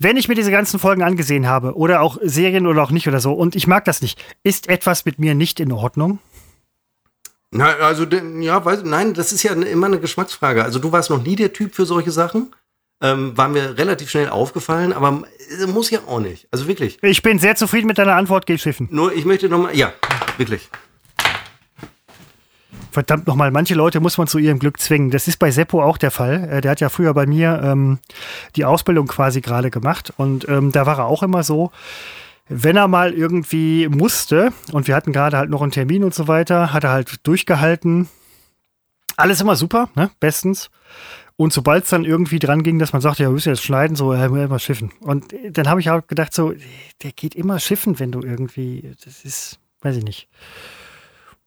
wenn ich mir diese ganzen Folgen angesehen habe oder auch Serien oder auch nicht oder so und ich mag das nicht, ist etwas mit mir nicht in Ordnung? Na, also, ja, weiß, nein, das ist ja immer eine Geschmacksfrage. Also, du warst noch nie der Typ für solche Sachen. Ähm, war mir relativ schnell aufgefallen, aber äh, muss ja auch nicht. Also wirklich. Ich bin sehr zufrieden mit deiner Antwort, geh schiffen. Nur, ich möchte nochmal, ja, wirklich. Verdammt nochmal, manche Leute muss man zu ihrem Glück zwingen. Das ist bei Seppo auch der Fall. Äh, der hat ja früher bei mir ähm, die Ausbildung quasi gerade gemacht und ähm, da war er auch immer so, wenn er mal irgendwie musste, und wir hatten gerade halt noch einen Termin und so weiter, hat er halt durchgehalten. Alles immer super, ne? Bestens. Und sobald es dann irgendwie dran ging, dass man sagte, ja, wir müssen jetzt schneiden, so, ja, immer schiffen. Und dann habe ich auch gedacht, so, der geht immer schiffen, wenn du irgendwie, das ist, weiß ich nicht.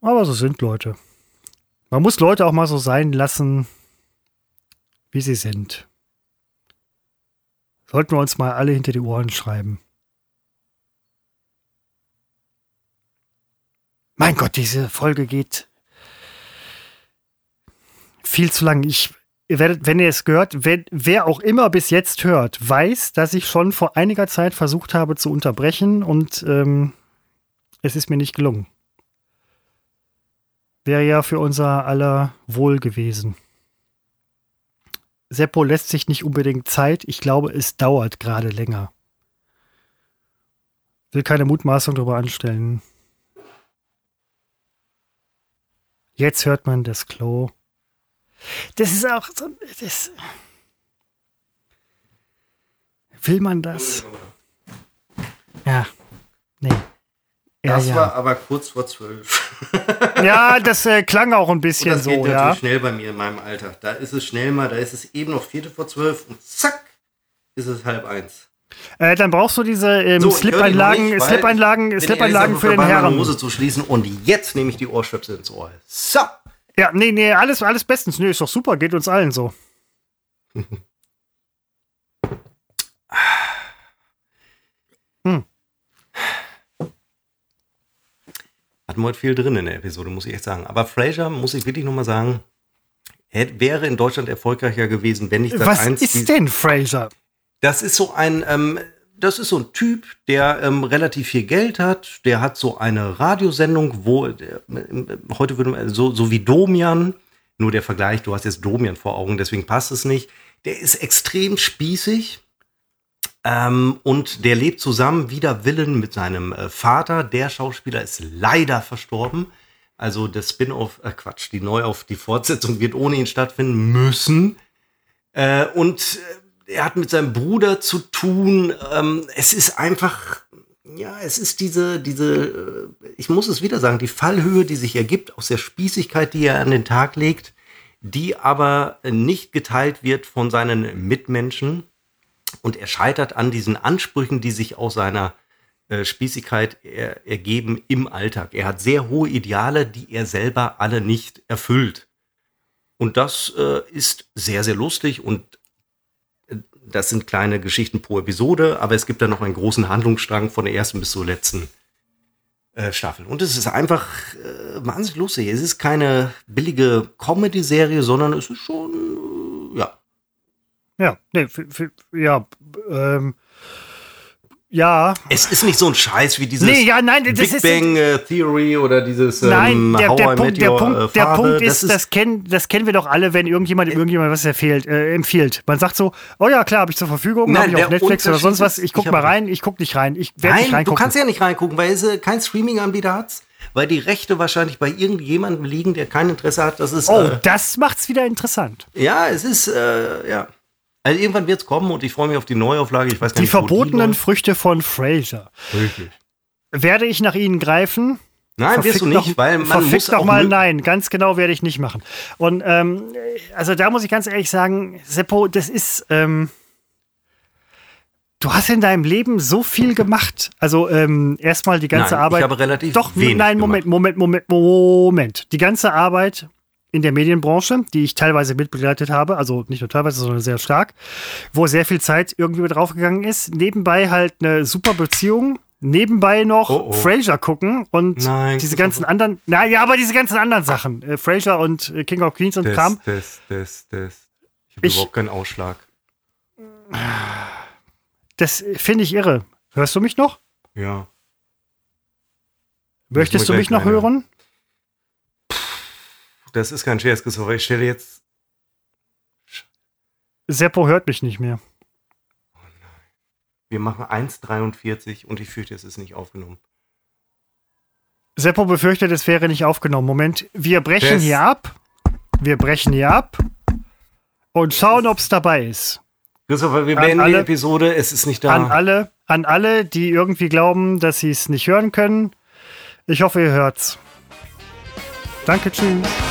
Aber so sind Leute. Man muss Leute auch mal so sein lassen, wie sie sind. Sollten wir uns mal alle hinter die Ohren schreiben. Mein Gott, diese Folge geht viel zu lang. Ich werdet, wenn ihr es gehört, wer, wer, auch immer bis jetzt hört, weiß, dass ich schon vor einiger Zeit versucht habe zu unterbrechen und ähm, es ist mir nicht gelungen. Wäre ja für unser aller Wohl gewesen. Seppo lässt sich nicht unbedingt Zeit. Ich glaube, es dauert gerade länger. Will keine Mutmaßung darüber anstellen. Jetzt hört man das Klo. Das ist auch so. Das Will man das? Ja. Nee. Das ja. war aber kurz vor zwölf. ja, das äh, klang auch ein bisschen das so. Geht ja. natürlich schnell bei mir in meinem Alter. Da ist es schnell mal, da ist es eben noch Viertel vor zwölf und zack, ist es halb eins. Äh, dann brauchst du diese ähm, so, Slip-Einlagen Slip Slip für den Herren. Hose zu schließen und jetzt nehme ich die Ohrstöpsel ins Ohr. So. Ja, nee, nee, alles, alles bestens. Nee, ist doch super, geht uns allen so. hm. Hatten wir heute viel drin in der Episode, muss ich echt sagen. Aber Fraser, muss ich wirklich nochmal sagen, hätte, wäre in Deutschland erfolgreicher gewesen, wenn nicht das Was eins, ist denn Fraser? Das ist so ein, ähm, das ist so ein Typ, der ähm, relativ viel Geld hat. Der hat so eine Radiosendung, wo der, äh, heute würde man so, so wie Domian, nur der Vergleich, du hast jetzt Domian vor Augen, deswegen passt es nicht. Der ist extrem spießig ähm, und der lebt zusammen wider Willen mit seinem äh, Vater. Der Schauspieler ist leider verstorben. Also das Spin-off, äh, Quatsch, die Neuauf, die Fortsetzung wird ohne ihn stattfinden müssen. Äh, und äh, er hat mit seinem Bruder zu tun. Ähm, es ist einfach, ja, es ist diese, diese, äh, ich muss es wieder sagen, die Fallhöhe, die sich ergibt aus der Spießigkeit, die er an den Tag legt, die aber nicht geteilt wird von seinen Mitmenschen. Und er scheitert an diesen Ansprüchen, die sich aus seiner äh, Spießigkeit er, ergeben im Alltag. Er hat sehr hohe Ideale, die er selber alle nicht erfüllt. Und das äh, ist sehr, sehr lustig und äh, das sind kleine Geschichten pro Episode, aber es gibt da noch einen großen Handlungsstrang von der ersten bis zur letzten äh, Staffel. Und es ist einfach wahnsinnig lustig. Es ist keine billige Comedy-Serie, sondern es ist schon, ja, nee, ja, ähm, ja. Es ist nicht so ein Scheiß wie dieses nee, ja, nein, Big Bang äh, Theory oder dieses ähm, Nein, der, der, Punkt, der, Punkt, äh, der Punkt ist, das, das, kennen, das kennen wir doch alle, wenn irgendjemand irgendjemand was erzählt, äh, empfiehlt. Man sagt so, oh ja, klar, habe ich zur Verfügung, habe ich auf Netflix oder sonst was. Ich guck ich mal rein, ich guck nicht rein. Ich werde nicht reingucken. du kannst ja nicht reingucken, weil es äh, kein Streaming-Anbieter hat weil die Rechte wahrscheinlich bei irgendjemandem liegen, der kein Interesse hat. Das ist, oh, äh, das macht's wieder interessant. Ja, es ist, äh, ja. Also irgendwann wird es kommen und ich freue mich auf die Neuauflage. Ich weiß gar die nicht, verbotenen die Früchte von Fraser. Richtig. Werde ich nach ihnen greifen? Nein, wirst du nicht, doch, weil man verfickt muss doch mal nein. Ganz genau werde ich nicht machen. Und ähm, also da muss ich ganz ehrlich sagen, Seppo, das ist ähm, Du hast in deinem Leben so viel gemacht. Also ähm, erstmal die ganze nein, Arbeit. Ich habe relativ Doch, wenig nein, Moment, Moment, Moment, Moment. Die ganze Arbeit in der Medienbranche, die ich teilweise mitbegleitet habe, also nicht nur teilweise, sondern sehr stark, wo sehr viel Zeit irgendwie mit draufgegangen ist. Nebenbei halt eine super Beziehung, nebenbei noch oh, oh. Frasier gucken und Nein, diese ganzen anderen, naja, aber diese ganzen anderen Sachen, äh, Frasier und äh, King of Queens und das, Kram. Das, das, das. Ich habe überhaupt keinen Ausschlag. Das finde ich irre. Hörst du mich noch? Ja. Möchtest du mich noch hören? Das ist kein Scherz, Christopher. Ich stelle jetzt. Seppo hört mich nicht mehr. Oh nein. Wir machen 1,43 und ich fürchte, es ist nicht aufgenommen. Seppo befürchtet, es wäre nicht aufgenommen. Moment, wir brechen Test. hier ab. Wir brechen hier ab und schauen, ob es dabei ist. Christopher, wir beenden die Episode. Es ist nicht da. An alle, an alle, die irgendwie glauben, dass sie es nicht hören können. Ich hoffe, ihr hört's. Danke, tschüss.